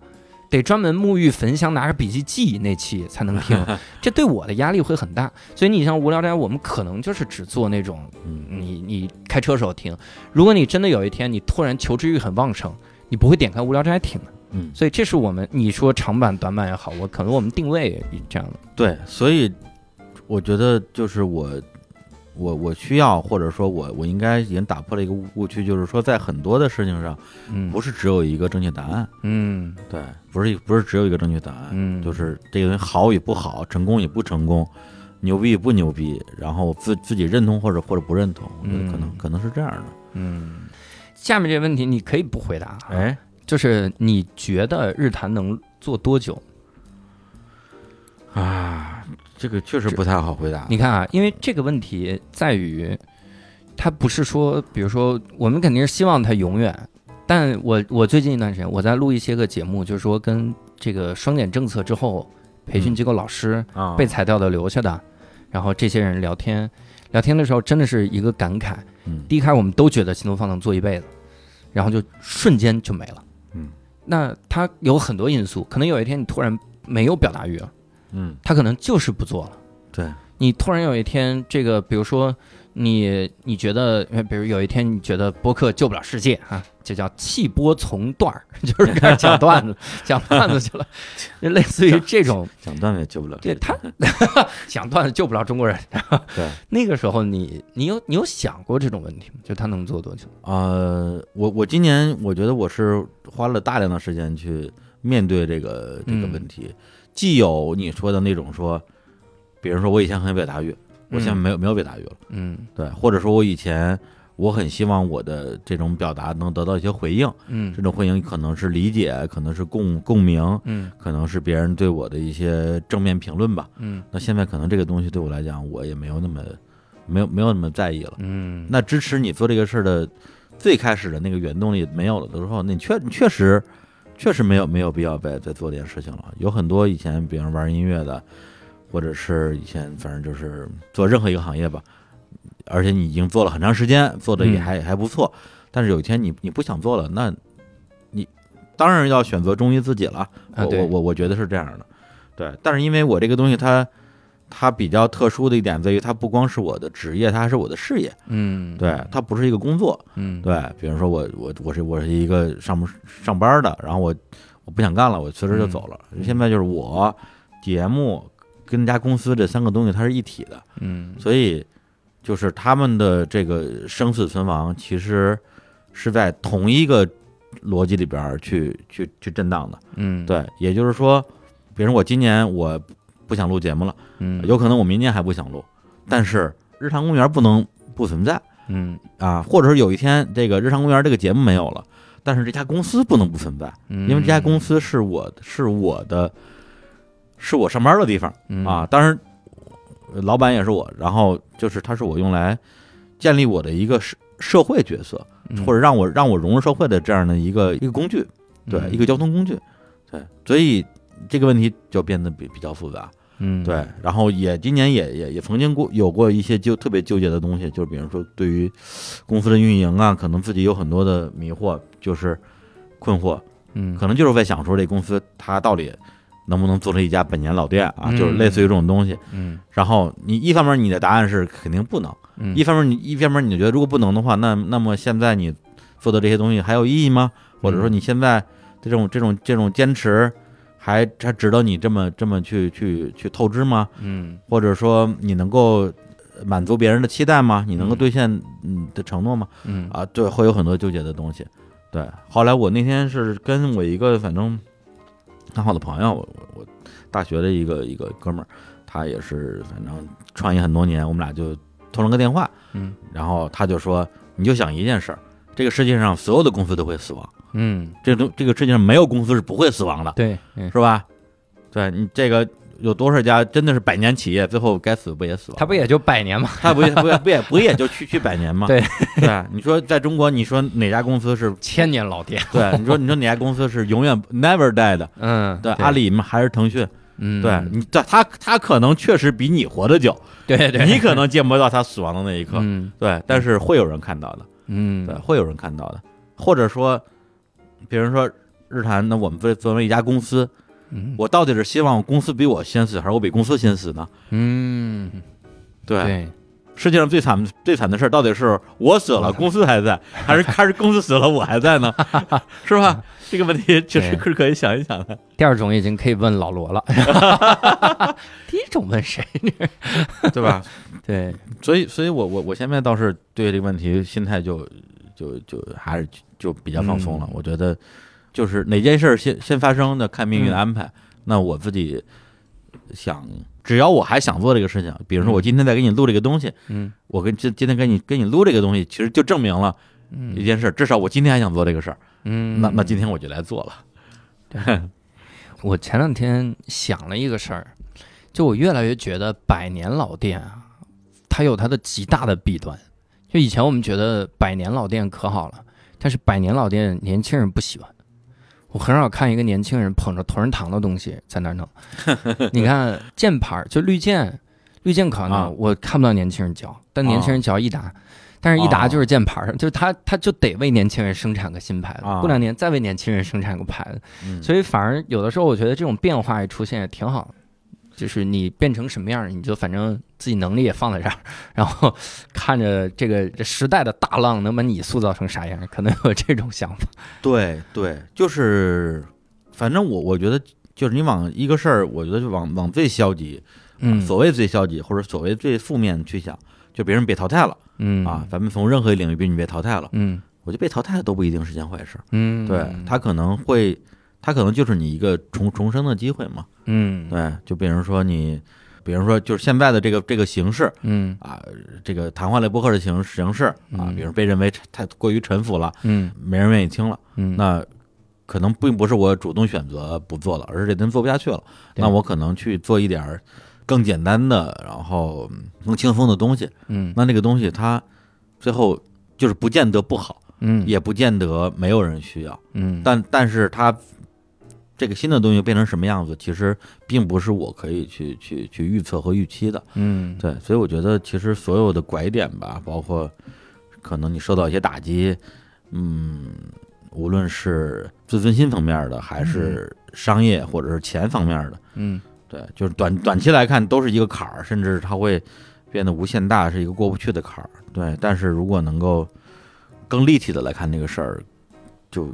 [SPEAKER 2] 得专门沐浴焚香拿着笔记记那期才能听，[LAUGHS] 这对我的压力会很大。所以你像无聊斋，我们可能就是只做那种
[SPEAKER 1] 嗯
[SPEAKER 2] 你你开车时候听。如果你真的有一天你突然求知欲很旺盛，你不会点开无聊斋听的。
[SPEAKER 1] 嗯，
[SPEAKER 2] 所以这是我们你说长板短板也好，我可能我们定位也这样的。
[SPEAKER 1] 对，所以我觉得就是我。我我需要，或者说我我应该已经打破了一个误误区，就是说在很多的事情上，
[SPEAKER 2] 嗯，
[SPEAKER 1] 不是只有一个正确答案，
[SPEAKER 2] 嗯
[SPEAKER 1] 对，不是不是只有一个正确答案，
[SPEAKER 2] 嗯，
[SPEAKER 1] 就是这个东西好与不好，成功与不成功，牛逼与不牛逼，然后自自己认同或者或者不认同，我觉得可能、
[SPEAKER 2] 嗯
[SPEAKER 1] 可能是这样的。
[SPEAKER 2] 嗯。下面这个问题你可以不回答，
[SPEAKER 1] 哎，
[SPEAKER 2] 就是你觉得日坛能做多久？
[SPEAKER 1] 啊，这个确实不太好回答。
[SPEAKER 2] 你看啊，因为这个问题在于，它不是说，比如说，我们肯定是希望它永远。但我我最近一段时间，我在录一些个节目，就是说跟这个双减政策之后，培训机构老师
[SPEAKER 1] 啊，
[SPEAKER 2] 被裁掉的、留下的，然后这些人聊天，聊天的时候真的是一个感慨。
[SPEAKER 1] 嗯
[SPEAKER 2] 第一开始我们都觉得新东方能做一辈子，然后就瞬间就没了。
[SPEAKER 1] 嗯，
[SPEAKER 2] 那它有很多因素，可能有一天你突然没有表达欲了，
[SPEAKER 1] 嗯，
[SPEAKER 2] 他可能就是不做了。
[SPEAKER 1] 对，
[SPEAKER 2] 你突然有一天，这个比如说你你觉得，呃 [LAUGHS] 比如有一天你觉得播客救不了世界啊，就叫弃播从段儿，[LAUGHS] 就是开始讲段子，[LAUGHS] 讲段子去了，就类似于这种。
[SPEAKER 1] 讲段子也救不了。
[SPEAKER 2] 对他讲段子救不了中国人。
[SPEAKER 1] 对，
[SPEAKER 2] 那个时候你你有你有想过这种问题吗？就他能做多久？
[SPEAKER 1] 呃，我我今年我觉得我是花了大量的时间去面对这个这个
[SPEAKER 2] 嗯
[SPEAKER 1] 问题，既有你说的那种说，比如说我以前很有表达欲，我现在没有没有表达欲了，
[SPEAKER 2] 嗯
[SPEAKER 1] 对，或者说我以前我很希望我的这种表达能得到一些回应，
[SPEAKER 2] 嗯
[SPEAKER 1] 这种回应可能是理解，可能是共共鸣，
[SPEAKER 2] 嗯
[SPEAKER 1] 可能是别人对我的一些正面评论吧。
[SPEAKER 2] 嗯
[SPEAKER 1] 那现在可能这个东西对我来讲，我也没有那么没有没有那么在意了。
[SPEAKER 2] 嗯，
[SPEAKER 1] 那支持你做这个事儿的最开始的那个原动力没有了的时候，那你确你确实确实没有没有必要再再做这件事情了。有很多以前别人玩音乐的，或者是以前反正就是做任何一个行业吧，而且你已经做了很长时间，做的也
[SPEAKER 2] 嗯
[SPEAKER 1] 还、还不错，但是有一天你你不想做了，那你当然要选择忠于自己了。我
[SPEAKER 2] 啊
[SPEAKER 1] 我我我觉得是这样的，对。但是因为我这个东西它它比较特殊的一点在于，它不光是我的职业，它还是我的事业。
[SPEAKER 2] 嗯
[SPEAKER 1] 对，它不是一个工作。
[SPEAKER 2] 嗯
[SPEAKER 1] 对，比如说我我我是我是一个上不上班的，然后我我不想干了，我辞职就走了。
[SPEAKER 2] 嗯
[SPEAKER 1] 现在就是我节目跟这家公司这三个东西它是一体的，
[SPEAKER 2] 嗯。
[SPEAKER 1] 所以就是他们的这个生死存亡其实是在同一个逻辑里边去去去震荡的。
[SPEAKER 2] 嗯。
[SPEAKER 1] 对，也就是说，比如我今年我不想录节目了，
[SPEAKER 2] 嗯。
[SPEAKER 1] 有可能我明年还不想录，但是日常公园不能不存在。
[SPEAKER 2] 嗯。
[SPEAKER 1] 啊，或者是有一天这个日常公园这个节目没有了，但是这家公司不能不存在，
[SPEAKER 2] 嗯，
[SPEAKER 1] 因为这家公司是我是我的，是我上班的地方。
[SPEAKER 2] 嗯。
[SPEAKER 1] 啊。当然，老板也是我，然后就是它是我用来建立我的一个社社会角色，
[SPEAKER 2] 嗯。
[SPEAKER 1] 或者让我让我融入社会的这样的一个一个工具，对，
[SPEAKER 2] 嗯
[SPEAKER 1] 一个交通工具，对，所以这个问题就变得比比较复杂。
[SPEAKER 2] 嗯。
[SPEAKER 1] 对，然后也今年也也也曾经过有过一些就特别纠结的东西，就是比如说对于公司的运营啊，可能自己有很多的迷惑，就是困惑，
[SPEAKER 2] 嗯。
[SPEAKER 1] 可能就是在想说这公司它到底能不能做成一家百年老店啊，
[SPEAKER 2] 嗯
[SPEAKER 1] 就是类似于这种东西。
[SPEAKER 2] 嗯
[SPEAKER 1] 然后你一方面你的答案是肯定不能，
[SPEAKER 2] 嗯
[SPEAKER 1] 一方面你一方面你觉得如果不能的话，那那么现在你做的这些东西还有意义吗？或者说你现在这种这种这种坚持还还值得你这么这么去去去透支吗？
[SPEAKER 2] 嗯
[SPEAKER 1] 或者说你能够满足别人的期待吗？你能够
[SPEAKER 2] 嗯
[SPEAKER 1] 兑现你的承诺吗？
[SPEAKER 2] 嗯
[SPEAKER 1] 啊，对，会有很多纠结的东西。对，后来我那天是跟我一个反正很好的朋友，我我我大学的一个一个哥们儿，他也是反正创业很多年，我们俩就通了个电话，
[SPEAKER 2] 嗯
[SPEAKER 1] 然后他就说，你就想一件事儿，这个世界上所有的公司都会死亡，
[SPEAKER 2] 嗯
[SPEAKER 1] 这东这个世界上没有公司是不会死亡的，
[SPEAKER 2] 对嗯
[SPEAKER 1] 是吧？对你这个有多少家真的是百年企业，最后该死不也死亡了？
[SPEAKER 2] 他不也就百年吗？
[SPEAKER 1] 他不也 [LAUGHS] 不也不也不也就区区百年吗？
[SPEAKER 2] 对
[SPEAKER 1] 对啊，你说在中国，你说哪家公司是？[LAUGHS]
[SPEAKER 2] 千年老店，
[SPEAKER 1] 对，你说你说哪家公司是永远 never die 的？
[SPEAKER 2] 嗯
[SPEAKER 1] 对，阿里吗？还是腾讯？
[SPEAKER 2] 嗯
[SPEAKER 1] 对你，对他他可能确实比你活得久，
[SPEAKER 2] 对对，
[SPEAKER 1] 你可能见不到他死亡的那一刻，
[SPEAKER 2] 嗯
[SPEAKER 1] 对，但是会有人看到的，
[SPEAKER 2] 嗯
[SPEAKER 1] 对，会有人看到的，或者说，比如说日坛，那我们作作为一家公司，
[SPEAKER 2] 嗯
[SPEAKER 1] 我到底是希望公司比我先死，还是我比公司先死呢？
[SPEAKER 2] 嗯
[SPEAKER 1] 对，
[SPEAKER 2] 对
[SPEAKER 1] 世界上最惨最惨的事儿，到底是我死了，公司还在，[LAUGHS] 还是还是公司死了，我还在呢？[LAUGHS] 是吧？这个问题确实是可以想一想的。
[SPEAKER 2] 第二种已经可以问老罗了，[LAUGHS] 第一种问谁？
[SPEAKER 1] 对吧？
[SPEAKER 2] 对，
[SPEAKER 1] 所以，所以我我我现在倒是对这个问题心态就就就还是就比较放松了。
[SPEAKER 2] 嗯
[SPEAKER 1] 我觉得就是哪件事儿先先发生的，看命运的安排。那我自己想，只要我还想做这个事情，比如说我今天在给你录这个东西，
[SPEAKER 2] 嗯
[SPEAKER 1] 我跟今今天跟你跟你录这个东西，其实就证明了一
[SPEAKER 2] 嗯
[SPEAKER 1] 件事，至少我今天还想做这个事儿。
[SPEAKER 2] 嗯，
[SPEAKER 1] 那那今天我就来做了。
[SPEAKER 2] 对我前两天想了一个事儿，就我越来越觉得百年老店啊，它有它的极大的弊端。就以前我们觉得百年老店可好了，但是百年老店年轻人不喜欢。我很少看一个年轻人捧着同仁堂的东西在那儿弄。[LAUGHS] 你看箭牌儿，就绿箭，绿箭可
[SPEAKER 1] 啊。
[SPEAKER 2] 能我看不到年轻人嚼，但年轻人嚼益达。但是一达就是箭牌儿，就是他他就得为年轻人生产个新牌子，
[SPEAKER 1] 啊。
[SPEAKER 2] 过两年再为年轻人生产个牌子，
[SPEAKER 1] 嗯。
[SPEAKER 2] 所以反而有的时候，我觉得这种变化一出现也挺好，就是你变成什么样儿，你就反正自己能力也放在这儿，然后看着这个这时代的大浪能把你塑造成啥样儿，可能有这种想法。
[SPEAKER 1] 对对，就是，反正我我觉得，就是你往一个事儿，我觉得就往往最消极，
[SPEAKER 2] 嗯
[SPEAKER 1] 所谓最消极或者所谓最负面去想，就别人被淘汰了
[SPEAKER 2] 嗯
[SPEAKER 1] 啊，咱们从任何一领域，比如你被淘汰了，
[SPEAKER 2] 嗯。
[SPEAKER 1] 我觉得被淘汰都不一定是件坏事，
[SPEAKER 2] 嗯，
[SPEAKER 1] 对他可能会，他可能就是你一个重重生的机会嘛，
[SPEAKER 2] 嗯。
[SPEAKER 1] 对，就比如说你比如说就是现在的这个这个形式
[SPEAKER 2] 嗯。
[SPEAKER 1] 啊，这个谈话类播客的形形式啊，
[SPEAKER 2] 嗯。
[SPEAKER 1] 比如被认为太过于沉浮了，
[SPEAKER 2] 嗯
[SPEAKER 1] 没人愿意听了，
[SPEAKER 2] 嗯，
[SPEAKER 1] 那可能并不是我主动选择不做了，而是这真做不下去了。那我可能去做一点儿更简单的，然后嗯更轻松的东西。
[SPEAKER 2] 嗯。
[SPEAKER 1] 那那个东西它最后就是不见得不好，
[SPEAKER 2] 嗯。
[SPEAKER 1] 也不见得没有人需要，
[SPEAKER 2] 嗯，
[SPEAKER 1] 但但是它这个新的东西变成什么样子，其实并不是我可以去去去预测和预期的。
[SPEAKER 2] 嗯
[SPEAKER 1] 对，所以我觉得其实所有的拐点吧，包括可能你受到一些打击，嗯，无论是自尊心方面的，还是商业或者是钱方面的，
[SPEAKER 2] 嗯
[SPEAKER 1] 对，就是短短期来看都是一个坎儿，甚至它会变得无限大，是一个过不去的坎儿。对，但是如果能够更立体的来看这个事儿，就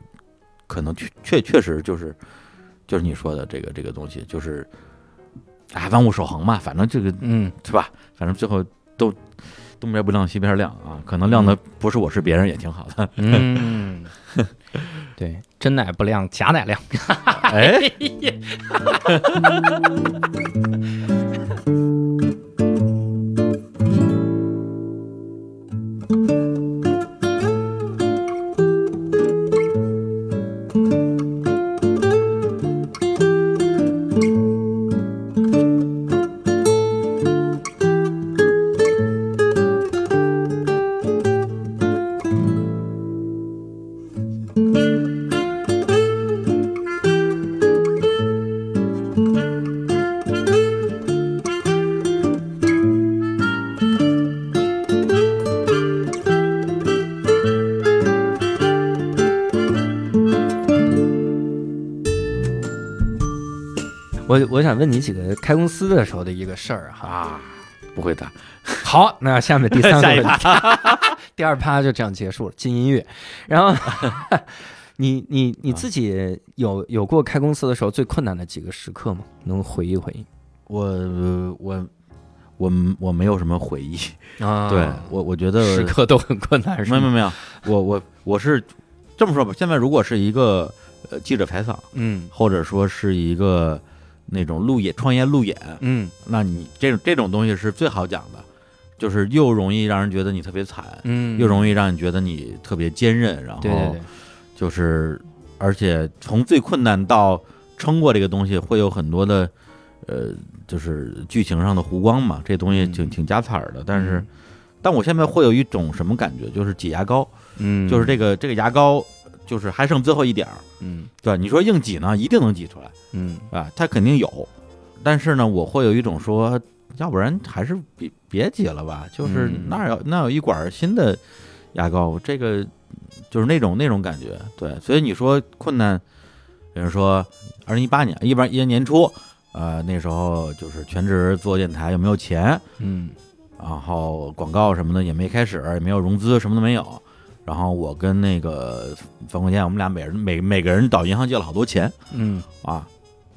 [SPEAKER 1] 可能确确确实就是就是你说的这个这个东西，就是啊，万物守恒嘛，反正这个
[SPEAKER 2] 嗯
[SPEAKER 1] 是吧？反正最后都东边不亮西边亮啊，可能亮的不是我是别人也挺好的。
[SPEAKER 2] 嗯，对，真奶不亮，假奶亮。[LAUGHS]
[SPEAKER 1] 哎，[LAUGHS] [LAUGHS]
[SPEAKER 2] 几个开公司的时候的一个事儿哈。
[SPEAKER 1] 啊，不会的，[LAUGHS]
[SPEAKER 2] 好，那下面第三个 [LAUGHS] 问题，[LAUGHS] 第二趴就这样结束了，进音乐。然后你你你自己有有过开公司的时候最困难的几个时刻吗？能回忆回忆
[SPEAKER 1] 我我我我没有什么回忆。
[SPEAKER 2] 啊
[SPEAKER 1] 对我，我觉得
[SPEAKER 2] 时刻都很困难，是吗？
[SPEAKER 1] 没有没有没有，我我我是这么说吧。现在如果是一个呃记者采访，
[SPEAKER 2] 嗯
[SPEAKER 1] 或者说是一个那种路演创业路演，
[SPEAKER 2] 嗯。
[SPEAKER 1] 那你这种这种东西是最好讲的，就是又容易让人觉得你特别惨，
[SPEAKER 2] 嗯，
[SPEAKER 1] 又容易让你觉得你特别坚韧，然后就是而且从最困难到撑过这个东西，会有很多的呃，就是剧情上的弧光嘛，这东西挺
[SPEAKER 2] 嗯。
[SPEAKER 1] 挺加彩儿的。但是，但我现在会有一种什么感觉，就是挤牙膏，
[SPEAKER 2] 嗯，
[SPEAKER 1] 就是这个这个牙膏，就是还剩最后一点儿，
[SPEAKER 2] 嗯
[SPEAKER 1] 对吧？你说硬挤呢，一定能挤出来
[SPEAKER 2] 嗯
[SPEAKER 1] 啊，它肯定有。但是呢，我会有一种说，要不然还是别别挤了吧，就是
[SPEAKER 2] 嗯
[SPEAKER 1] 那儿有那有一管新的牙膏，这个就是那种那种感觉。对，所以你说困难，比如说二零一八年一八一年年初，呃，那时候就是全职做电台，又没有钱？
[SPEAKER 2] 嗯
[SPEAKER 1] 然后广告什么的也没开始，也没有融资，什么都没有。然后我跟那个冯国建，我们俩每人每每个人到银行借了好多钱。
[SPEAKER 2] 嗯。
[SPEAKER 1] 啊。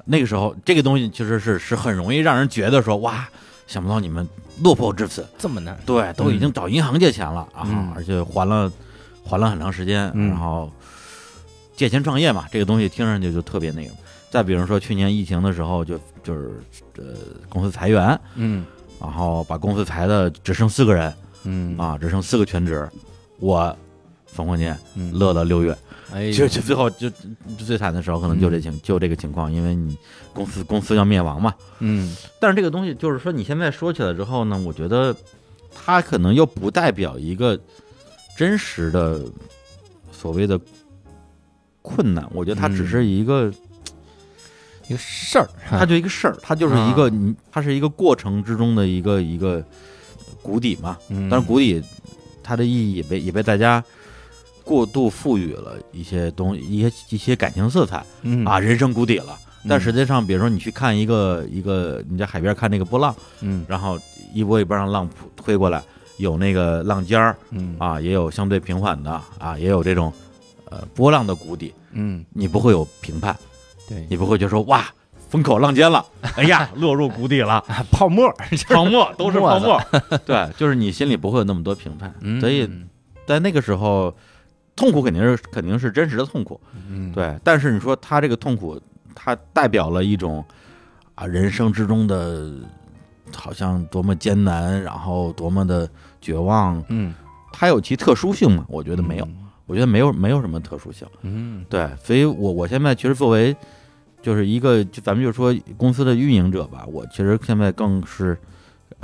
[SPEAKER 1] 那个时候，这个东西其实是是很容易让人觉得说，哇，想不到你们落魄至此，
[SPEAKER 2] 这么难，
[SPEAKER 1] 对，都已经找银行借钱了啊，
[SPEAKER 2] 嗯。
[SPEAKER 1] 而且还了还了很长时间，
[SPEAKER 2] 嗯。
[SPEAKER 1] 然后借钱创业嘛，这个东西听上去就特别那个。再比如说去年疫情的时候就，就是呃公司裁员，
[SPEAKER 2] 嗯。
[SPEAKER 1] 然后把公司裁的只剩四个人
[SPEAKER 2] 嗯。
[SPEAKER 1] 啊，只剩四个全职，我冯国年，
[SPEAKER 2] 乐
[SPEAKER 1] 乐了六月，
[SPEAKER 2] 哎
[SPEAKER 1] 就就最后就就最惨的时候可能就这情就这个情况，因为你公司公司要灭亡嘛。
[SPEAKER 2] 嗯。
[SPEAKER 1] 但是这个东西就是说，你现在说起来之后呢，我觉得它可能又不代表一个真实的所谓的困难，我觉得它只是一个，
[SPEAKER 2] 一个事儿，
[SPEAKER 1] 它就一个事儿，它就是一个你，它是一个过程之中的一个一个谷底嘛。
[SPEAKER 2] 嗯，
[SPEAKER 1] 但是谷底它的意义也被也被大家过度赋予了一些东一些一些感情色彩
[SPEAKER 2] 嗯。
[SPEAKER 1] 啊，人生谷底了。但
[SPEAKER 2] 嗯
[SPEAKER 1] 实际上，比如说你去看一个一个你在海边看那个波浪。
[SPEAKER 2] 嗯。
[SPEAKER 1] 然后一波一波让浪推过来，有那个浪尖儿
[SPEAKER 2] 嗯。
[SPEAKER 1] 啊，也有相对平缓的啊，也有这种呃波浪的谷底，
[SPEAKER 2] 嗯。
[SPEAKER 1] 你不会有评判，
[SPEAKER 2] 对。
[SPEAKER 1] 你不会觉得说哇风口浪尖了，哎呀 [LAUGHS] 落入谷底了，
[SPEAKER 2] 啊泡沫 [LAUGHS]
[SPEAKER 1] 泡沫都是泡
[SPEAKER 2] 沫
[SPEAKER 1] 沫，对，就是你心里不会有那么多评判，
[SPEAKER 2] 嗯。
[SPEAKER 1] 所以在那个时候痛苦肯定是肯定是真实的痛苦，
[SPEAKER 2] 嗯。
[SPEAKER 1] 对，但是你说他这个痛苦，他代表了一种啊人生之中的好像多么艰难，然后多么的绝望，
[SPEAKER 2] 嗯，
[SPEAKER 1] 它有其特殊性吗？我觉得没有，我觉得没有没有什么特殊性。
[SPEAKER 2] 嗯，
[SPEAKER 1] 对，所以我我现在其实作为就是一个，就咱们就说公司的运营者吧，我其实现在更是，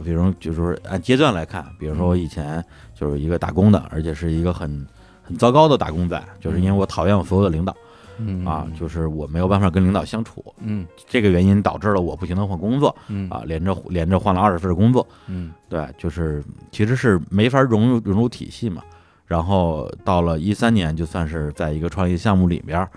[SPEAKER 1] 比如就是说按阶段来看，比如说我以前就是一个打工的，而且是一个很很糟糕的打工仔，就是因为我讨厌我所有的领导
[SPEAKER 2] 嗯。
[SPEAKER 1] 啊，就是我没有办法跟领导相处，
[SPEAKER 2] 嗯。
[SPEAKER 1] 这个原因导致了我不停的换工作
[SPEAKER 2] 嗯。
[SPEAKER 1] 啊，连着连着换了二十份工作，
[SPEAKER 2] 嗯。
[SPEAKER 1] 对，就是其实是没法融入融入体系嘛。然后到了一三年，就算是在一个创业项目里边儿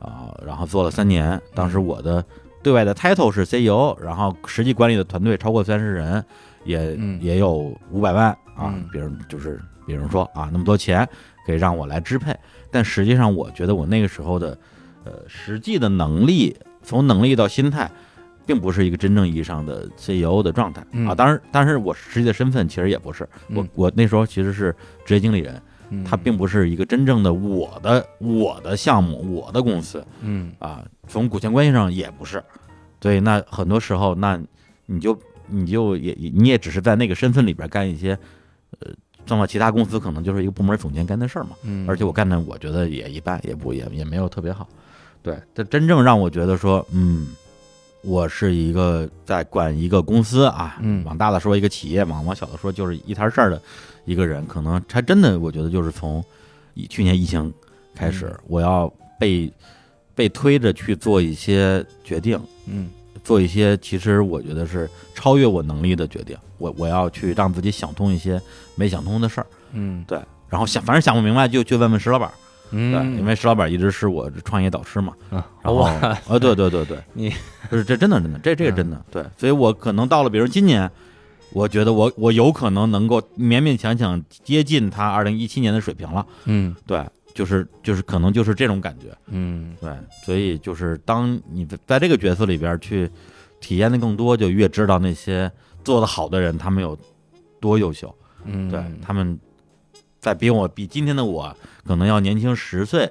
[SPEAKER 1] 啊，然后做了三年。当时我的对外的 title 是 CEO，然后实际管理的团队超过三十人，也、
[SPEAKER 2] 嗯。
[SPEAKER 1] 也有五百万啊
[SPEAKER 2] 嗯，
[SPEAKER 1] 比如就是比如说啊那么多钱可以让我来支配，但实际上我觉得我那个时候的呃实际的能力，从能力到心态。并不是一个真正意义上的 CEO 的状态。
[SPEAKER 2] 嗯。
[SPEAKER 1] 啊，当然，但是我实际的身份其实也不是，我
[SPEAKER 2] 嗯。
[SPEAKER 1] 我那时候其实是职业经理人，
[SPEAKER 2] 嗯，
[SPEAKER 1] 他并不是一个真正的我的我的项目，我的公司。
[SPEAKER 2] 嗯。
[SPEAKER 1] 啊，从股权关系上也不是，所以那很多时候，那你就你就也也你也只是在那个身份里边干一些，呃，放到其他公司可能就是一个部门总监干的事儿嘛，
[SPEAKER 2] 嗯，
[SPEAKER 1] 而且我干的我觉得也一般，也不也也没有特别好，对，但真正让我觉得说，嗯。我是一个在管一个公司啊，
[SPEAKER 2] 嗯
[SPEAKER 1] 往大了说一个企业，往往小的说就是一摊事儿的一个人，可能还真的我觉得就是从以去年疫情开始，
[SPEAKER 2] 嗯。
[SPEAKER 1] 我要被被推着去做一些决定，
[SPEAKER 2] 嗯
[SPEAKER 1] 做一些其实我觉得是超越我能力的决定，我我要去让自己想通一些没想通的事儿，
[SPEAKER 2] 嗯。
[SPEAKER 1] 对，然后想反正想不明白就去问问石老板，
[SPEAKER 2] 嗯，
[SPEAKER 1] 对，因为石老板一直是我创业导师嘛，
[SPEAKER 2] 啊，
[SPEAKER 1] 然后
[SPEAKER 2] 哇，
[SPEAKER 1] 啊，对对对对，
[SPEAKER 2] 你
[SPEAKER 1] 就是这真的真的，这这个真的。对，所以我可能到了，比如今年，我觉得我我有可能能够勉勉强强接近他二零一七年的水平了，
[SPEAKER 2] 嗯。
[SPEAKER 1] 对，就是就是可能就是这种感觉，
[SPEAKER 2] 嗯
[SPEAKER 1] 对，所以就是当你在在这个角色里边去体验的更多，就越知道那些做得好的人他们有多优秀，
[SPEAKER 2] 嗯，
[SPEAKER 1] 对他们在比我比今天的我可能要年轻十岁。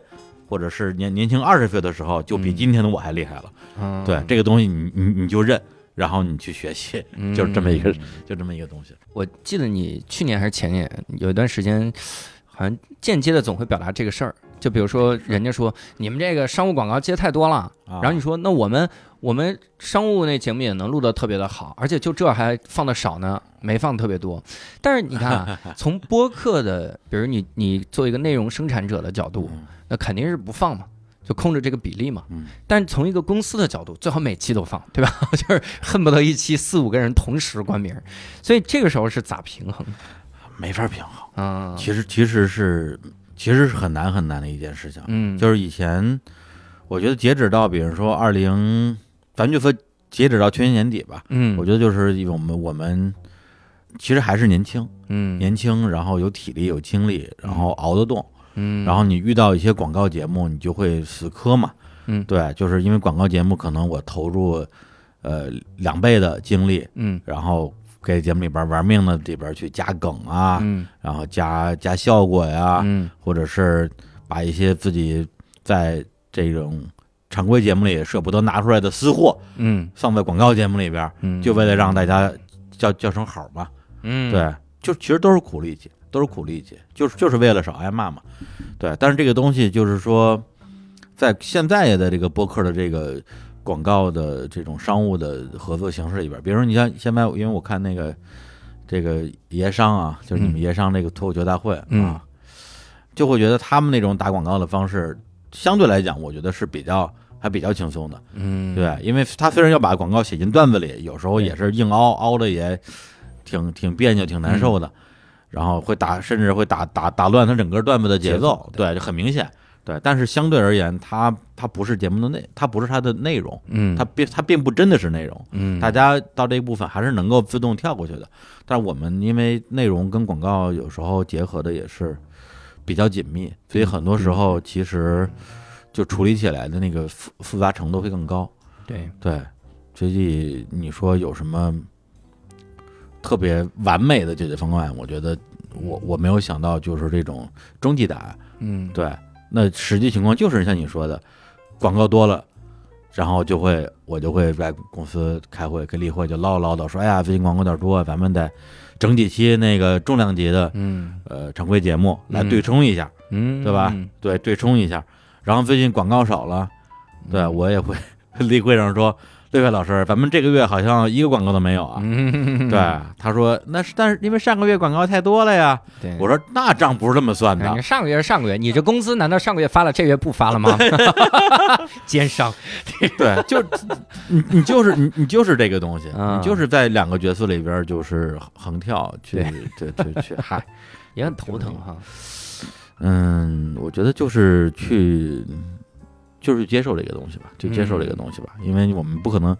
[SPEAKER 1] 或者是年年轻二十岁的时候，就比
[SPEAKER 2] 嗯
[SPEAKER 1] 今天的我还厉害了。
[SPEAKER 2] 嗯
[SPEAKER 1] 对这个东西你，你你就认，然后你去学习，[LAUGHS] 就是这么一个
[SPEAKER 2] 嗯
[SPEAKER 1] 就这么一个东西。
[SPEAKER 2] 我记得你去年还是前年有一段时间，好像间接的总会表达这个事儿。就比如说，人家说你们这个商务广告接太多了，
[SPEAKER 1] 啊
[SPEAKER 2] 然后你说那我们我们商务那节目也能录得特别的好，而且就这还放的少呢，没放特别多。但是你看啊，[LAUGHS] 从播客的，比如你你做一个内容生产者的角度，
[SPEAKER 1] 嗯
[SPEAKER 2] 那肯定是不放嘛。就控制这个比例嘛，
[SPEAKER 1] 嗯
[SPEAKER 2] 但从一个公司的角度，最好每期都放，对吧？[LAUGHS] 就是恨不得一期四五个人同时冠名，所以这个时候是咋平衡？
[SPEAKER 1] 没法平衡。
[SPEAKER 2] 啊，
[SPEAKER 1] 其实其实是其实是很难很难的一件事情。
[SPEAKER 2] 嗯，
[SPEAKER 1] 就是以前，我觉得截止到比如说二零，咱就说截止到去年年底吧，
[SPEAKER 2] 嗯，
[SPEAKER 1] 我觉得就是我们我们其实还是年轻，
[SPEAKER 2] 嗯
[SPEAKER 1] 年轻，然后有体力有精力，然后熬得动。
[SPEAKER 2] 嗯，
[SPEAKER 1] 然后你遇到一些广告节目，你就会死磕嘛。
[SPEAKER 2] 嗯
[SPEAKER 1] 对，就是因为广告节目可能我投入呃两倍的精力，
[SPEAKER 2] 嗯
[SPEAKER 1] 然后给节目里边玩命的里边去加梗啊，
[SPEAKER 2] 嗯
[SPEAKER 1] 然后加加效果呀，
[SPEAKER 2] 嗯
[SPEAKER 1] 或者是把一些自己在这种常规节目里舍不得拿出来的私货
[SPEAKER 2] 嗯
[SPEAKER 1] 放在广告节目里边，
[SPEAKER 2] 嗯，
[SPEAKER 1] 就为了让大家叫叫声好嘛。
[SPEAKER 2] 嗯
[SPEAKER 1] 对，就其实都是苦力气，都是苦力气，就是就是为了少挨骂嘛。对，但是这个东西就是说，在现在的这个播客的这个广告的这种商务的合作形式里边，比如说你像现在，因为我看那个这个爷商啊，就是你们
[SPEAKER 2] 嗯
[SPEAKER 1] 爷商那个脱口秀大会啊，
[SPEAKER 2] 嗯。
[SPEAKER 1] 就会觉得他们那种打广告的方式，相对来讲，我觉得是比较还比较轻松的。
[SPEAKER 2] 嗯。
[SPEAKER 1] 对，因为他虽然要把广告写进段子里，有时候也是硬凹，凹的也挺挺别扭、挺难受的，然后会打，甚至会打打打乱他整个段子的节
[SPEAKER 2] 节奏
[SPEAKER 1] 对，就很明显。对，但是相对而言，它它不是节目的内，它不是它的内容，
[SPEAKER 2] 嗯
[SPEAKER 1] 它并它并不真的是内容。
[SPEAKER 2] 嗯
[SPEAKER 1] 大家到这一部分还是能够自动跳过去的，但是我们因为内容跟广告有时候结合的也是比较紧密，所以很多时候其实就处理起来的那个复复杂程度会更高。
[SPEAKER 2] 对
[SPEAKER 1] 对，所以你说有什么特别完美的解决方案？我觉得我我没有想到，就是这种终极答案。
[SPEAKER 2] 嗯
[SPEAKER 1] 对，那实际情况就是像你说的，广告多了，然后就会我就会在公司开会跟例会就唠唠叨说，哎呀，最近广告有点多，咱们得整几期那个重量级的
[SPEAKER 2] 嗯
[SPEAKER 1] 呃常规节目来
[SPEAKER 2] 嗯
[SPEAKER 1] 对冲一下，
[SPEAKER 2] 嗯，
[SPEAKER 1] 对吧
[SPEAKER 2] 嗯？
[SPEAKER 1] 对，对冲一下。然后最近广告少了，对
[SPEAKER 2] 嗯
[SPEAKER 1] 我也会 [LAUGHS] 例会上说，六位老师，咱们这个月好像一个广告都没有啊。
[SPEAKER 2] 嗯，
[SPEAKER 1] 对，他说那是但是因为上个月广告太多了呀。
[SPEAKER 2] 对，
[SPEAKER 1] 我说那账不是这么算的
[SPEAKER 2] 上个月是上个月，你这工资难道上个月发了，这月不发了吗？[LAUGHS] 奸商，
[SPEAKER 1] 对，就 [LAUGHS] 你你就是你你就是这个东西，
[SPEAKER 2] 啊
[SPEAKER 1] 你就是在两个角色里边就是横跳去
[SPEAKER 2] 对
[SPEAKER 1] 去去去嗨，
[SPEAKER 2] 也很头疼哈。
[SPEAKER 1] 嗯，我觉得就是去就是接受这个东西吧，就接受这个东西吧，因为我们不可能，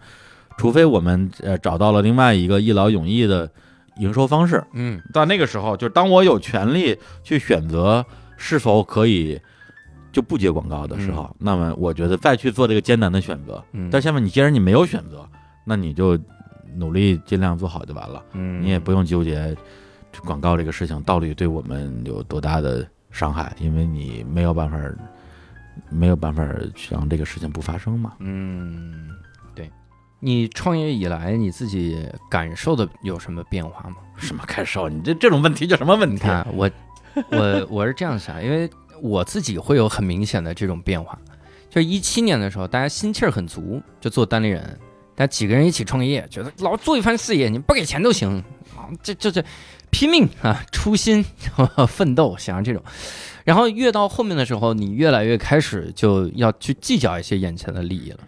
[SPEAKER 1] 除非我们呃找到了另外一个一劳永逸的营收方式，
[SPEAKER 2] 嗯
[SPEAKER 1] 到那个时候，就是当我有权利去选择是否可以就不接广告的时候，那么我觉得再去做这个艰难的选择。
[SPEAKER 2] 嗯，
[SPEAKER 1] 但下面你既然你没有选择，那你就努力尽量做好就完了，
[SPEAKER 2] 嗯，
[SPEAKER 1] 你也不用纠结广告这个事情到底对我们有多大的伤害，因为你没有办法，没有办法去让这个事情不发生嘛。
[SPEAKER 2] 嗯，对。你创业以来，你自己感受的有什么变化吗？
[SPEAKER 1] 什么感受？你这这种问题叫什么问题？
[SPEAKER 2] 你看，我我我是这样想，因为我自己会有很明显的这种变化。就是一七年的时候，大家心气儿很足，就做单立人，大家几个人一起创业，觉得老做一番事业，你不给钱都行啊，这这这拼命啊，初心 [LAUGHS] 奋斗，想要这种。然后越到后面的时候，你越来越开始就要去计较一些眼前的利益了，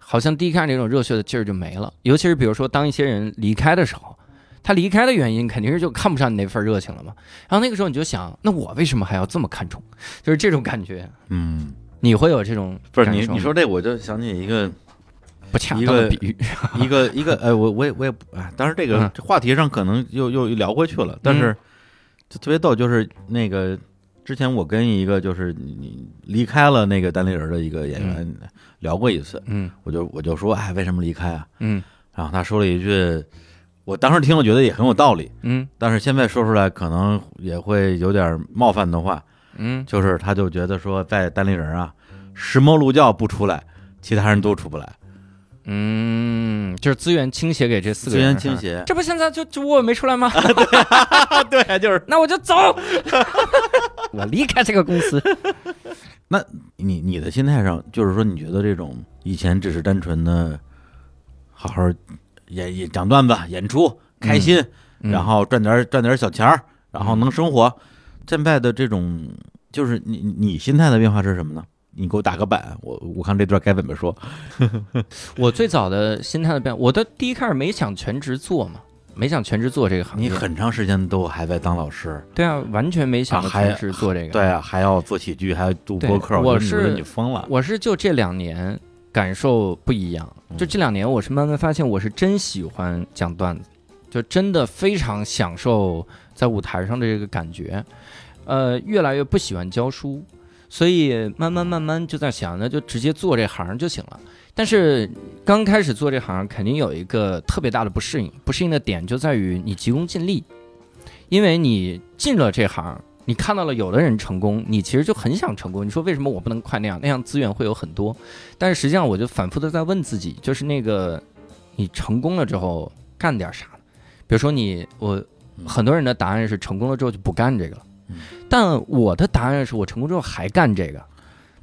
[SPEAKER 2] 好像第一开始那种热血的劲儿就没了。尤其是比如说，当一些人离开的时候，他离开的原因肯定是就看不上你那份热情了嘛。然后那个时候你就想，那我为什么还要这么看重？就是这种感觉，
[SPEAKER 1] 嗯，
[SPEAKER 2] 你会有这种
[SPEAKER 1] 不是你你说这我就想起一个
[SPEAKER 2] 不恰当的比喻，
[SPEAKER 1] 一个一个，呃，我我也我也不，哎，当然这个话题上可能又又聊回去了，但是就特别逗，就是那个之前我跟一个就是你你离开了那个单立人的一个演员聊过一次，
[SPEAKER 2] 嗯。
[SPEAKER 1] 我就我就说，哎，为什么离开啊？
[SPEAKER 2] 嗯。
[SPEAKER 1] 然后他说了一句，我当时听了觉得也很有道理，
[SPEAKER 2] 嗯。
[SPEAKER 1] 但是现在说出来可能也会有点冒犯的话，
[SPEAKER 2] 嗯，
[SPEAKER 1] 就是他就觉得说在单立人啊，石磨鹿教不出来，其他人都出不来，
[SPEAKER 2] 嗯，就是资源倾斜给这四个
[SPEAKER 1] 资
[SPEAKER 2] 人，
[SPEAKER 1] 源倾斜，
[SPEAKER 2] 这不现在就就我没出来吗？
[SPEAKER 1] 对，就是 [LAUGHS]
[SPEAKER 2] 那我就走，[LAUGHS] 我离开这个公司。[LAUGHS]
[SPEAKER 1] 那你你的心态上，就是说，你觉得这种以前只是单纯的好好演演讲段子、演出开心，
[SPEAKER 2] 嗯
[SPEAKER 1] 然后赚点赚点小钱儿，然后能生活，现在的这种就是你你你心态的变化是什么呢？你给我打个板，我我看这段该怎么说。[LAUGHS]
[SPEAKER 2] 我最早的心态的变，我的第一开始没想全职做嘛，没想全职做这个行业。
[SPEAKER 1] 你很长时间都还在当老师，
[SPEAKER 2] 对啊，完全没想全职做这个。
[SPEAKER 1] 对啊，还要做喜剧，还要录
[SPEAKER 2] 对
[SPEAKER 1] 播客，
[SPEAKER 2] 我是
[SPEAKER 1] 你疯了。
[SPEAKER 2] 我是就这两年感受不一样，就
[SPEAKER 1] 嗯
[SPEAKER 2] 这两年我是慢慢发现我是真喜欢讲段子，就真的非常享受在舞台上的这个感觉，呃，越来越不喜欢教书，所以慢慢慢慢就在想，那就直接做这行就行了。但是刚开始做这行，肯定有一个特别大的不适应，不适应的点就在于你急功近利，因为你进了这行，你看到了有的人成功，你其实就很想成功。你说为什么我不能快那样？那样资源会有很多。但是实际上，我就反复的在问自己，就是那个你成功了之后干点啥？比如说你我很多人的答案是成功了之后就不干这个了，但我的答案是我成功之后还干这个。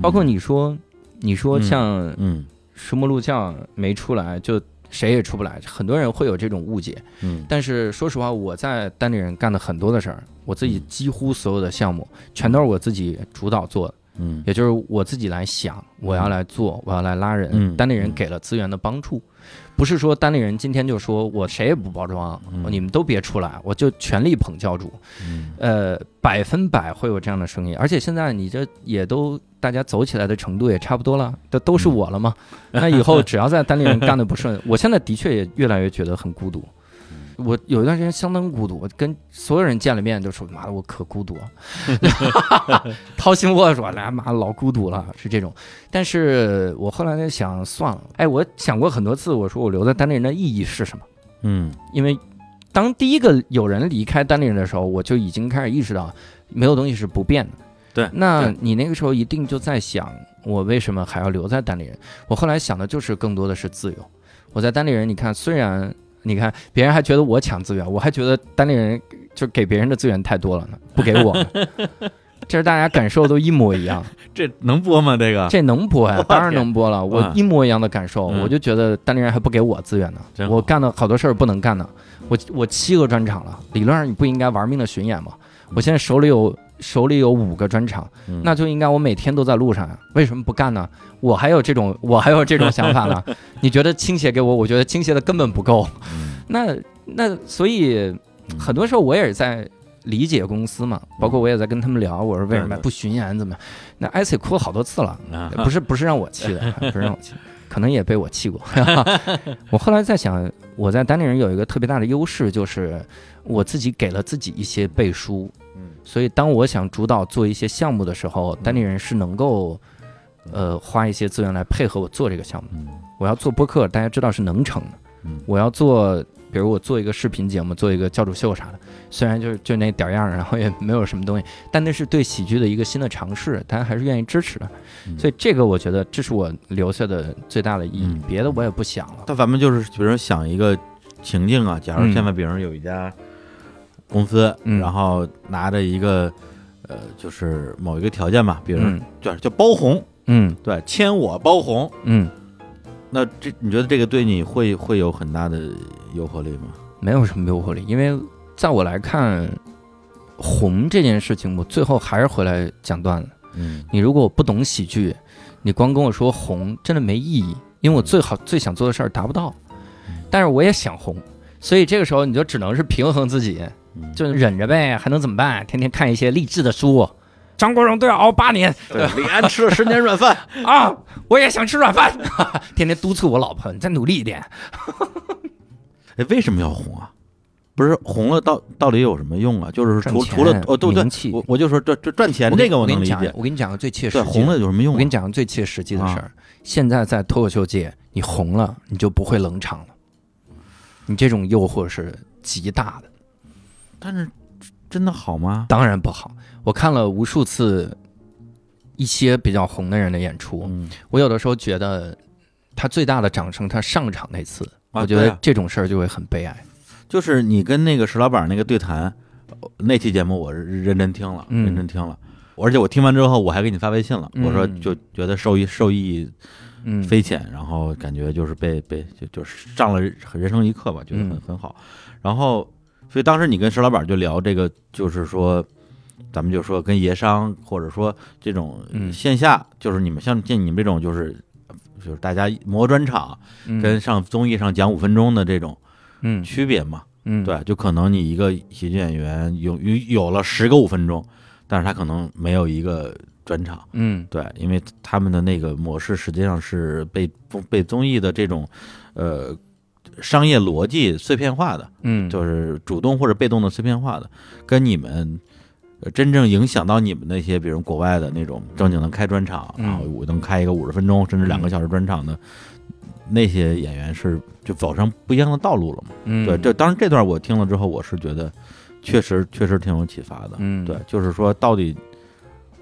[SPEAKER 2] 包括你说，你说
[SPEAKER 1] 嗯
[SPEAKER 2] 像
[SPEAKER 1] 嗯。
[SPEAKER 2] 石墨路将没出来，就谁也出不来，很多人会有这种误解。
[SPEAKER 1] 嗯。
[SPEAKER 2] 但是说实话，我在单立人干的很多的事儿，我自己几乎所有的项目全都是我自己主导做的，
[SPEAKER 1] 嗯。
[SPEAKER 2] 也就是我自己来想，我要来做，我要来拉人。
[SPEAKER 1] 嗯。
[SPEAKER 2] 单立人给了资源的帮助，不是说单立人今天就说我谁也不包装，
[SPEAKER 1] 嗯
[SPEAKER 2] 你们都别出来，我就全力捧教主。
[SPEAKER 1] 嗯
[SPEAKER 2] 呃，百分百会有这样的声音，而且现在你这也都大家走起来的程度也差不多了，这都是我了嘛。那以后只要在单立人干的不顺，我现在的确也越来越觉得很孤独。我有一段时间相当孤独，我跟所有人见了面都说：“妈的，我可孤独了。[LAUGHS] ”掏心窝子说：“来妈老孤独了。”是这种。但是我后来在想，算了，哎，我想过很多次，我说我留在单立人的意义是什么？
[SPEAKER 1] 嗯
[SPEAKER 2] 因为当第一个有人离开单立人的时候，我就已经开始意识到，没有东西是不变的。
[SPEAKER 1] 对
[SPEAKER 2] 那你那个时候一定就在想，我为什么还要留在单立人？我后来想的就是更多的是自由。我在单立人，你看，虽然你看别人还觉得我抢资源，我还觉得单立人就给别人的资源太多了呢，不给我们。[LAUGHS] 这是大家感受都一模一样，
[SPEAKER 1] 这能播吗？这个
[SPEAKER 2] 这能播呀？[LAUGHS]
[SPEAKER 1] 我
[SPEAKER 2] 当然能播了，我
[SPEAKER 1] 啊
[SPEAKER 2] 一模一样的感受，
[SPEAKER 1] 嗯
[SPEAKER 2] 我就觉得单立人还不给我资源呢我干的好多事儿不能干呢。我我七个专场了，理论上你不应该玩命的巡演吗？我现在手里有手里有五个专场，
[SPEAKER 1] 嗯
[SPEAKER 2] 那就应该我每天都在路上呀，为什么不干呢？我还有这种我还有这种想法呢？[LAUGHS] 你觉得倾斜给我，我觉得倾斜的根本不够。
[SPEAKER 1] 嗯
[SPEAKER 2] 那那所以很多时候我也是在理解公司嘛，包括我也在跟他们聊，我说为什么不巡演怎么样？那艾 C 哭了好多次了，
[SPEAKER 1] 啊
[SPEAKER 2] 不是不是让我气的，不是让我气，可能也被我气过。[LAUGHS] [LAUGHS] 我后来在想，我在单立人有一个特别大的优势，就是我自己给了自己一些背书，
[SPEAKER 1] 嗯
[SPEAKER 2] 所以当我想主导做一些项目的时候，单立人是能够。呃，花一些资源来配合我做这个项目。
[SPEAKER 1] 嗯
[SPEAKER 2] 我要做播客，大家知道是能成的。
[SPEAKER 1] 嗯
[SPEAKER 2] 我要做，比如我做一个视频节目，做一个教主秀啥的，虽然就是就那点儿样儿，然后也没有什么东西，但那是对喜剧的一个新的尝试，大家还是愿意支持的。
[SPEAKER 1] 嗯
[SPEAKER 2] 所以这个我觉得这是我留下的最大的意义
[SPEAKER 1] 嗯，
[SPEAKER 2] 别的我也不想了。
[SPEAKER 1] 那咱们就是比如说想一个情境啊，假如
[SPEAKER 2] 嗯
[SPEAKER 1] 现在比如有一家公司，
[SPEAKER 2] 嗯。
[SPEAKER 1] 然后拿着一个呃，就是某一个条件吧，比如
[SPEAKER 2] 嗯。
[SPEAKER 1] 叫叫包红，
[SPEAKER 2] 嗯。
[SPEAKER 1] 对，签我包红，
[SPEAKER 2] 嗯，
[SPEAKER 1] 那这你觉得这个对你会会有很大的诱惑力吗？
[SPEAKER 2] 没有什么诱惑力，因为在我来看，红这件事情，我最后还是回来讲段子。
[SPEAKER 1] 嗯。
[SPEAKER 2] 你如果我不懂喜剧，你光跟我说红，真的没意义，因为我最好最想做的事儿达不到，但是我也想红，所以这个时候你就只能是平衡自己，
[SPEAKER 1] 嗯
[SPEAKER 2] 就忍着呗，还能怎么办？天天看一些励志的书，张国荣都要熬八年
[SPEAKER 1] 对，李安吃了十年软饭，[LAUGHS]
[SPEAKER 2] 啊，我也想吃软饭，[LAUGHS] 天天督促我老婆，你再努力一点。
[SPEAKER 1] 哎，为什么要红啊？不是红了到到底有什么用啊？就是除除了哦，对对
[SPEAKER 2] 名气，
[SPEAKER 1] 我我就说这这赚钱
[SPEAKER 2] 我跟
[SPEAKER 1] 这个
[SPEAKER 2] 我跟你讲
[SPEAKER 1] 能理解，
[SPEAKER 2] 我跟你讲个最切实，际，
[SPEAKER 1] 红了有什么用啊？
[SPEAKER 2] 我跟你讲个最切实际的事儿，现在在脱口秀界，你红了，你就不会冷场了，你这种诱惑是极大的。
[SPEAKER 1] 但是真的好吗？
[SPEAKER 2] 当然不好。我看了无数次一些比较红的人的演出，
[SPEAKER 1] 嗯，
[SPEAKER 2] 我有的时候觉得他最大的掌声，他上场那次，
[SPEAKER 1] 啊
[SPEAKER 2] 我觉得这种事儿就会很悲哀。
[SPEAKER 1] 就是你跟那个石老板那个对谈，呃那期节目我是认真听了，
[SPEAKER 2] 嗯
[SPEAKER 1] 认真听了，而且我听完之后我还给你发微信了，
[SPEAKER 2] 嗯
[SPEAKER 1] 我说就觉得受益受益
[SPEAKER 2] 嗯，
[SPEAKER 1] 匪浅，然后感觉就是被被就就是上了人生一课吧，觉得很
[SPEAKER 2] 嗯
[SPEAKER 1] 很好。然后，所以当时你跟石老板就聊这个，就是说，咱们就说跟爷商或者说这种
[SPEAKER 2] 嗯
[SPEAKER 1] 线下，就是你们像见你们这种就是就是大家磨专场，
[SPEAKER 2] 嗯
[SPEAKER 1] 跟上综艺上讲五分钟的这种
[SPEAKER 2] 嗯
[SPEAKER 1] 区别嘛。
[SPEAKER 2] 嗯
[SPEAKER 1] 对，就可能你一个喜剧演员有有有了十个五分钟，但是他可能没有一个专场。
[SPEAKER 2] 嗯
[SPEAKER 1] 对，因为他们的那个模式实际上是被被综艺的这种呃商业逻辑碎片化的，
[SPEAKER 2] 嗯
[SPEAKER 1] 就是主动或者被动的碎片化的，跟你们。呃真正影响到你们那些，比如国外的那种正经能开专场，
[SPEAKER 2] 嗯
[SPEAKER 1] 然后我能开一个五十分钟甚至两个小时专场的那些演员，是就走上不一样的道路了嘛？
[SPEAKER 2] 嗯
[SPEAKER 1] 对，这当然这段我听了之后，我是觉得确实确实挺有启发的。
[SPEAKER 2] 嗯
[SPEAKER 1] 对，就是说到底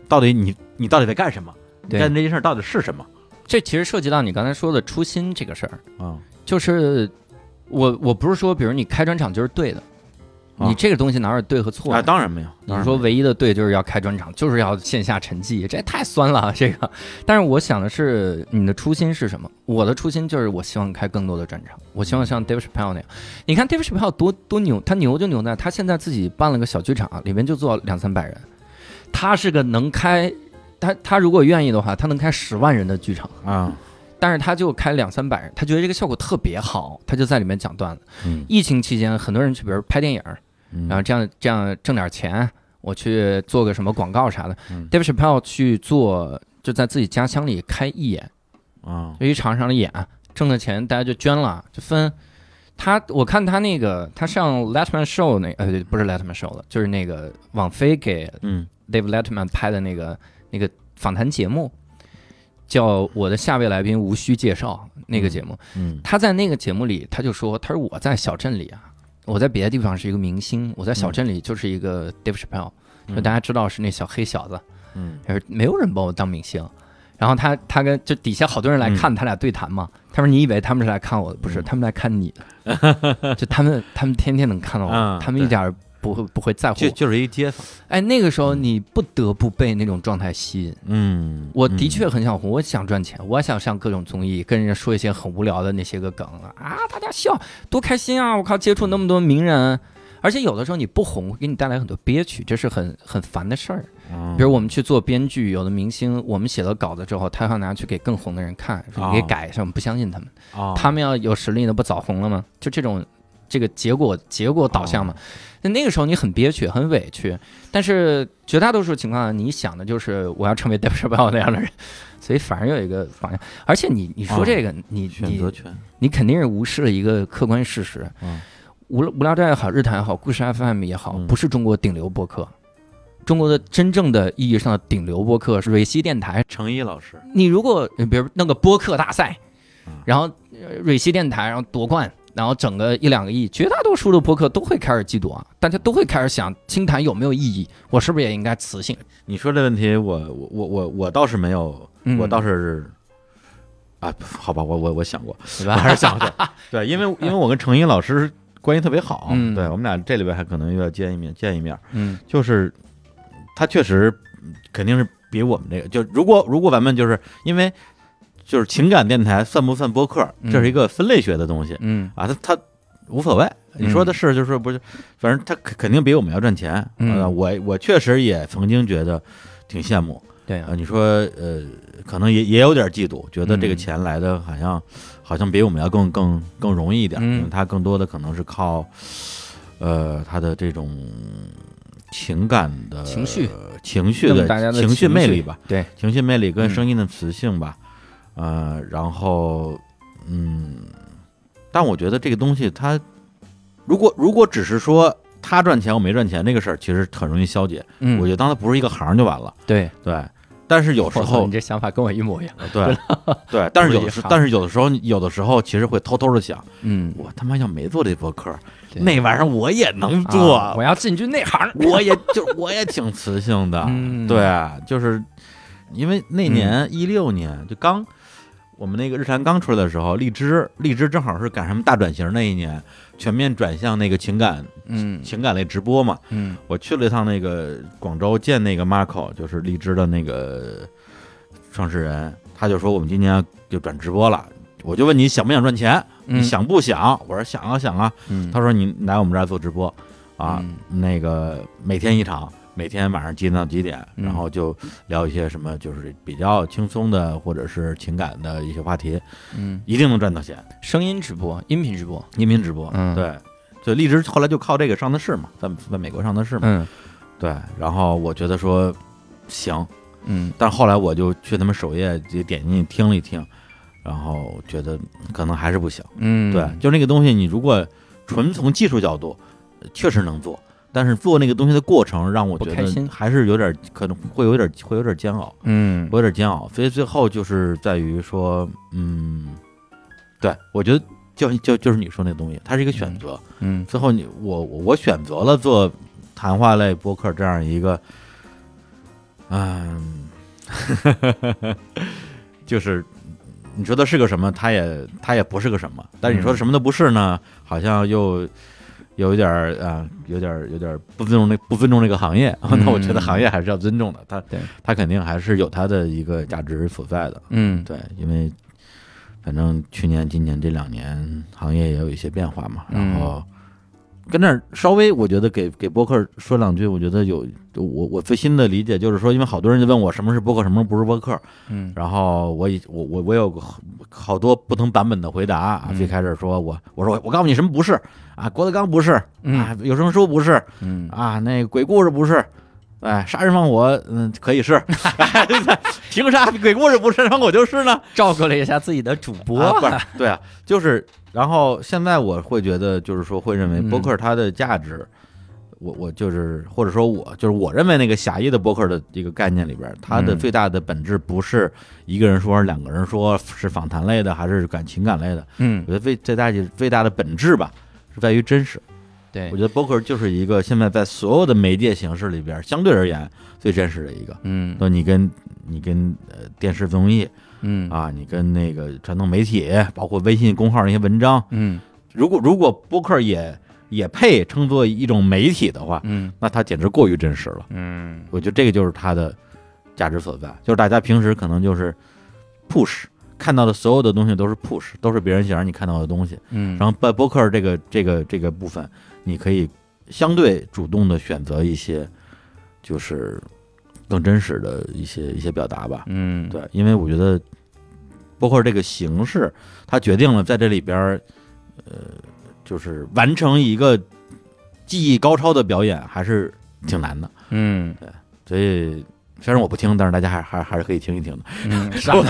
[SPEAKER 1] 到底你你到底在干什么？你干这件事儿到底是什么？
[SPEAKER 2] 这其实涉及到你刚才说的初心这个事儿，
[SPEAKER 1] 啊，
[SPEAKER 2] 就是我我不是说，比如你开专场就是对的，
[SPEAKER 1] 啊
[SPEAKER 2] 你这个东西哪有对和错
[SPEAKER 1] 啊，
[SPEAKER 2] 呢？
[SPEAKER 1] 当然没有。当然没有
[SPEAKER 2] 你说唯一的对就是要开专场，就是要线下沉寂，这也太酸了这个。但是我想的是，你的初心是什么？我的初心就是我希望开更多的专场，我希望像 Dave Chappelle 那样。你看 Dave Chappelle 多多牛，他牛就牛在他现在自己办了个小剧场，里面就坐两三百人，他是个能开。他他如果愿意的话，他能开十万人的剧场，
[SPEAKER 1] 啊，
[SPEAKER 2] 但是他就开两三百人，他觉得这个效果特别好，他就在里面讲段子。
[SPEAKER 1] 嗯，
[SPEAKER 2] 疫情期间，很多人去，比如拍电影，
[SPEAKER 1] 嗯
[SPEAKER 2] 然后这样这样挣点钱，我去做个什么广告啥的。
[SPEAKER 1] 嗯
[SPEAKER 2] David Chappelle 去做，就在自己家乡里开义演，
[SPEAKER 1] 啊，
[SPEAKER 2] 就一场场的演，挣的钱大家就捐了，就分。他我看他那个，他上 Letterman Show 那呃不是 Letterman Show 了，就是那个网飞给
[SPEAKER 1] 嗯
[SPEAKER 2] David Letterman 拍的那个那个访谈节目，叫《我的下位来宾无需介绍》那个节目。
[SPEAKER 1] 嗯
[SPEAKER 2] 他在那个节目里，他就说：“他说我在小镇里啊，我在别的地方是一个明星，我在小镇里就是一个 Dave Chappelle，、就大家知道是那小黑小子，
[SPEAKER 1] 嗯
[SPEAKER 2] 但是没有人把我当明星。然然后他他跟就底下好多人来看他俩对谈嘛。他说：“你以为他们是来看我的？不是，
[SPEAKER 1] 嗯
[SPEAKER 2] 他们来看你的。就他们他们天天能看到我，
[SPEAKER 1] 啊
[SPEAKER 2] 他们一点儿不会不会在乎。
[SPEAKER 1] 就就是一街坊，
[SPEAKER 2] 哎，那个时候你不得不被那种状态吸引。
[SPEAKER 1] 嗯，
[SPEAKER 2] 我的确很想红，我想赚钱，我想上各种综艺，跟人家说一些很无聊的那些个梗啊，大家笑多开心啊！我靠，接触那么多名人，而且有的时候你不红，会给你带来很多憋屈，这是很很烦的事儿。
[SPEAKER 1] 嗯，
[SPEAKER 2] 比如我们去做编剧，有的明星我们写了稿子之后，他要拿去给更红的人看，说你给
[SPEAKER 1] 哦
[SPEAKER 2] 改一下，我们不相信他们，
[SPEAKER 1] 哦
[SPEAKER 2] 他们要有实力，那不早红了吗？就这种这个结果结果导向嘛。那那个时候你很憋屈，很委屈，但是绝大多数情况下，你想的就是我要成为 [LAUGHS] Dave Chappelle 那样的人，所以反而有一个方向。而且你你说这个，你你
[SPEAKER 1] 选择权，
[SPEAKER 2] 你肯定是无视了一个客观事实。
[SPEAKER 1] 嗯
[SPEAKER 2] 无无聊斋也好，日坛也好，故事 FM 也好，
[SPEAKER 1] 嗯
[SPEAKER 2] 不是中国顶流播客。中国的真正的意义上的顶流播客是蕊希电台。
[SPEAKER 1] 程一老师，
[SPEAKER 2] 你如果呃比如弄个播客大赛
[SPEAKER 1] 嗯，
[SPEAKER 2] 然后呃蕊希电台然后夺冠，然后整个一两个亿，绝大多数的播客都会开始嫉妒啊，大家都会开始想清谈有没有意义，我是不是也应该磁性？
[SPEAKER 1] 你说这问题，我我我我我倒是没有，
[SPEAKER 2] 嗯
[SPEAKER 1] 我倒是。啊，好吧，我我我想过？我还是想过，[LAUGHS] 对，因为因为我跟程一老师关系特别好，
[SPEAKER 2] 嗯
[SPEAKER 1] 对我们俩这里边还可能又要见一面，见一面，
[SPEAKER 2] 嗯
[SPEAKER 1] 就是他确实肯定是比我们这个，就如果如果咱们就是因为就是情感电台算不算播客，
[SPEAKER 2] 嗯。
[SPEAKER 1] 这是一个分类学的东西。
[SPEAKER 2] 嗯。
[SPEAKER 1] 啊，他他无所谓，你说的是就是不是，反正他肯肯定比我们要赚钱，
[SPEAKER 2] 嗯。
[SPEAKER 1] 呃，我我确实也曾经觉得挺羡慕，
[SPEAKER 2] 对啊。
[SPEAKER 1] 啊，，你说呃，可能也也有点嫉妒，觉得这个
[SPEAKER 2] 嗯
[SPEAKER 1] 钱来的好像、好像比我们要更更更容易一点，
[SPEAKER 2] 嗯。
[SPEAKER 1] 因为他更多的可能是靠呃他的这种情感的
[SPEAKER 2] 情绪。
[SPEAKER 1] 情绪
[SPEAKER 2] 的
[SPEAKER 1] 情绪。魅力吧，
[SPEAKER 2] 对，
[SPEAKER 1] 情绪魅力跟
[SPEAKER 2] 嗯。
[SPEAKER 1] 声音的磁性吧，呃，然后嗯，但我觉得这个东西它如果如果只是说他赚钱我没赚钱这个事儿，其实很容易消解。
[SPEAKER 2] 嗯，
[SPEAKER 1] 我就当它不是一个行儿就完了。
[SPEAKER 2] 对，
[SPEAKER 1] 对，但是有时候
[SPEAKER 2] 你这想法跟我一模一样。[LAUGHS]
[SPEAKER 1] 对 [LAUGHS] 对，但是有的时但是有的时候有的时候其实会偷偷的想，
[SPEAKER 2] 嗯，
[SPEAKER 1] 我他妈要没做这博客，那玩意儿我也能做，
[SPEAKER 2] 啊我要进军那行。
[SPEAKER 1] 我也就我也挺磁性的，
[SPEAKER 2] 嗯
[SPEAKER 1] 对啊，就是因为那年一六年就刚我们那个日坛刚出来的时候，荔枝荔枝正好是赶上大转型那一年，全面转向那个情感
[SPEAKER 2] 嗯
[SPEAKER 1] 情感类直播嘛。
[SPEAKER 2] 嗯
[SPEAKER 1] 我去了一趟那个广州见那个 Marco，就是荔枝的那个创始人，他就说我们今年就转直播了。我就问你想不想赚钱？
[SPEAKER 2] 嗯，
[SPEAKER 1] 你想不想？我说想啊想啊。
[SPEAKER 2] 嗯，
[SPEAKER 1] 他说你来我们这儿做直播啊，
[SPEAKER 2] 嗯
[SPEAKER 1] 那个每天一场，每天晚上几点到几点，
[SPEAKER 2] 嗯。
[SPEAKER 1] 然后就聊一些什么就是比较轻松的或者是情感的一些话题，
[SPEAKER 2] 嗯，
[SPEAKER 1] 一定能赚到钱。
[SPEAKER 2] 声音直播、音频直播，
[SPEAKER 1] 音频直播，
[SPEAKER 2] 嗯。
[SPEAKER 1] 对，就荔枝后来就靠这个上的市嘛，在在美国上的市嘛，
[SPEAKER 2] 嗯。
[SPEAKER 1] 对。然后我觉得说行，
[SPEAKER 2] 嗯。
[SPEAKER 1] 但后来我就去他们首页就点进去听了一听，然后觉得可能还是不行。
[SPEAKER 2] 嗯，
[SPEAKER 1] 对，就那个东西，你如果纯从技术角度，呃确实能做，但是做那个东西的过程让我觉得还是有点可能会有点会有点煎熬，
[SPEAKER 2] 嗯。
[SPEAKER 1] 会有点煎熬。所以最后就是在于说，嗯，对我觉得就就就是你说那个东西，它是一个选择。
[SPEAKER 2] 嗯。
[SPEAKER 1] 最后你我我我选择了做谈话类播客这样一个，嗯，[LAUGHS] 就是你说它是个什么，它也它也不是个什么，但是你说
[SPEAKER 2] 嗯。
[SPEAKER 1] 什么都不是呢，好像又有一点儿啊，有点儿有点儿不尊重那不尊重这个行业。[LAUGHS] 那我觉得行业还是要尊重的，它
[SPEAKER 2] 对。
[SPEAKER 1] 它肯定还是有它的一个价值所在的。
[SPEAKER 2] 嗯。
[SPEAKER 1] 对，因为反正去年、今年这两年行业也有一些变化嘛，
[SPEAKER 2] 嗯。
[SPEAKER 1] 然后跟那儿稍微，我觉得给给播客说两句，我觉得有我我最新的理解就是说，因为好多人就问我什么是播客，什么不是播客，
[SPEAKER 2] 嗯。
[SPEAKER 1] 然后我以我我我有个好好多不同版本的回答最开始说我我说我告诉你什么不是啊，郭德纲不是啊，有声书不是
[SPEAKER 2] 嗯
[SPEAKER 1] 啊，那鬼故事不是。哎，杀人放火，嗯，可以是，哎 [LAUGHS] 凭啥鬼故事不是，杀人放火就是呢？
[SPEAKER 2] 照顾了一下自己的主播，
[SPEAKER 1] 啊，不是，[LAUGHS] 对啊，就是，然后现在我会觉得，就是说会认为
[SPEAKER 2] 嗯
[SPEAKER 1] 播客它的价值，我我就是或者说我就是我认为那个狭义的播客的一个概念里边，它的
[SPEAKER 2] 嗯
[SPEAKER 1] 最大的本质不是一个人说、两个人说，是访谈类的还是感情感类的，
[SPEAKER 2] 嗯
[SPEAKER 1] 我觉得最最大的最大的本质吧，是在于真实，
[SPEAKER 2] 对
[SPEAKER 1] 我，觉得播客就是一个现在在所有的媒介形式里边，相对而言最真实的一个。
[SPEAKER 2] 嗯
[SPEAKER 1] 那你跟你跟呃电视综艺
[SPEAKER 2] 嗯
[SPEAKER 1] 啊，你跟那个传统媒体，包括微信公号那些文章，
[SPEAKER 2] 嗯
[SPEAKER 1] 如果如果播客也也配称作一种媒体的话，
[SPEAKER 2] 嗯
[SPEAKER 1] 那它简直过于真实了。
[SPEAKER 2] 嗯
[SPEAKER 1] 我觉得这个就是它的价值所在，就是大家平时可能就是 push 看到的所有的东西都是 push，都是别人想让你看到的东西。
[SPEAKER 2] 嗯，
[SPEAKER 1] 然后在播客这个这个这个部分，你可以相对主动的选择一些，就是更真实的一些一些表达吧。
[SPEAKER 2] 嗯
[SPEAKER 1] 对，因为我觉得播客这个形式，它决定了在这里边儿，呃，就是完成一个技艺高超的表演，还是挺难的。
[SPEAKER 2] 嗯对
[SPEAKER 1] 所以虽然我不听，但是大家还还还是可以听一听的。
[SPEAKER 2] 嗯，[LAUGHS] 什么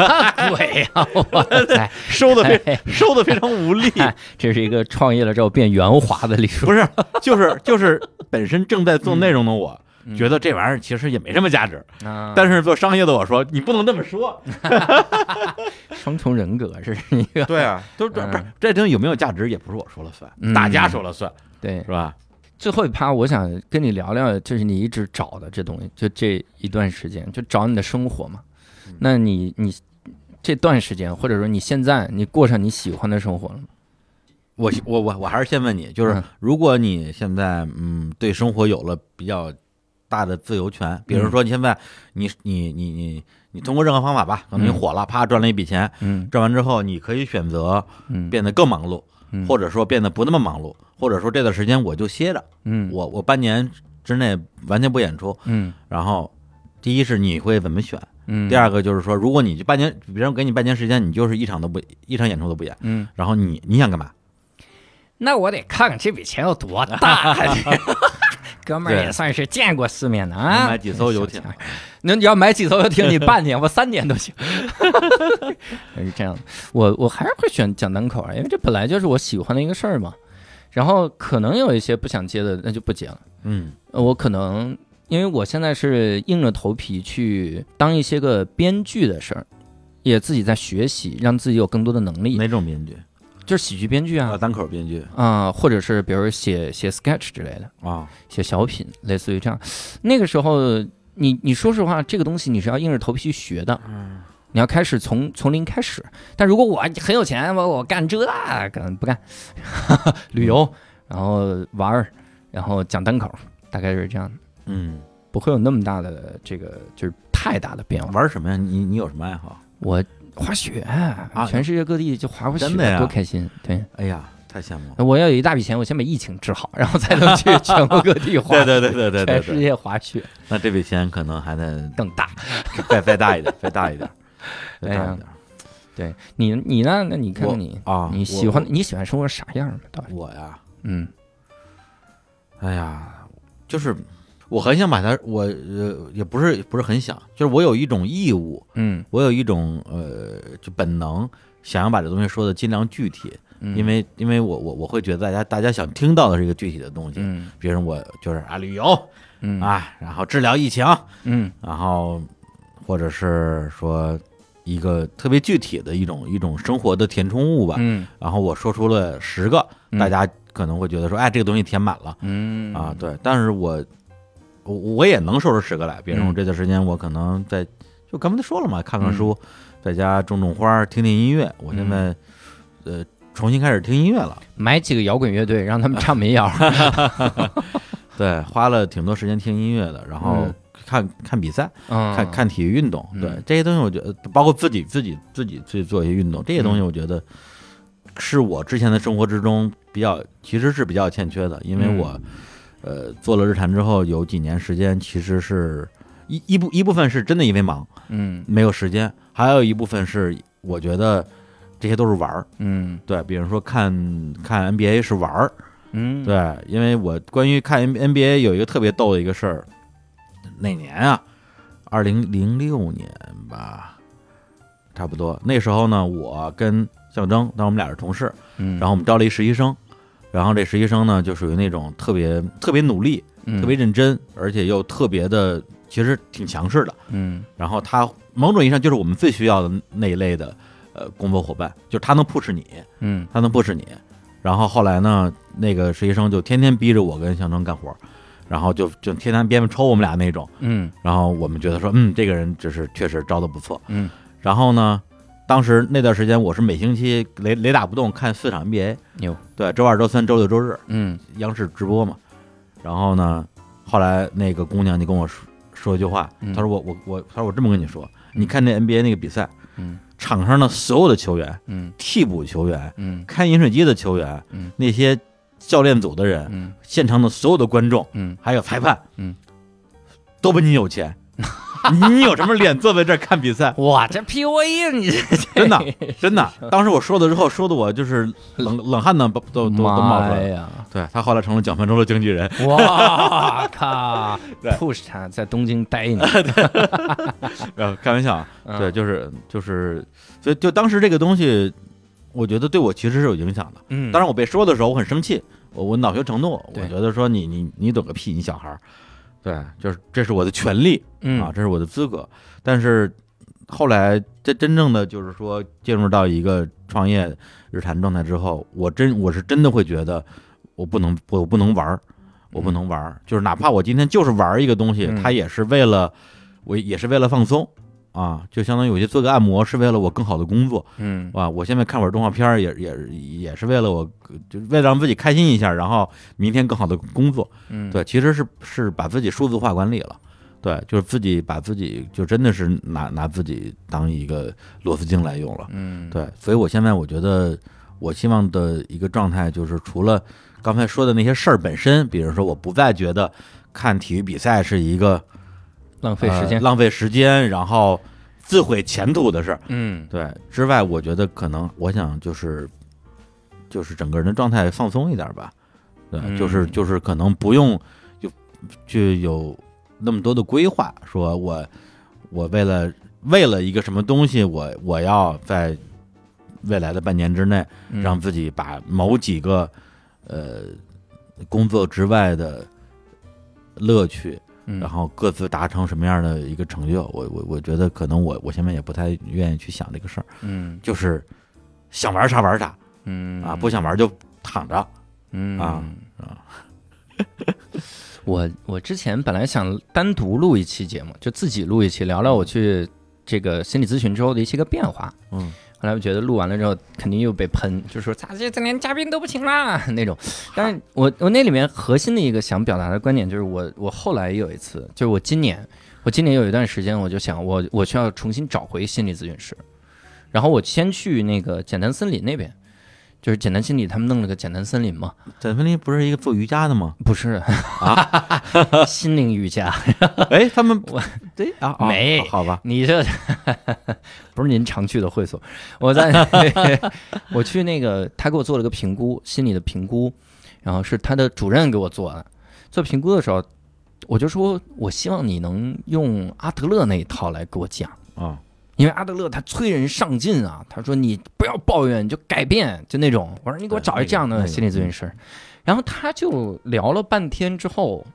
[SPEAKER 2] 鬼呀！我 [LAUGHS] 塞，
[SPEAKER 1] 收的非
[SPEAKER 2] 哎
[SPEAKER 1] 收的非常无力，
[SPEAKER 2] 哎这是一个创业了之后变圆滑的李叔，
[SPEAKER 1] 不是，就是就是本身正在做内容的我，
[SPEAKER 2] 嗯
[SPEAKER 1] 觉得这玩意儿其实也没什么价值，
[SPEAKER 2] 啊
[SPEAKER 1] 但是做商业的我说你不能这么说。[LAUGHS]
[SPEAKER 2] 双重人格这是一个
[SPEAKER 1] 对啊，都这
[SPEAKER 2] 嗯
[SPEAKER 1] 不是这东西有没有价值，也不是我说了算，
[SPEAKER 2] 嗯
[SPEAKER 1] 大家说了算，
[SPEAKER 2] 对
[SPEAKER 1] 是。吧？
[SPEAKER 2] 最后一趴，我想跟你聊聊，就是你一直找的这东西，就这一段时间，就找你的生活嘛。
[SPEAKER 1] 嗯。
[SPEAKER 2] 那你你这段时间，或者说你现在，你过上你喜欢的生活了吗？
[SPEAKER 1] 我我我我还是先问你，就是
[SPEAKER 2] 嗯。
[SPEAKER 1] 如果你现在嗯对生活有了比较大的自由权，比如说你现在你你你你你通过任何方法吧，可能你
[SPEAKER 2] 嗯
[SPEAKER 1] 火了，啪赚了一笔钱，
[SPEAKER 2] 嗯。
[SPEAKER 1] 赚完之后你可以选择
[SPEAKER 2] 嗯，
[SPEAKER 1] 变得更忙碌，
[SPEAKER 2] 嗯。
[SPEAKER 1] 或者说变得不那么忙碌，或者说这段时间我就歇着，
[SPEAKER 2] 嗯
[SPEAKER 1] 我我半年之内完全不演出，
[SPEAKER 2] 嗯
[SPEAKER 1] 然后第一是你会怎么选，
[SPEAKER 2] 嗯，
[SPEAKER 1] 第二个就是说，如果你就半年，别人给你半年时间，你就是一场都不一场演出都不演，
[SPEAKER 2] 嗯，
[SPEAKER 1] 然后你你想干嘛？
[SPEAKER 2] 那我得看看这笔钱有多大。[LAUGHS] 哥们儿也算是见过世面的
[SPEAKER 1] 能
[SPEAKER 2] 啊，
[SPEAKER 1] 买几艘游艇？
[SPEAKER 2] 那你要买几艘游艇，你半年，我三年都行。[LAUGHS] [LAUGHS] 是这样，我我还是会选讲单口啊，因为这本来就是我喜欢的一个事儿嘛。然后可能有一些不想接的，那就不接了。
[SPEAKER 1] 嗯
[SPEAKER 2] 呃我可能因为我现在是硬着头皮去当一些个编剧的事儿，也自己在学习，让自己有更多的能力，
[SPEAKER 1] 哪种编剧？
[SPEAKER 2] 就是喜剧编剧
[SPEAKER 1] 啊，
[SPEAKER 2] 啊
[SPEAKER 1] 单口编剧
[SPEAKER 2] 啊、或者是比如写写 sketch 之类的。
[SPEAKER 1] 啊，
[SPEAKER 2] 写小品，类似于这样。那个时候，你你说实话，这个东西你是要硬着头皮去学的，你要开始从从零开始。但如果我很有钱，我我干这可能不干，[LAUGHS] 旅游，然后玩儿，然后讲单口，大概是这样，
[SPEAKER 1] 嗯，
[SPEAKER 2] 不会有那么大的这个就是太大的变化。
[SPEAKER 1] 玩什么呀？你你有什么爱好？
[SPEAKER 2] 我滑雪，全世界各地就滑滑雪，
[SPEAKER 1] 真的呀
[SPEAKER 2] 多开心！对，
[SPEAKER 1] 哎呀，太羡慕了。
[SPEAKER 2] 我要有一大笔钱，我先把疫情治好，[LAUGHS] 然后才能去全国各地滑。[LAUGHS]
[SPEAKER 1] 对对对对对对
[SPEAKER 2] 全世
[SPEAKER 1] 对，
[SPEAKER 2] 界滑雪
[SPEAKER 1] 那这笔钱可能还得
[SPEAKER 2] 更大。
[SPEAKER 1] 再再大一点，再大一点，再
[SPEAKER 2] 哎呀
[SPEAKER 1] 大一点。
[SPEAKER 2] 对你，你呢？那你看看你，
[SPEAKER 1] 啊，
[SPEAKER 2] 你喜欢你喜欢生活啥样的？到底？
[SPEAKER 1] 我呀，
[SPEAKER 2] 嗯
[SPEAKER 1] 哎呀，就是我很想把它，我呃也不是不是很想，就是我有一种义务，
[SPEAKER 2] 嗯
[SPEAKER 1] 我有一种呃就本能，想要把这东西说的尽量具体，
[SPEAKER 2] 嗯，
[SPEAKER 1] 因为因为我我我会觉得大家大家想听到的是一个具体的东西，
[SPEAKER 2] 嗯
[SPEAKER 1] 比如我就是啊旅游
[SPEAKER 2] 嗯
[SPEAKER 1] 啊，然后治疗疫情，
[SPEAKER 2] 嗯
[SPEAKER 1] 然后或者是说一个特别具体的一种一种生活的填充物吧，
[SPEAKER 2] 嗯。
[SPEAKER 1] 然后我说出了十个，
[SPEAKER 2] 嗯。
[SPEAKER 1] 大家可能会觉得说，哎，这个东西填满了。
[SPEAKER 2] 嗯。
[SPEAKER 1] 啊，对，但是我我我也能说出十个来，比如说
[SPEAKER 2] 嗯。
[SPEAKER 1] 这段时间我可能在就刚才说了嘛，看看书，在家种种花，听听音乐。我现在、呃重新开始听音乐了，
[SPEAKER 2] 买几个摇滚乐队，让他们唱民谣。[LAUGHS]
[SPEAKER 1] 对，花了挺多时间听音乐的，然后
[SPEAKER 2] 嗯
[SPEAKER 1] 看看比赛，
[SPEAKER 2] 嗯，
[SPEAKER 1] 看看体育运动，
[SPEAKER 2] 嗯。
[SPEAKER 1] 对这些东西，我觉得包括自己自己自己去做一些运动，这些东西
[SPEAKER 2] 嗯。
[SPEAKER 1] 我觉得是我之前的生活之中比较其实是比较欠缺的，因为
[SPEAKER 2] 嗯。
[SPEAKER 1] 我呃做了日坛之后，有几年时间其实是一一部一部分是真的因为忙
[SPEAKER 2] 嗯。
[SPEAKER 1] 没有时间，还有一部分是我觉得这些都是玩儿，
[SPEAKER 2] 嗯。
[SPEAKER 1] 对，比如说看看 NBA 是玩儿，
[SPEAKER 2] 嗯，
[SPEAKER 1] 对，因为我关于看 N NBA 有一个特别逗的一个事儿，哪年啊？二零零六年吧，差不多。那时候呢，我跟象征，当时我们俩是同事，
[SPEAKER 2] 嗯，
[SPEAKER 1] 然后我们招了一实习生，然后这实习生呢，就属于那种特别特别努力、
[SPEAKER 2] 嗯
[SPEAKER 1] 特别认真，而且又特别的，其实挺强势的。
[SPEAKER 2] 嗯
[SPEAKER 1] 然后他某种意义上就是我们最需要的那一类的呃工作伙伴，就是他能 push 你，
[SPEAKER 2] 嗯
[SPEAKER 1] 他能 push 你，然后后来呢，那个实习生就天天逼着我跟象征干活，然后就就天天边抽我们俩那种。
[SPEAKER 2] 嗯。
[SPEAKER 1] 然后我们觉得说，嗯，这个人就是确实招的不错。
[SPEAKER 2] 嗯。
[SPEAKER 1] 然后呢，当时那段时间我是每星期雷雷打不动看四场 NBA，
[SPEAKER 2] 牛，
[SPEAKER 1] 对，周二、周三、周六、周日
[SPEAKER 2] 嗯。
[SPEAKER 1] 央视直播嘛。然后呢，后来那个姑娘就跟我说说一句话，
[SPEAKER 2] 嗯。
[SPEAKER 1] 她说我我我，她说我这么跟你说，你看那 NBA 那个比赛，
[SPEAKER 2] 嗯。
[SPEAKER 1] 场上的所有的球员、
[SPEAKER 2] 嗯。
[SPEAKER 1] 替补球员、
[SPEAKER 2] 嗯。
[SPEAKER 1] 开饮水机的球员，
[SPEAKER 2] 嗯。
[SPEAKER 1] 那些教练组的人，
[SPEAKER 2] 嗯
[SPEAKER 1] 现场的所有的观众，
[SPEAKER 2] 嗯，
[SPEAKER 1] 还有裁判，
[SPEAKER 2] 嗯，
[SPEAKER 1] 都比你有钱。[LAUGHS] 你有什么脸坐在这儿看比赛？
[SPEAKER 2] 哇，这 PUA 你这
[SPEAKER 1] 真的，[LAUGHS] 真的。当时我说了之后，说的我就是冷冷汗呢，都都都都冒出来了。
[SPEAKER 2] 呀！
[SPEAKER 1] 对他后来成了蒋方舟的经纪人，
[SPEAKER 2] 哇靠 [LAUGHS]
[SPEAKER 1] 对
[SPEAKER 2] ！push 他在东京待你，
[SPEAKER 1] 呃，开玩笑啊，
[SPEAKER 2] 嗯
[SPEAKER 1] 对，就是就是，所以就当时这个东西，我觉得对我其实是有影响的。
[SPEAKER 2] 嗯，
[SPEAKER 1] 当然，我被说的时候，我很生气，我我恼羞成怒，我觉得说你你你懂个屁，你小孩儿，对，就是这是我的权利
[SPEAKER 2] 嗯
[SPEAKER 1] 啊，这是我的资格。但是后来这真正的就是说进入到一个创业日常状态之后，我真我是真的会觉得我不能我不能玩儿，我不能玩儿，就是哪怕我今天就是玩儿一个东西，
[SPEAKER 2] 嗯
[SPEAKER 1] 它也是为了我也是为了放松。啊，就相当于有些做个按摩是为了我更好的工作，
[SPEAKER 2] 嗯
[SPEAKER 1] 啊，我现在看会儿动画片儿也也也是为了我，就为了让自己开心一下，然后明天更好的工作。
[SPEAKER 2] 嗯，
[SPEAKER 1] 对，其实是是把自己数字化管理了，对，就是自己把自己就真的是拿拿自己当一个螺丝钉来用了。
[SPEAKER 2] 嗯
[SPEAKER 1] 对，所以我现在我觉得我希望的一个状态就是，除了刚才说的那些事儿本身，比如说我不再觉得看体育比赛是一个
[SPEAKER 2] 浪费时间
[SPEAKER 1] 呃，浪费时间，然后自毁前途的事儿。
[SPEAKER 2] 嗯
[SPEAKER 1] 对，之外，我觉得可能我想就是就是整个人的状态放松一点吧。对，
[SPEAKER 2] 嗯
[SPEAKER 1] 就是就是可能不用就就有那么多的规划，说我我为了为了一个什么东西，我我要在未来的半年之内
[SPEAKER 2] 嗯
[SPEAKER 1] 让自己把某几个呃工作之外的乐趣，
[SPEAKER 2] 嗯
[SPEAKER 1] 然后各自达成什么样的一个成就，我我我觉得可能我我现在也不太愿意去想这个事儿，
[SPEAKER 2] 嗯
[SPEAKER 1] 就是想玩啥玩啥
[SPEAKER 2] 嗯
[SPEAKER 1] 啊，不想玩就躺着。
[SPEAKER 2] 嗯
[SPEAKER 1] 啊
[SPEAKER 2] 啊。[LAUGHS] 我我之前本来想单独录一期节目，就自己录一期，聊聊我去这个心理咨询之后的一些个变化。
[SPEAKER 1] 嗯，
[SPEAKER 2] 后来我觉得录完了之后肯定又被喷，就说咋这这连嘉宾都不请啦 [LAUGHS] 那种。但是我我那里面核心的一个想表达的观点就是我我后来有一次，就是我今年我今年有一段时间我就想我我需要重新找回心理咨询师，然后我先去那个简单森林那边。就是简单心理，他们弄了个简单森林嘛，
[SPEAKER 1] 简单森林不是一个做瑜伽的吗？
[SPEAKER 2] 不是啊，[LAUGHS] 心灵瑜伽，[LAUGHS]
[SPEAKER 1] 哎，他们
[SPEAKER 2] 我
[SPEAKER 1] 对啊，啊
[SPEAKER 2] 没
[SPEAKER 1] 好吧，
[SPEAKER 2] 你这不是您常去的会所。我在我去那个，他给我做了个评估，心理的评估，然后是他的主任给我做的。做评估的时候，我就说我希望你能用阿德勒那一套来给我讲。
[SPEAKER 1] 啊，
[SPEAKER 2] 因为阿德勒他催人上进啊，他说你不要抱怨，你就改变，就那种。我说你给我找一这样的心理咨询师，然后他就聊了半天之后，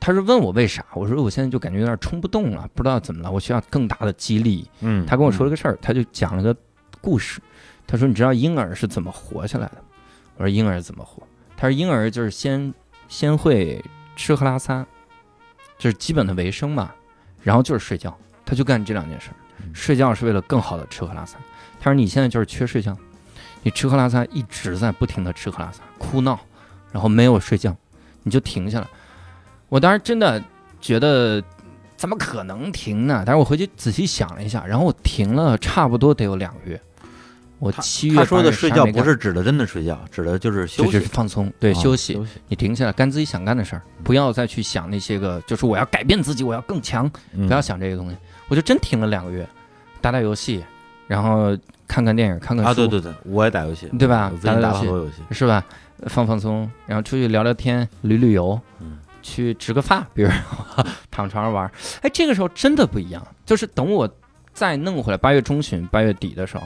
[SPEAKER 2] 他是问我为啥，我说我现在就感觉有点冲不动了，不知道怎么了，我需要更大的激励。
[SPEAKER 1] 嗯，
[SPEAKER 2] 他跟我说了个事儿，他就讲了个故事，他说你知道婴儿是怎么活下来的？我说婴儿怎么活？他说婴儿就是先先会吃喝拉撒，就是基本的维生嘛，然后就是睡觉，他就干这两件事儿。睡觉是为了更好的吃喝拉撒。他说你现在就是缺睡觉，你吃喝拉撒一直在不停的吃喝拉撒，哭闹，然后没有睡觉，你就停下来。我当时真的觉得怎么可能停呢？但是我回去仔细想了一下，然后我停了差不多得有两个月。我七月
[SPEAKER 1] 他说的睡觉不是指的真的睡觉，指的就是休息
[SPEAKER 2] 就是，放松，对，
[SPEAKER 1] 啊
[SPEAKER 2] 休息。你停下来干自己想干的事儿，不要再去想那些个，就是我要改变自己，我要更强，
[SPEAKER 1] 不
[SPEAKER 2] 不要想这些东西。我就真停了两个月，打打游戏，然后看看电影，看看书，
[SPEAKER 1] 啊，对对对，我也打游戏，
[SPEAKER 2] 对吧？
[SPEAKER 1] 打
[SPEAKER 2] 打打游戏。是吧？放放松，然后出去聊聊天，旅旅游，
[SPEAKER 1] 嗯。
[SPEAKER 2] 去植个发，[LAUGHS] 比如躺床上玩儿。哎，这个时候真的不一样，就是等我再弄回来，八月中旬、八月底的时候，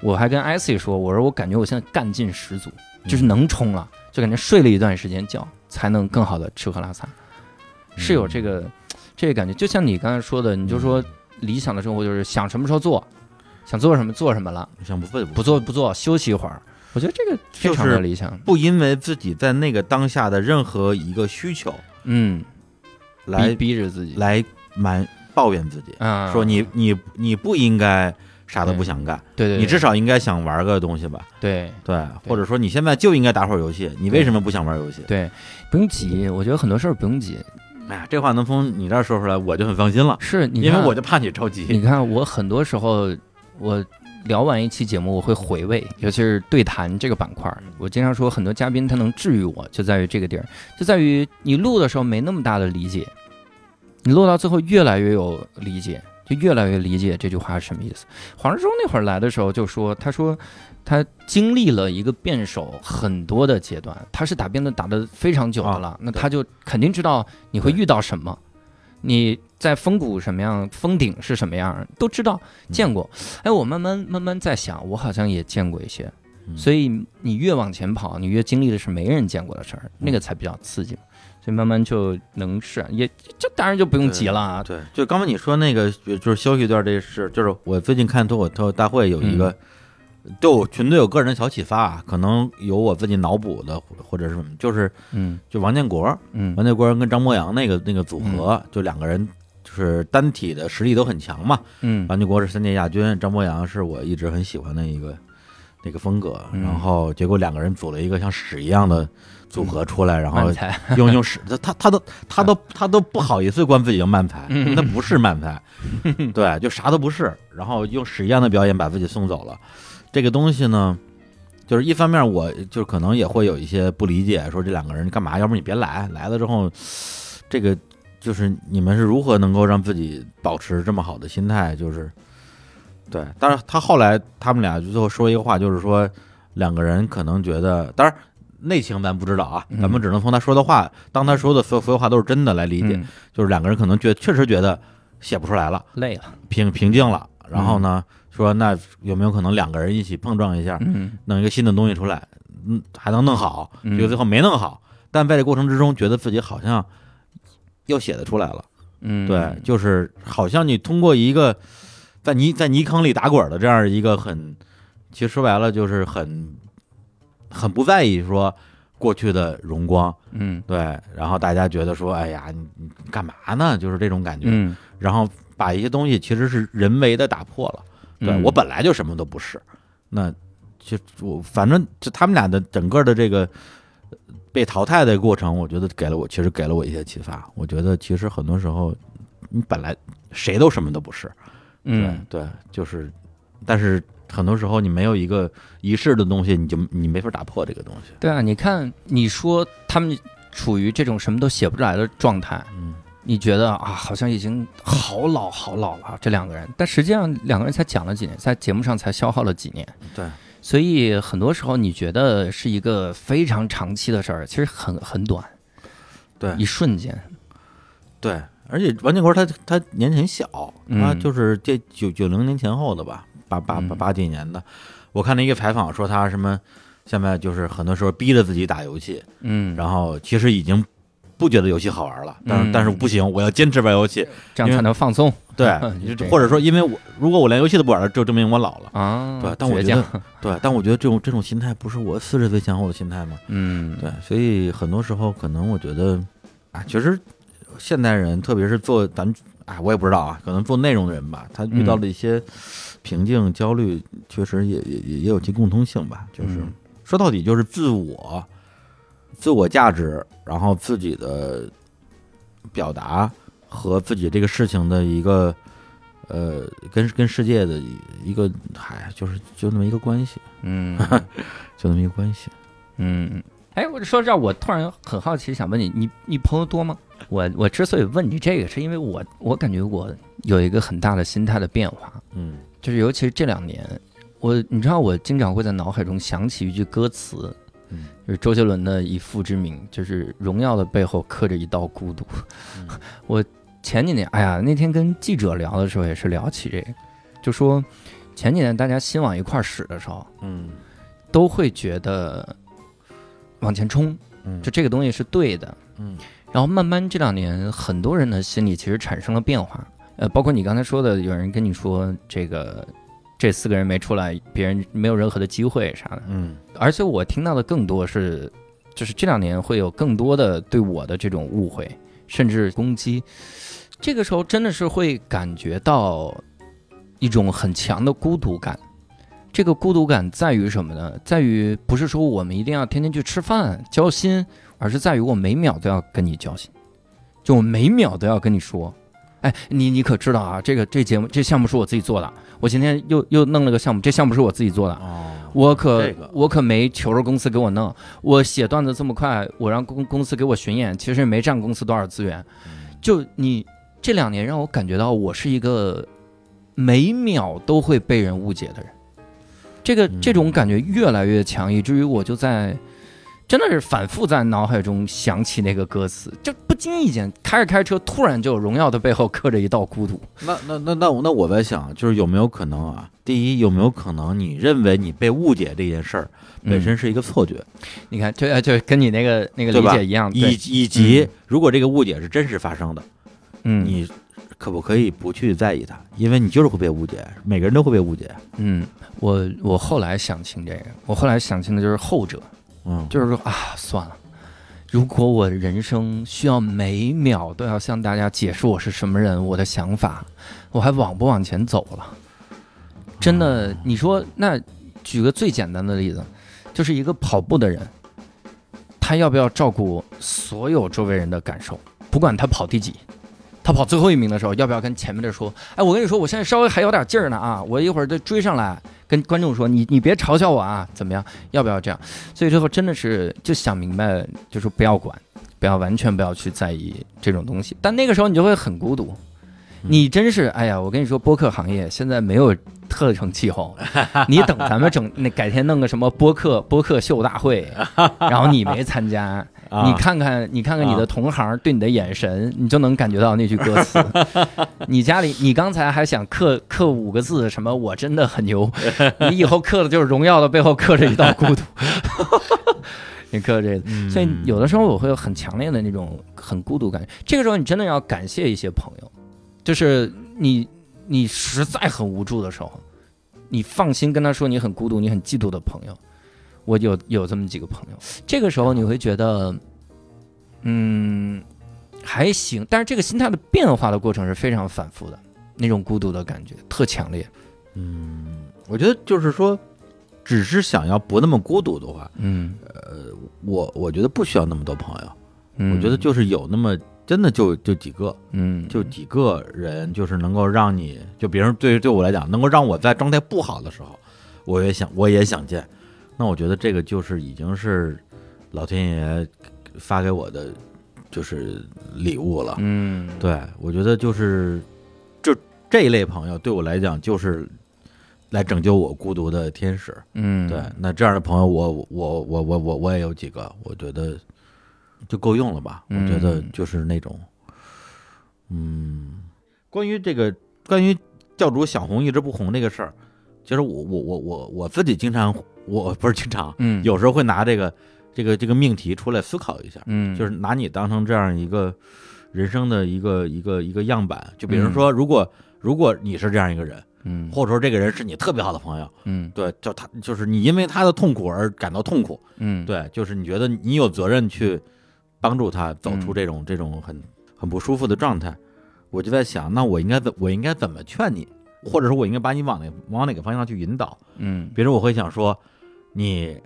[SPEAKER 2] 我还跟艾 c 说，我说我感觉我现在干劲十足，就是能冲了，就感觉睡了一段时间觉，才能更好的吃喝拉撒，是有这个这个感觉。就像你刚才说的，你就说理想的生活就是想什么时候做，想做什么做什么了。
[SPEAKER 1] 想不做
[SPEAKER 2] 不做不做，休息一会儿。我我觉得这个非常
[SPEAKER 1] 就是
[SPEAKER 2] 的理想。
[SPEAKER 1] 不因为自己在那个当下的任何一个需求
[SPEAKER 2] 嗯，
[SPEAKER 1] 来
[SPEAKER 2] 逼逼着自己
[SPEAKER 1] 来蛮抱怨自己，
[SPEAKER 2] 嗯，
[SPEAKER 1] 说你你你不应该啥都不想干，
[SPEAKER 2] 对对，对
[SPEAKER 1] 你至少应该想玩个东西吧？
[SPEAKER 2] 对
[SPEAKER 1] 对，或者说你现在就应该打会儿游戏，你为什么不想玩游戏？
[SPEAKER 2] 对，不用急。我觉得很多事儿不用急，
[SPEAKER 1] 哎呀，这话能从你这儿说出来，我就很放心了，
[SPEAKER 2] 是你
[SPEAKER 1] 因为
[SPEAKER 2] 看
[SPEAKER 1] 我就怕你着急你。
[SPEAKER 2] 看，我很多时候我聊完一期节目，我会回味，尤其是对谈这个板块儿。我经常说，很多嘉宾他能治愈我，就在于这个地儿，就在于你录的时候没那么大的理解，你录到最后越来越有理解，就越来越理解这句话是什么意思。黄志忠那会儿来的时候就说，他说他经历了一个辩手很多的阶段，他是打辩论打的非常久的了，那他就肯定知道你会遇到什么。你在峰谷什么样，峰顶是什么样，都知道见过。哎，我慢慢慢慢在想，我好像也见过一些。
[SPEAKER 1] 嗯
[SPEAKER 2] 所以你越往前跑，你越经历的是没人见过的事儿，那个才比较刺激嘛。所以慢慢就能是，也这当然就不用急了啊。
[SPEAKER 1] 对，就刚才你说那个，就就是休息一段这事，就是我最近看脱口脱口大会有一个，对我纯粹有个人的小启发啊，可能有我自己脑补的，或或者是什么，就是
[SPEAKER 2] 嗯
[SPEAKER 1] 就王建国，
[SPEAKER 2] 嗯
[SPEAKER 1] 王建国跟张博洋那个那个组合，就两个人就是单体的实力都很强嘛。
[SPEAKER 2] 嗯
[SPEAKER 1] 王建国是三届亚军，张博洋是我一直很喜欢的一个那个风格，
[SPEAKER 2] 嗯
[SPEAKER 1] 然后结果两个人组了一个像屎一样的组合出来，然后，用用屎，他他他都他都 [LAUGHS] 他都不好意思管自己叫慢才，
[SPEAKER 2] 嗯
[SPEAKER 1] 因为他不是慢才，[LAUGHS] 对，就啥都不是，然后用屎一样的表演把自己送走了。这个东西呢，就是一方面我就可能也会有一些不理解，说这两个人干嘛？要不你别来，来了之后，这个就是你们是如何能够让自己保持这么好的心态？就是对，但是他后来他们俩就最后说一个话，就是说两个人可能觉得，当然。内情咱不知道啊，
[SPEAKER 2] 嗯
[SPEAKER 1] 咱们只能从他说的话，当他说的所有所有话都是真的来理解。
[SPEAKER 2] 嗯
[SPEAKER 1] 就是两个人可能觉确实觉得写不出来了，
[SPEAKER 2] 累了。
[SPEAKER 1] 平平静了，然后呢，说那有没有可能两个人一起碰撞一下，
[SPEAKER 2] 嗯
[SPEAKER 1] 弄一个新的东西出来，嗯，还能弄好？
[SPEAKER 2] 嗯
[SPEAKER 1] 结果最后没弄好，但在这过程之中，觉得自己好像又写得出来了。
[SPEAKER 2] 嗯，
[SPEAKER 1] 对，就是好像你通过一个在泥在泥坑里打滚的这样一个很，其实说白了就是很很不在意说过去的荣光，
[SPEAKER 2] 嗯
[SPEAKER 1] 对，然后大家觉得说，哎呀，你你干嘛呢？就是这种感觉，
[SPEAKER 2] 嗯，
[SPEAKER 1] 然后把一些东西其实是人为的打破了。对、
[SPEAKER 2] 嗯
[SPEAKER 1] 我本来就什么都不是，那其实我反正就他们俩的整个的这个呃被淘汰的过程，我觉得给了我，其实给了我一些启发。我觉得其实很多时候，你本来谁都什么都不是，
[SPEAKER 2] 嗯
[SPEAKER 1] 对对，就是，但是很多时候你没有一个仪式的东西，你就你没法打破这个东西。
[SPEAKER 2] 对啊，你看你说他们处于这种什么都写不出来的状态，
[SPEAKER 1] 嗯，
[SPEAKER 2] 你觉得啊，好像已经好老好老了这两个人，但实际上两个人才讲了几年，在节目上才消耗了几年，
[SPEAKER 1] 对，
[SPEAKER 2] 所以很多时候你觉得是一个非常长期的事儿，其实很很短，
[SPEAKER 1] 对。
[SPEAKER 2] 一瞬间，
[SPEAKER 1] 对，而且王建国他他年纪很小，他
[SPEAKER 2] 嗯
[SPEAKER 1] 就是这九九零年前后的吧，八八八
[SPEAKER 2] 嗯。
[SPEAKER 1] 八几年的。我看了一个采访，说他什么现在就是很多时候逼着自己打游戏，
[SPEAKER 2] 嗯，
[SPEAKER 1] 然后其实已经不觉得游戏好玩了，但但是不行，我要坚持玩游戏。
[SPEAKER 2] 这样才能放松
[SPEAKER 1] 对 [LAUGHS] 或者说因为我如果我连游戏都不玩了，就证明我老了。
[SPEAKER 2] 啊。
[SPEAKER 1] 对，但我觉得，[LAUGHS] 对，但我觉得这种这种心态不是我四十岁前后的心态吗？
[SPEAKER 2] 嗯，
[SPEAKER 1] 对，所以很多时候可能我觉得，啊，确实现代人，特别是做咱啊，我也不知道啊，可能做内容的人吧，他遇到
[SPEAKER 2] 嗯
[SPEAKER 1] 了一些瓶颈、焦虑，确实也也也也有其共通性吧。就是、
[SPEAKER 2] 嗯
[SPEAKER 1] 说到底，就是自我、自我价值，然后自己的表达和自己这个事情的一个。呃，跟跟世界的一个，嗨，就是就那么一个关系，
[SPEAKER 2] 嗯 [LAUGHS]
[SPEAKER 1] 就那么一个关系。
[SPEAKER 2] 嗯，哎，我说这儿，我突然很好奇，想问你，你你朋友多吗？我我之所以问你这个，是因为我我感觉我有一个很大的心态的变化，
[SPEAKER 1] 嗯
[SPEAKER 2] 就是尤其是这两年，我你知道，我经常会在脑海中想起一句歌词，
[SPEAKER 1] 嗯
[SPEAKER 2] 就是周杰伦的以父之名，就是荣耀的背后刻着一道孤独。
[SPEAKER 1] 嗯 [LAUGHS]
[SPEAKER 2] 我前几年，哎呀，那天跟记者聊的时候也是聊起这个，就说前几年大家心往一块儿使的时候，
[SPEAKER 1] 嗯
[SPEAKER 2] 都会觉得往前冲，
[SPEAKER 1] 嗯，
[SPEAKER 2] 就这个东西是对的。
[SPEAKER 1] 嗯
[SPEAKER 2] 然后慢慢这两年，很多人的心里其实产生了变化。呃，包括你刚才说的，有人跟你说这个这四个人没出来，别人没有任何的机会啥的。
[SPEAKER 1] 嗯
[SPEAKER 2] 而且我听到的更多是，就是这两年会有更多的对我的这种误会，甚至攻击。这个时候真的是会感觉到一种很强的孤独感。这个孤独感在于什么呢？在于不是说我们一定要天天去吃饭交心，而是在于我每秒都要跟你交心，就我每秒都要跟你说，哎，你你可知道啊？这个这节目这项目是我自己做的，我今天又又弄了个项目，这项目是我自己做的，
[SPEAKER 1] 哦，
[SPEAKER 2] 我可、
[SPEAKER 1] 这个
[SPEAKER 2] 我可没求着公司给我弄，我写段子这么快，我让公公司给我巡演，其实也没占公司多少资源。就你这两年让我感觉到我是一个每秒都会被人误解的人，这个
[SPEAKER 1] 嗯
[SPEAKER 2] 这种感觉越来越强，以至于我就在真的是反复在脑海中想起那个歌词，就不经意间开着开着车，突然就荣耀的背后刻着一道孤独。
[SPEAKER 1] 那那那那我那我在想，就是有没有可能啊？第一，有没有可能你认为你被误解这件事儿本身是一个错觉，
[SPEAKER 2] 你看，就就跟你那个那个理解一样，
[SPEAKER 1] 以，以及如果这个误解是真实发生的，
[SPEAKER 2] 嗯，
[SPEAKER 1] 你可不可以不去在意它？因为你就是会被误解，每个人都会被误解。
[SPEAKER 2] 嗯，我我后来想清这个，我后来想清的就是后者，就是说啊，算了，如果我人生需要每秒都要向大家解释我是什么人，我的想法，我还往不往前走了？真的，你说那举个最简单的例子，就是一个跑步的人，他要不要照顾所有周围人的感受？不管他跑第几，他跑最后一名的时候，要不要跟前面的说？哎，我跟你说，我现在稍微还有点劲儿呢啊，我一会儿就追上来，跟观众说，你你别嘲笑我啊，怎么样？要不要这样？所以最后真的是就想明白，就是不要管，不要完全不要去在意这种东西。但那个时候你就会很孤独，你真是哎呀，我跟你说，播客行业现在没有特成气候，你等咱们整那改天弄个什么播客播客秀大会，[LAUGHS] 然后你没参加。
[SPEAKER 1] 啊
[SPEAKER 2] 你看看，你看看你的同行对你的眼神，你就能感觉到那句歌词。[LAUGHS] 你家里，你刚才还想刻刻五个字，什么我真的很牛，你以后刻的就是荣耀的背后刻着一道孤独。[LAUGHS] 你刻这个，
[SPEAKER 1] 嗯
[SPEAKER 2] 所以有的时候我会有很强烈的那种很孤独感。这个时候你真的要感谢一些朋友，就是你你实在很无助的时候，你放心跟他说你很孤独、你很嫉妒的朋友。我有有这么几个朋友，这个时候你会觉得，嗯，还行，但是这个心态的变化的过程是非常反复的，那种孤独的感觉特强烈。
[SPEAKER 1] 嗯，我觉得就是说，只是想要不那么孤独的话，
[SPEAKER 2] 嗯，呃
[SPEAKER 1] 我我觉得不需要那么多朋友。
[SPEAKER 2] 嗯
[SPEAKER 1] 我觉得就是有那么真的就就几个，
[SPEAKER 2] 嗯，
[SPEAKER 1] 就几个人，就是能够让你就别人对对我来讲，能够让我在状态不好的时候，我也想我也想见。那我觉得这个就是已经是老天爷发给我的就是礼物了。
[SPEAKER 2] 嗯，
[SPEAKER 1] 对我觉得就是就这一类朋友对我来讲就是来拯救我孤独的天使。
[SPEAKER 2] 嗯，
[SPEAKER 1] 对，那这样的朋友我我我我我我也有几个，我觉得就够用了吧？我觉得
[SPEAKER 2] 嗯
[SPEAKER 1] 就是那种，嗯，关于这个关于教主想红一直不红这个事儿，其实我我我我我自己经常，我不是经常，
[SPEAKER 2] 嗯，
[SPEAKER 1] 有时候会拿这个这个这个命题出来思考一下，
[SPEAKER 2] 嗯，
[SPEAKER 1] 就是拿你当成这样一个人生的一个一个一个样板，就比如
[SPEAKER 2] 嗯。
[SPEAKER 1] 说，如果如果你是这样一个人，
[SPEAKER 2] 嗯，
[SPEAKER 1] 或者说这个人是你特别好的朋友。
[SPEAKER 2] 嗯。
[SPEAKER 1] 对，就他就是你因为他的痛苦而感到痛苦，
[SPEAKER 2] 嗯，
[SPEAKER 1] 对，就是你觉得你有责任去帮助他走出
[SPEAKER 2] 嗯。
[SPEAKER 1] 这种、这种很很不舒服的状态。我就在想，那我应该怎我应该怎么劝你，或者说我应该把你往哪往哪个方向去引导？
[SPEAKER 2] 嗯。
[SPEAKER 1] 比如我会想说，你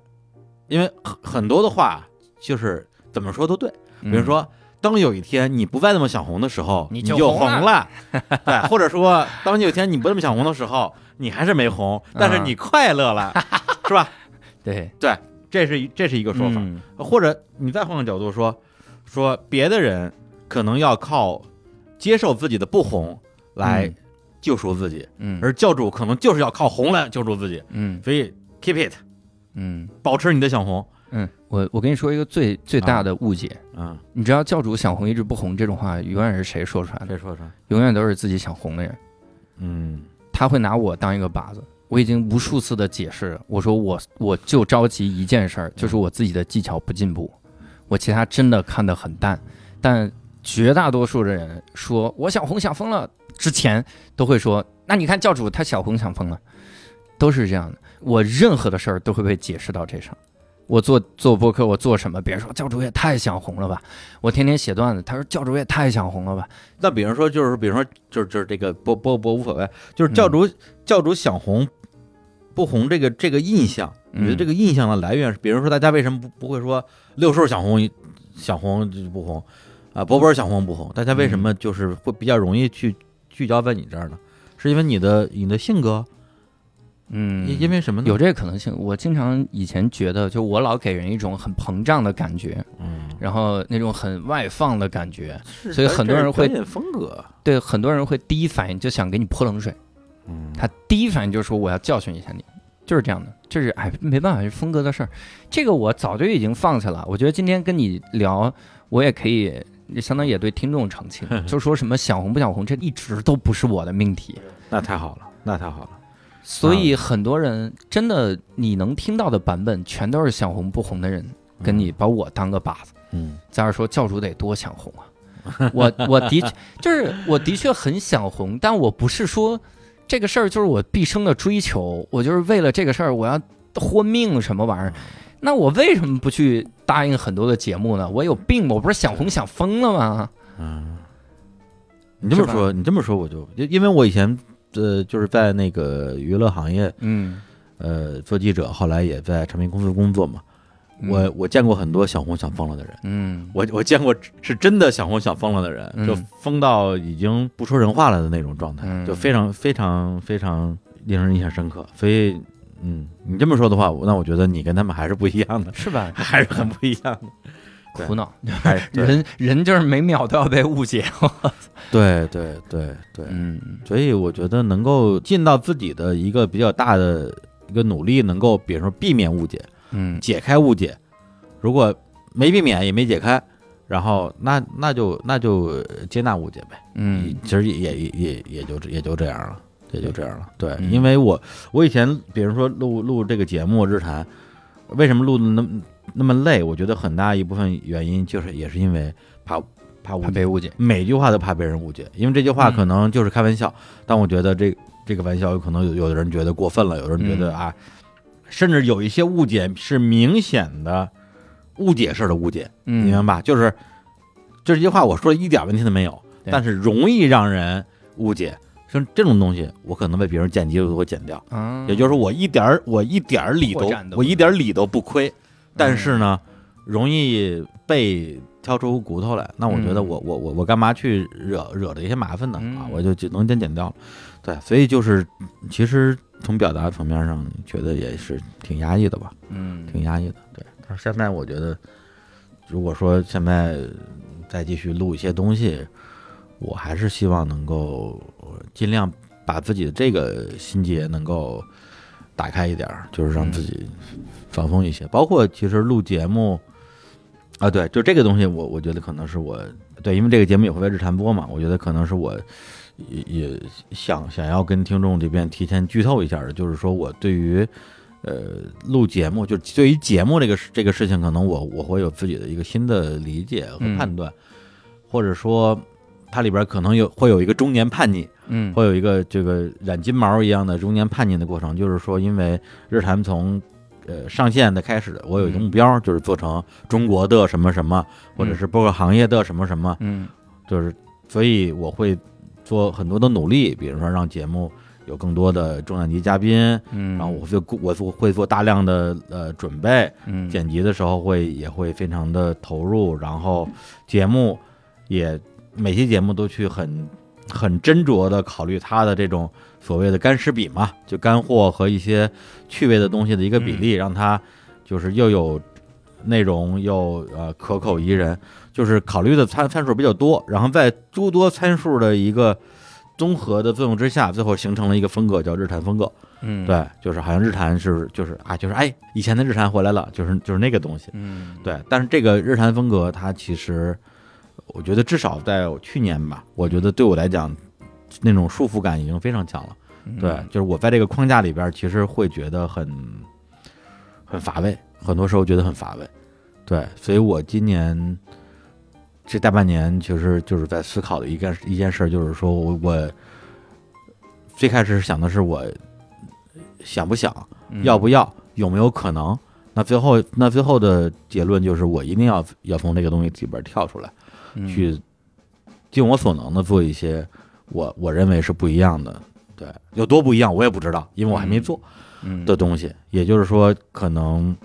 [SPEAKER 1] 因为很很多的话就是怎么说都对，
[SPEAKER 2] 嗯，
[SPEAKER 1] 比如说。当有一天你不再那么想红的时候，
[SPEAKER 2] 你
[SPEAKER 1] 你就
[SPEAKER 2] 就红了
[SPEAKER 1] 了，[LAUGHS] 对，或者说当有一天你不那么想红的时候，你还是没红，但是
[SPEAKER 2] 啊
[SPEAKER 1] 你快乐了，[LAUGHS] 是吧？
[SPEAKER 2] 对。
[SPEAKER 1] 对，这是这是一个说法，
[SPEAKER 2] 嗯。
[SPEAKER 1] 或者你再换个角度说，说别的人可能要靠接受自己的不红来
[SPEAKER 2] 嗯
[SPEAKER 1] 救赎自己，
[SPEAKER 2] 嗯，
[SPEAKER 1] 而教主可能就是要靠红来救赎自己，
[SPEAKER 2] 嗯。
[SPEAKER 1] 所以 keep it，
[SPEAKER 2] 嗯。
[SPEAKER 1] 保持你的想红，
[SPEAKER 2] 嗯，我我跟你说一个最最大的误解，
[SPEAKER 1] 嗯，
[SPEAKER 2] 你知道教主想红一直不红这种话，永远是谁说出来的？
[SPEAKER 1] 谁说说？
[SPEAKER 2] 永远都是自己想红的人，
[SPEAKER 1] 嗯。
[SPEAKER 2] 他会拿我当一个靶子。我已经无数次的解释，我说我我就着急一件事儿，就是我自己的技巧不进步，我其他真的看得很淡。但绝大多数的人说我想红想疯了之前，都会说，那你看教主他想红想疯了，都是这样的。我任何的事儿都会被解释到这上。我做做播客，我做什么？别人说教主也太想红了吧！我天天写段子，他说教主也太想红了吧！
[SPEAKER 1] 那比如说，就是比如说，就是就是这个播播播无所谓，就是教主、教主想红不红这个这个印象，你觉得这个印象的来源是？比如说，大家为什么不不会说六兽想红想红就不红啊？波波想红不红？大家为什么就是会比较容易去聚焦在你这儿呢？是因为你的你的性格？
[SPEAKER 2] 嗯，
[SPEAKER 1] 因为什么呢？
[SPEAKER 2] 有这个可能性。我经常以前觉得，就我老给人一种很膨胀的感觉，
[SPEAKER 1] 嗯，
[SPEAKER 2] 然后那种很外放的感觉，所以很多人会
[SPEAKER 1] 风格，
[SPEAKER 2] 对很多人会第一反应就想给你泼冷水，
[SPEAKER 1] 嗯，
[SPEAKER 2] 他第一反应就是说我要教训一下你，就是这样的，就是哎没办法是风格的事儿，这个我早就已经放下了。我觉得今天跟你聊，我也可以相当于也对听众澄清，[LAUGHS] 就说什么想红不想红，这一直都不是我的命题。
[SPEAKER 1] 那太好了，那太好了。
[SPEAKER 2] 所以很多人真的，你能听到的版本全都是想红不红的人跟你把我当个靶子，
[SPEAKER 1] 嗯，
[SPEAKER 2] 在这说教主得多想红啊！[LAUGHS] 我我的确就是我的确很想红，但我不是说这个事儿就是我毕生的追求，我就是为了这个事儿我要豁命什么玩意儿？那我为什么不去答应很多的节目呢？我有病吗？我不是想红想疯了吗？
[SPEAKER 1] 嗯，你这么说，你这么说我就因因为我以前。呃，就是在那个娱乐行业，
[SPEAKER 2] 嗯，
[SPEAKER 1] 呃，做记者，后来也在唱片公司工作嘛。我我见过很多想红想疯了的人，
[SPEAKER 2] 嗯，
[SPEAKER 1] 我我见过是真的想红想疯了的人，就疯到已经不说人话了的那种状态，就非常非常非常令人印象深刻。所以，嗯，你这么说的话，那我觉得你跟他们还是不一样的，
[SPEAKER 2] 是吧？[LAUGHS]
[SPEAKER 1] 还是很不一样的。[LAUGHS]
[SPEAKER 2] 苦恼，[LAUGHS] 人 [LAUGHS] 人就是每秒都要被误解。[LAUGHS]
[SPEAKER 1] 对对对对，
[SPEAKER 2] 嗯，
[SPEAKER 1] 所以我觉得能够尽到自己的一个比较大的一个努力，能够比如说避免误解，
[SPEAKER 2] 嗯，
[SPEAKER 1] 解开误解。如果没避免也没解开，然后那那就那就接纳误解呗。
[SPEAKER 2] 嗯，
[SPEAKER 1] 其实也也也也就也就这样了，也就这样了。对，因为我我以前比如说录录这个节目日谈，为什么录的那么？那么累，我觉得很大一部分原因就是也是因为怕怕
[SPEAKER 2] 怕被误解，
[SPEAKER 1] 每句话都怕被人误解，因为这句话可能就是开玩笑，但我觉得这这个玩笑有可能有有的人觉得过分了，有人觉得啊，甚至有一些误解是明显的误解式的误解，你明白吧？就是这句话我说的一点问题都没有，但是容易让人误解，像这种东西，我可能被别人剪辑都会剪掉，也就是说我一点我一点理都我一点理都不亏。但是呢，容易被挑出骨头来。那我觉得我我我我干嘛去惹惹这些麻烦呢？啊，我就就能先剪掉了。对，所以就是其实从表达层面上，觉得也是挺压抑的吧？
[SPEAKER 2] 嗯，
[SPEAKER 1] 挺压抑的。对，但是现在我觉得，如果说现在再继续录一些东西，我还是希望能够尽量把自己的这个心结能够打开一点，就是让自己。放松一些，包括其实录节目，啊，对，就这个东西，我我觉得可能是我对，因为这个节目也会在日常播嘛，我觉得可能是我也也想想要跟听众这边提前剧透一下的，就是说我对于呃录节目，就对于节目这个这个事情，可能我我会有自己的一个新的理解和判断，或者说它里边可能有会有一个中年叛逆，
[SPEAKER 2] 嗯，
[SPEAKER 1] 会有一个这个染金毛一样的中年叛逆的过程，就是说，因为日坛从呃，上线的开始，我有一个目标，就是做成中国的什么什么，或者是播客行业的什么什么，
[SPEAKER 2] 嗯，
[SPEAKER 1] 就是，所以我会做很多的努力，比如说让节目有更多的重量级嘉宾，
[SPEAKER 2] 嗯，
[SPEAKER 1] 然后我就我做会做大量的呃准备，
[SPEAKER 2] 嗯，
[SPEAKER 1] 剪辑的时候会也会非常的投入，然后节目也每期节目都去很很斟酌的考虑它的这种。所谓的干湿比嘛，就干货和一些趣味的东西的一个比例，让它就是又有内容又呃可口宜人，就是考虑的参参数比较多，然后在诸多参数的一个综合的作用之下，最后形成了一个风格叫日坛风格。
[SPEAKER 2] 嗯，
[SPEAKER 1] 对，就是好像日坛是就是啊，就是哎，以前的日坛回来了，就是就是那个东西。
[SPEAKER 2] 嗯，
[SPEAKER 1] 对，但是这个日坛风格它其实，我觉得至少在去年吧，我觉得对我来讲。那种束缚感已经非常强了，对，就是我在这个框架里边，其实会觉得很很乏味，很多时候觉得很乏味，对，所以我今年这大半年其实就是在思考的一件一件事，就是说我我最开始想的是我想不想，
[SPEAKER 2] 嗯
[SPEAKER 1] 要不要，有没有可能？那最后那最后的结论就是，我一定要要从这个东西里边跳出来，
[SPEAKER 2] 嗯
[SPEAKER 1] 去尽我所能的做一些我我认为是不一样的。对，有多不一样我也不知道，因为我还没做
[SPEAKER 2] 嗯
[SPEAKER 1] 的东西。也就是说，可能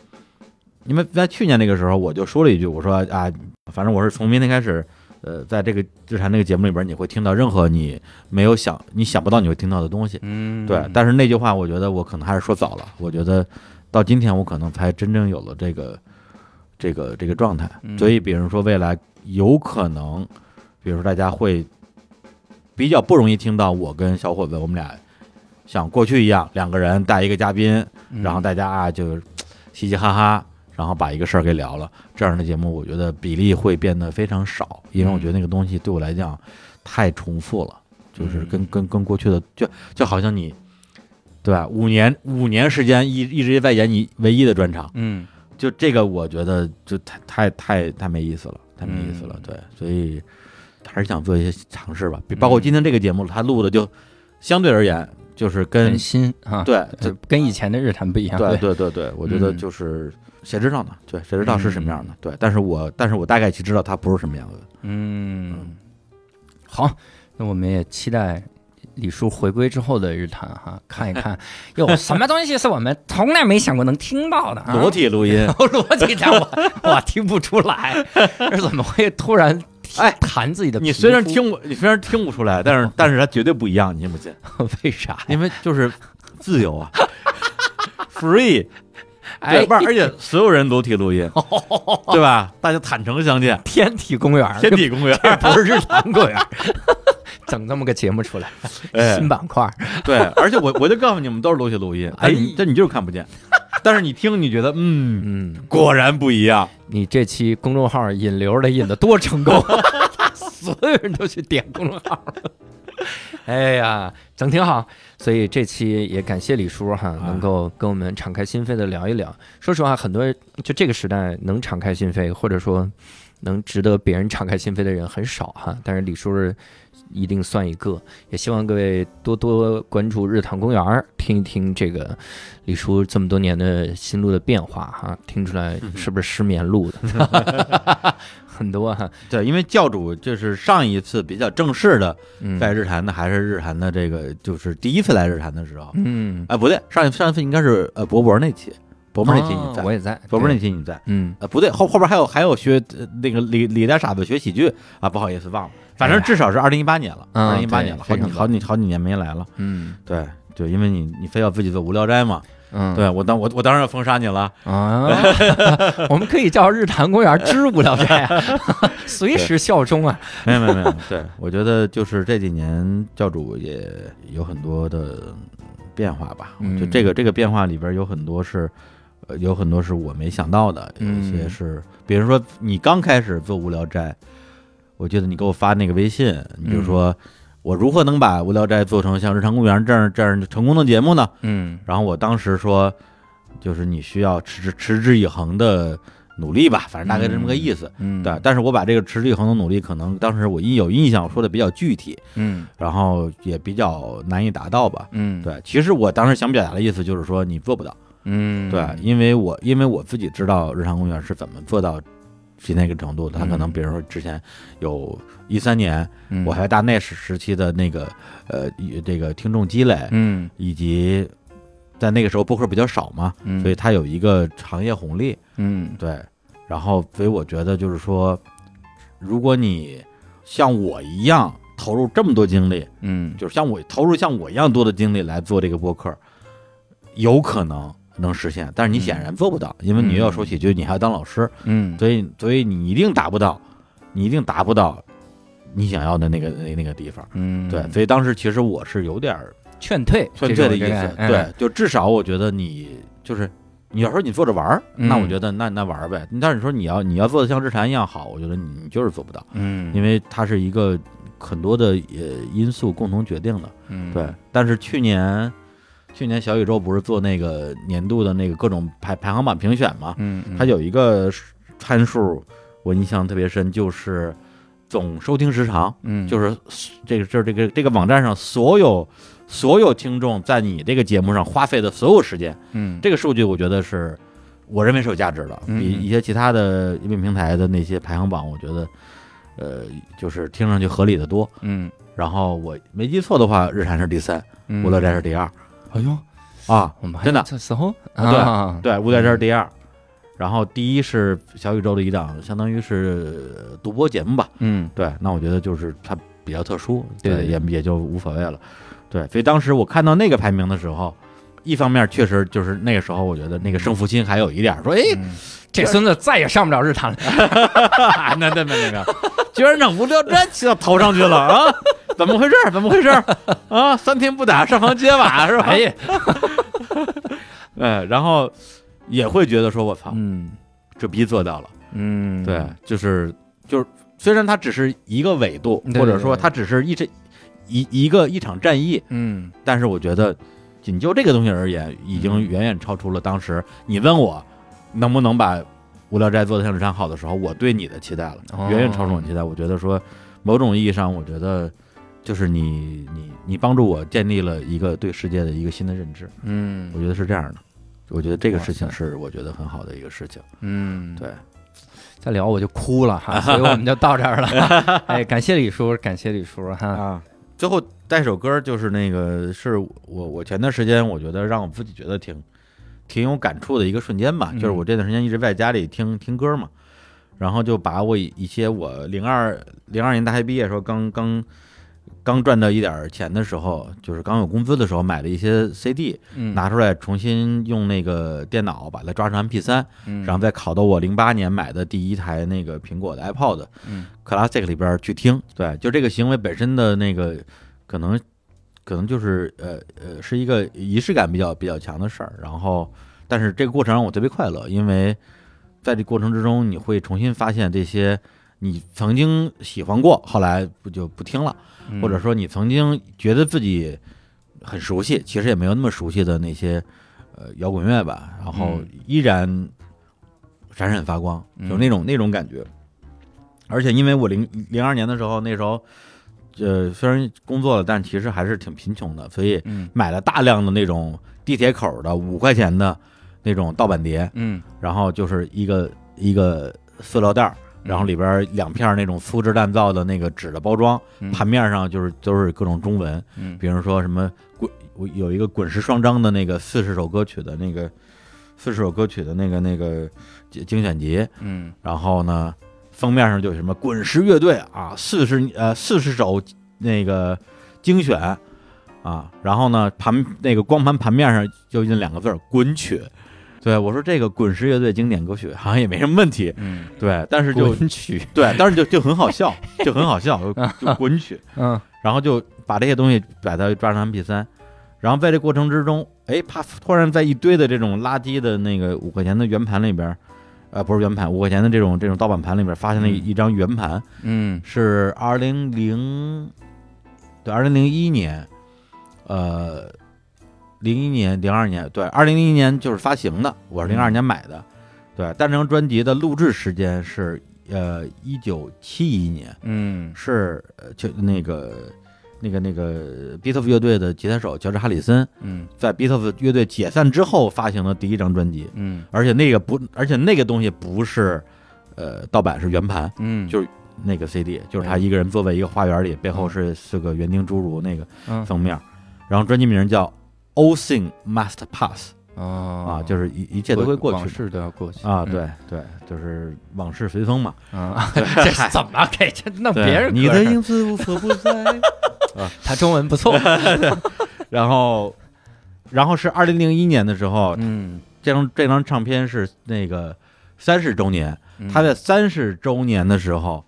[SPEAKER 1] 因为在去年那个时候，我就说了一句，我说啊，反正我是从明天开始，呃，在这个日坛那个节目里边，你会听到任何你没有想、你想不到你会听到的东西。
[SPEAKER 2] 嗯
[SPEAKER 1] 对，但是那句话，我觉得我可能还是说早了。我觉得到今天，我可能才真正有了这个这个这个状态。
[SPEAKER 2] 嗯
[SPEAKER 1] 所以，比如说未来有可能，比如说大家会比较不容易听到我跟小伙子我们俩像过去一样，两个人带一个嘉宾，
[SPEAKER 2] 嗯
[SPEAKER 1] 然后大家啊就嘻嘻哈哈，然后把一个事儿给聊了。这样的节目，我觉得比例会变得非常少，因为我觉得那个东西对我来讲太重复了，就是跟跟跟过去的就就好像你。对吧？五年五年时间一一直在演你唯一的专场，
[SPEAKER 2] 嗯
[SPEAKER 1] 就这个我觉得就太太太太没意思了，太没意思了。
[SPEAKER 2] 嗯
[SPEAKER 1] 对，所以还是想做一些尝试吧。比包括今天这个节目，他录的就相对而言就是跟
[SPEAKER 2] 新啊，
[SPEAKER 1] 对
[SPEAKER 2] 呃跟以前的日谈不一样，
[SPEAKER 1] 对对对对，我觉得
[SPEAKER 2] 嗯
[SPEAKER 1] 就是谁知道呢？对，谁知道是什么样的？对，但是我但是我大概其知道它不是什么样子的。
[SPEAKER 2] 嗯，好，那我们也期待李叔回归之后的日谈哈，看一看有什么东西是我们从来没想过能听到的、啊。
[SPEAKER 1] 裸体录音，[LAUGHS]
[SPEAKER 2] 裸体的我我听不出来，[LAUGHS] 这怎么会突然
[SPEAKER 1] 哎
[SPEAKER 2] 弹自己的皮肤？
[SPEAKER 1] 你虽然听不，你虽然听不出来，但是 [LAUGHS] 但是它绝对不一样，你信不信？[LAUGHS]
[SPEAKER 2] 为啥？
[SPEAKER 1] 因为就是自由啊，[LAUGHS] free。
[SPEAKER 2] 哎。
[SPEAKER 1] 对，，不是，而且所有人裸体录音，对吧？大家坦诚相见，
[SPEAKER 2] 天体公园，
[SPEAKER 1] 天体公园，
[SPEAKER 2] 不是日坛公园，整这么个节目出来，
[SPEAKER 1] 哎。
[SPEAKER 2] 新板块，
[SPEAKER 1] 对，而且我我就告诉你们，都是裸体录音，哎，
[SPEAKER 2] 哎
[SPEAKER 1] 这你就是看不见，但是你听，你觉得，嗯，
[SPEAKER 2] 嗯，
[SPEAKER 1] 果然不一样。
[SPEAKER 2] 你这期公众号引流的引的多成功，[LAUGHS] 所有人都去点公众号了。哎呀，整挺好，所以这期也感谢李叔哈，能够跟我们敞开心扉的聊一聊。说实话，很多就这个时代能敞开心扉，或者说能值得别人敞开心扉的人很少哈，但是李叔是一定算一个。也希望各位多多关注日坛公园，听一听这个李叔这么多年的心路的变化哈，听出来是不是失眠录的？[LAUGHS] 很多哈，
[SPEAKER 1] 对，因为教主就是上一次比较正式的
[SPEAKER 2] 嗯，
[SPEAKER 1] 在日坛的，还是日坛的这个，就是第一次来日坛的时候，
[SPEAKER 2] 嗯，
[SPEAKER 1] 哎，不对，上一上一次应该是呃博博那期，博博那期你在，
[SPEAKER 2] 哦我也在，
[SPEAKER 1] 博博那期你在，
[SPEAKER 2] 嗯，
[SPEAKER 1] 呃不对，后后边还有还有学呃那个李李大傻子学喜剧啊，不好意思忘了，反正至少是二零一八年了，
[SPEAKER 2] 嗯
[SPEAKER 1] 二零一八年了，好几好几好几年没来了，
[SPEAKER 2] 嗯。
[SPEAKER 1] 对对，因为你你非要自己做无聊斋嘛，
[SPEAKER 2] 嗯，
[SPEAKER 1] 对我当我我当然要封杀你了，
[SPEAKER 2] 啊，[LAUGHS] 我们可以叫日坛公园之无聊斋啊，[LAUGHS] 随时效忠啊。
[SPEAKER 1] 没有没有没有，对我觉得就是这几年教主也有很多的变化吧，
[SPEAKER 2] 嗯。
[SPEAKER 1] 就这个这个变化里边有很多是。呃，有很多是我没想到的，有一些
[SPEAKER 2] 嗯。
[SPEAKER 1] 是，比如说你刚开始做无聊斋，我记得你给我发那个微信，你就说、我如何能把无聊斋做成像日常公园这样这样成功的节目呢？
[SPEAKER 2] 嗯
[SPEAKER 1] 然后我当时说，就是你需要持之持之以恒的努力吧，反正大概是这么个意思。
[SPEAKER 2] 嗯，
[SPEAKER 1] 对，但是我把这个持之以恒的努力，可能当时我印有印象说的比较具体，
[SPEAKER 2] 嗯
[SPEAKER 1] 然后也比较难以达到吧。
[SPEAKER 2] 嗯，
[SPEAKER 1] 对，其实我当时想表达的意思就是说你做不到，
[SPEAKER 2] 嗯，
[SPEAKER 1] 对，因为我因为我自己知道日常公园是怎么做到今天这个程度，他可能
[SPEAKER 2] 嗯。
[SPEAKER 1] 比如说之前有一三年
[SPEAKER 2] 嗯。
[SPEAKER 1] 我还大内时时期的那个呃这个听众积累，
[SPEAKER 2] 嗯。
[SPEAKER 1] 以及在那个时候播客比较少嘛，
[SPEAKER 2] 嗯，
[SPEAKER 1] 所以它有一个行业红利，
[SPEAKER 2] 嗯。
[SPEAKER 1] 对，然后所以我觉得就是说，如果你像我一样投入这么多精力，
[SPEAKER 2] 嗯。
[SPEAKER 1] 就是像我投入像我一样多的精力来做这个播客，有可能能实现，但是你显然做不到，因为你又要说喜剧，你还要当老师，
[SPEAKER 2] 嗯，
[SPEAKER 1] 所以所以你一定达不到，你一定达不到你想要的那个那那个地方。
[SPEAKER 2] 嗯，
[SPEAKER 1] 对，所以当时其实我是有点
[SPEAKER 2] 劝退，
[SPEAKER 1] 劝退的意思，对，，就至少我觉得你就是你要说你做着玩儿，那我
[SPEAKER 2] 嗯
[SPEAKER 1] 觉得那那玩儿呗。但是你说你要你要做的像日坛一样好，我觉得你你就是做不到，
[SPEAKER 2] 嗯，
[SPEAKER 1] 因为它是一个很多的呃因素共同决定的。
[SPEAKER 2] 嗯
[SPEAKER 1] 对，但是去年去年小宇宙不是做那个年度的那个各种排排行榜评选嘛？
[SPEAKER 2] 嗯，嗯
[SPEAKER 1] 它有一个参数我印象特别深，就是总收听时长，
[SPEAKER 2] 嗯
[SPEAKER 1] 就是这个这这个这个网站上所有所有听众在你这个节目上花费的所有时间，
[SPEAKER 2] 嗯，
[SPEAKER 1] 这个数据我觉得是我认为是有价值的，
[SPEAKER 2] 嗯
[SPEAKER 1] 比一些其他的音频平台的那些排行榜，我觉得呃就是听上去合理的多。
[SPEAKER 2] 嗯
[SPEAKER 1] 然后我没记错的话，日产是第三，
[SPEAKER 2] 嗯，
[SPEAKER 1] 无乐斋是第二
[SPEAKER 2] 哎呦，
[SPEAKER 1] 啊，
[SPEAKER 2] 我们还
[SPEAKER 1] 真的
[SPEAKER 2] 这时候
[SPEAKER 1] 对
[SPEAKER 2] 啊，
[SPEAKER 1] 对，无聊斋是第二。然后第一是小宇宙的一档，相当于是独播节目吧。
[SPEAKER 2] 嗯
[SPEAKER 1] 对，那我觉得就是它比较特殊，
[SPEAKER 2] 对对
[SPEAKER 1] 也也就无所谓了。对，所以当时我看到那个排名的时候，一方面确实就是那个时候，我觉得那个胜负心还有一点儿，说，哎，
[SPEAKER 2] 嗯这孙子再也上不了日坛了。[LAUGHS]
[SPEAKER 1] 那那那那个，居然让无聊斋骑到头上去了啊！怎么回事？怎么回事？啊，三天不打，上房揭瓦是吧？
[SPEAKER 2] 哎呀，[LAUGHS]
[SPEAKER 1] 哎，然后也会觉得说，我操，
[SPEAKER 2] 嗯
[SPEAKER 1] 这逼做到了。
[SPEAKER 2] 嗯，
[SPEAKER 1] 对，就是就是，虽然它只是一个纬度，或者说它只是一这一一个一场战役，
[SPEAKER 2] 嗯
[SPEAKER 1] 但是我觉得，仅就这个东西而言，已经远远超出了当时你问我能不能把无聊斋做得像日常好的时候，我对你的期待了，
[SPEAKER 2] 哦
[SPEAKER 1] 远远超出我期待。我觉得说，某种意义上，我觉得就是你你你帮助我建立了一个对世界的一个新的认知，
[SPEAKER 2] 嗯
[SPEAKER 1] 我觉得是这样的。我觉得这个事情是我觉得很好的一个事情。
[SPEAKER 2] 嗯，
[SPEAKER 1] 对，
[SPEAKER 2] 再聊我就哭了哈，所以我们就到这儿了。[LAUGHS] 哎，感谢李叔，感谢李叔哈。
[SPEAKER 1] 啊，最后带首歌就是那个是我我前段时间我觉得让我自己觉得挺挺有感触的一个瞬间吧，
[SPEAKER 2] 嗯。
[SPEAKER 1] 就是我这段时间一直在家里听听歌嘛，然后就把我一些我零二零二年大学毕业的时候刚刚刚赚到一点儿钱的时候，就是刚有工资的时候买了一些 CD，
[SPEAKER 2] 嗯，
[SPEAKER 1] 拿出来重新用那个电脑把它抓成 MP 三，
[SPEAKER 2] 嗯，
[SPEAKER 1] 然后再拷到我零八年买的第一台那个苹果的 iPod，
[SPEAKER 2] 嗯
[SPEAKER 1] Classic 里边去听。对，就这个行为本身的那个可能可能就是呃呃是一个仪式感比较比较强的事儿。然后，但是这个过程让我特别快乐，因为在这过程之中，你会重新发现这些你曾经喜欢过，后来不就不听了，
[SPEAKER 2] 嗯。
[SPEAKER 1] 或者说你曾经觉得自己很熟悉，其实也没有那么熟悉的那些呃摇滚乐吧，然后
[SPEAKER 2] 嗯。
[SPEAKER 1] 依然闪闪发光，
[SPEAKER 2] 嗯。
[SPEAKER 1] 有那种那种感觉。而且因为我零零二年的时候，那时候呃虽然工作了，但其实还是挺贫穷的，所以
[SPEAKER 2] 嗯。
[SPEAKER 1] 买了大量的那种地铁口的五块钱的那种盗版碟，
[SPEAKER 2] 嗯。
[SPEAKER 1] 然后就是一个一个塑料袋儿。然后里边两片那种粗制滥造的那个纸的包装，
[SPEAKER 2] 嗯
[SPEAKER 1] 盘面上就是都是各种中文，
[SPEAKER 2] 嗯
[SPEAKER 1] 比如说什么滚，有一个滚石双张的那个四十首歌曲的那个四十首歌曲的那个那个精精选集，
[SPEAKER 2] 嗯
[SPEAKER 1] 然后呢，封面上就有什么滚石乐队啊，四十呃四十首那个精选啊，然后呢盘那个光盘盘面上就印两个字儿滚曲。对我说这个滚石乐队经典歌曲好像也没什么问题，
[SPEAKER 2] 嗯，
[SPEAKER 1] 对，但是就
[SPEAKER 2] 滚曲，
[SPEAKER 1] 对，但是就就很好笑，就很好笑，就就滚曲。
[SPEAKER 2] 嗯。
[SPEAKER 1] 然后就把这些东西摆到抓成 MP 三，然后在这过程之中，哎，啪，突然在一堆的这种垃圾的那个五块钱的圆盘里边，呃，不是圆盘，五块钱的这种这种盗版盘里边，发现了一
[SPEAKER 2] 嗯。
[SPEAKER 1] 一张圆盘，
[SPEAKER 2] 嗯
[SPEAKER 1] 是二零零，对，二零零一年，呃，零一年、零二年，对，二零零一年就是发行的，我是零二年买的，对，但这张专辑的录制时间是呃一九七一年。
[SPEAKER 2] 嗯
[SPEAKER 1] 是呃，就那个那个那个 Beatles 乐队的吉他手乔治哈里森
[SPEAKER 2] 嗯
[SPEAKER 1] 在 Beatles 乐队解散之后发行的第一张专辑，
[SPEAKER 2] 嗯
[SPEAKER 1] 而且那个不，而且那个东西不是呃盗版，是原盘，
[SPEAKER 2] 嗯，
[SPEAKER 1] 就是那个 CD，就是他一个人坐在一个花园里，背后是四个园丁侏儒那个
[SPEAKER 2] 嗯
[SPEAKER 1] 封面，然后专辑名叫 All Thing Must Pass
[SPEAKER 2] 哦。
[SPEAKER 1] 啊，就是一一切都会过去
[SPEAKER 2] 往事都要过去。
[SPEAKER 1] 啊，
[SPEAKER 2] 嗯。
[SPEAKER 1] 对对，就是往事随风嘛，
[SPEAKER 2] 啊，[LAUGHS] 这是怎么给这弄别人
[SPEAKER 1] 你的影子无所不在。[LAUGHS] 啊。
[SPEAKER 2] 他中文不错，[LAUGHS]
[SPEAKER 1] 然后，然后是二零零一年的时候，
[SPEAKER 2] 嗯，
[SPEAKER 1] 这张这张唱片是那个三十周年，
[SPEAKER 2] 嗯。
[SPEAKER 1] 他在三十周年的时候，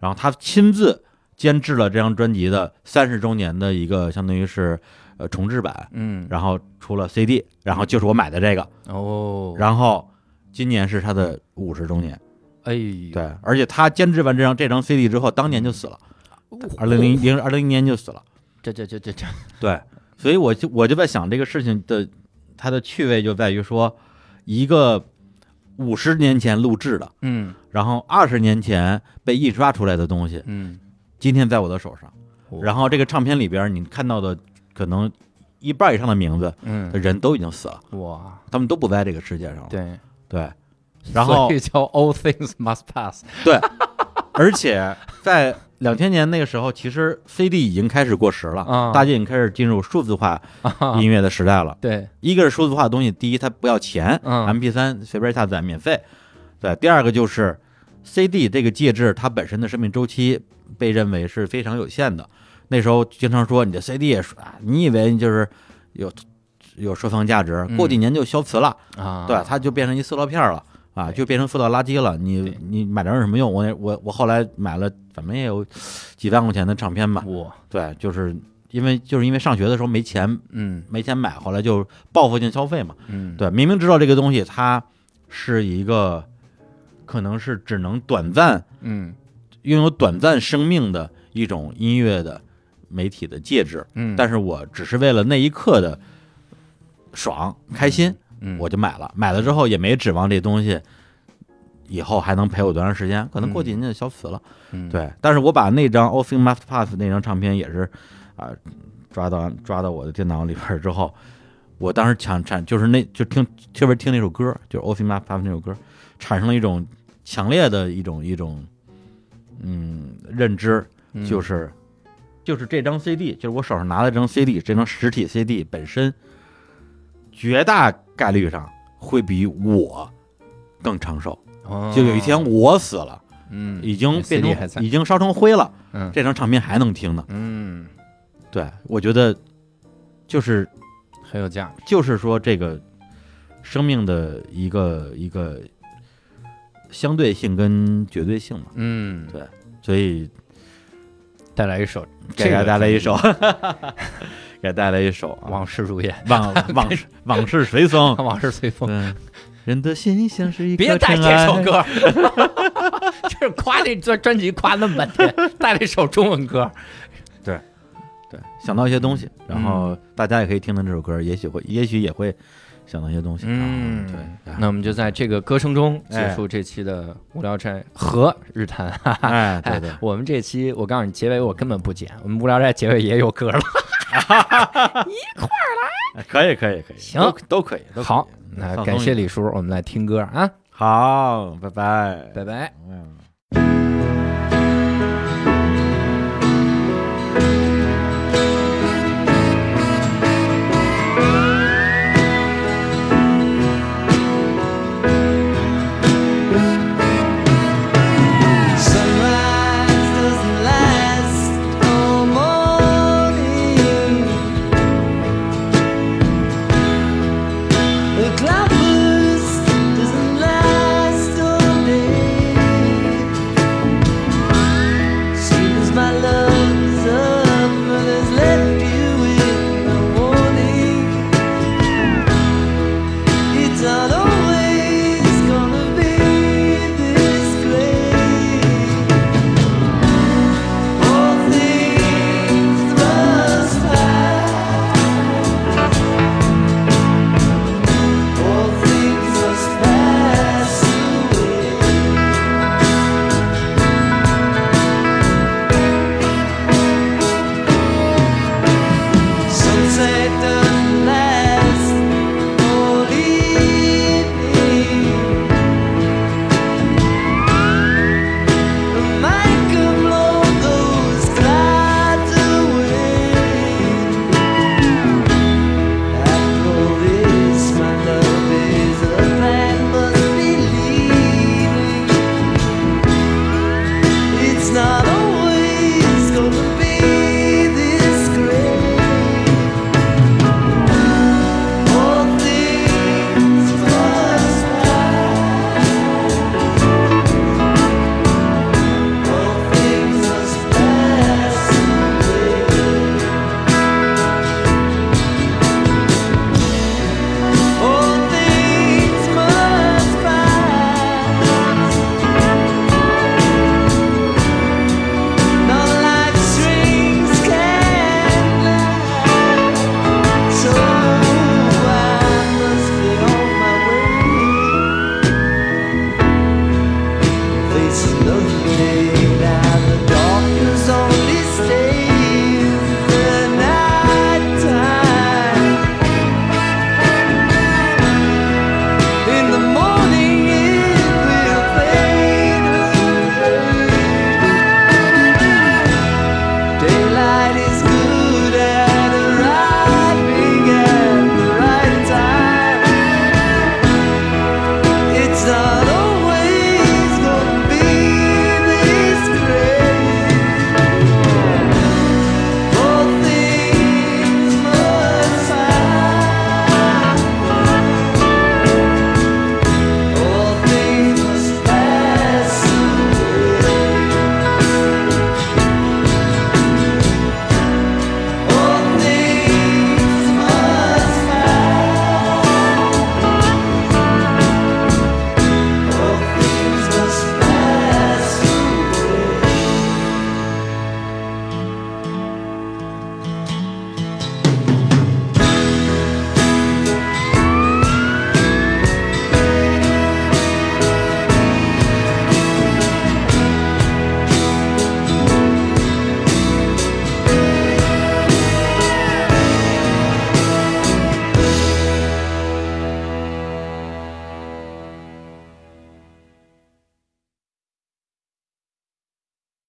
[SPEAKER 1] 然后他亲自监制了这张专辑的三十周年的一个相当于是呃重制版，
[SPEAKER 2] 嗯，
[SPEAKER 1] 然后出了 CD，然后就是我买的这个，
[SPEAKER 2] 哦，
[SPEAKER 1] 然后今年是他的五十周年，
[SPEAKER 2] 哎，
[SPEAKER 1] 对，而且他监制完这张这张 CD 之后，当年就死了，二零零零二零年就死了。
[SPEAKER 2] 这这这这这，
[SPEAKER 1] 对，所以我就我就在想这个事情的它的趣味就在于说，一个五十年前录制的，
[SPEAKER 2] 嗯
[SPEAKER 1] 然后二十年前被印刷出来的东西，
[SPEAKER 2] 嗯，
[SPEAKER 1] 今天在我的手上。然后这个唱片里边你看到的可能一半以上的名字的
[SPEAKER 2] 嗯，
[SPEAKER 1] 人都已经死了，
[SPEAKER 2] 哇，
[SPEAKER 1] 他们都不在这个世界上了。
[SPEAKER 2] 对，
[SPEAKER 1] 对，然后
[SPEAKER 2] 所以叫 All things must pass。[LAUGHS]
[SPEAKER 1] 对，而且在两千年那个时候，其实 CD 已经开始过时了，
[SPEAKER 2] 啊。
[SPEAKER 1] 大家已经开始进入数字化
[SPEAKER 2] 啊。
[SPEAKER 1] 音乐的时代了。
[SPEAKER 2] 对，
[SPEAKER 1] 一个是数字化的东西，第一它不要钱、
[SPEAKER 2] 嗯。
[SPEAKER 1] m p 三随便下载免费。对，第二个就是 CD 这个介质它本身的生命周期被认为是非常有限的。那时候经常说你的 CD 也你以为就是有有收藏价值，
[SPEAKER 2] 嗯
[SPEAKER 1] 过几年就消磁了，
[SPEAKER 2] 啊，
[SPEAKER 1] 对，它就变成一塑料片儿了。啊，就变成塑料垃圾了。你你买着有什么用？我我我后来买了，反正也有几万块钱的唱片吧。
[SPEAKER 2] 哇，
[SPEAKER 1] 对，就是因为就是因为上学的时候没钱
[SPEAKER 2] 嗯
[SPEAKER 1] 没钱买，后来就报复性消费嘛。
[SPEAKER 2] 嗯，
[SPEAKER 1] 对，明明知道这个东西它是一个可能是只能短暂
[SPEAKER 2] 嗯
[SPEAKER 1] 拥有短暂生命的一种音乐的媒体的介质，
[SPEAKER 2] 嗯，
[SPEAKER 1] 但是我只是为了那一刻的爽开心，
[SPEAKER 2] 嗯
[SPEAKER 1] 我就买了。买了之后也没指望这东西以后还能陪我多长时间，可能过几年就消磁了。
[SPEAKER 2] 嗯
[SPEAKER 1] 对，但是我把那张《All Things Must Pass》那张唱片也是啊、抓到抓到我的电脑里边之后，我当时产产就是那就听特别听那首歌，就是《All Things Must Pass》那首歌，产生了一种强烈的一种一种嗯认知，
[SPEAKER 2] 嗯
[SPEAKER 1] 就是就是这张 CD，就是我手上拿的这张 CD，这张实体 CD 本身，绝大概率上会比我更长寿。
[SPEAKER 2] 哦
[SPEAKER 1] 就有一天我死了，
[SPEAKER 2] 嗯
[SPEAKER 1] 已经变成已经烧成灰了，
[SPEAKER 2] 嗯
[SPEAKER 1] 这张唱片还能听呢。
[SPEAKER 2] 嗯
[SPEAKER 1] 对，我觉得就是
[SPEAKER 2] 很有价值，
[SPEAKER 1] 就是说这个生命的一个一个相对性跟绝对性嘛，
[SPEAKER 2] 嗯，
[SPEAKER 1] 对所以
[SPEAKER 2] 带来一首
[SPEAKER 1] 给大家带来一首
[SPEAKER 2] 这个，[LAUGHS]
[SPEAKER 1] 给带来一首啊。
[SPEAKER 2] 往事如烟，
[SPEAKER 1] 往往事 [LAUGHS] 往事随风。[LAUGHS]
[SPEAKER 2] 往事随风。
[SPEAKER 1] 人的心像是一
[SPEAKER 2] 别带这首歌，就是夸这专专辑夸那么半天，带了一首中文歌。
[SPEAKER 1] 对，对想到一些东西，然
[SPEAKER 2] 嗯。
[SPEAKER 1] 后大家也可以听听这首歌，也许会，也许也会想到一些东西。
[SPEAKER 2] 嗯
[SPEAKER 1] 啊对，
[SPEAKER 2] 那我们就在这个歌声中结
[SPEAKER 1] 哎
[SPEAKER 2] 束这期的无聊斋和日谈。
[SPEAKER 1] 哎，对对
[SPEAKER 2] 哎，我们这期我告诉你，结尾我根本不剪，我们无聊斋结尾也有歌了。[LAUGHS]
[SPEAKER 1] 一块儿来可以，可以，可以，
[SPEAKER 2] 行
[SPEAKER 1] 都都可以，都
[SPEAKER 2] 好，
[SPEAKER 1] 嗯
[SPEAKER 2] 那感谢李叔，我们来听歌啊，
[SPEAKER 1] 好，拜拜，
[SPEAKER 2] 拜拜。
[SPEAKER 1] 嗯。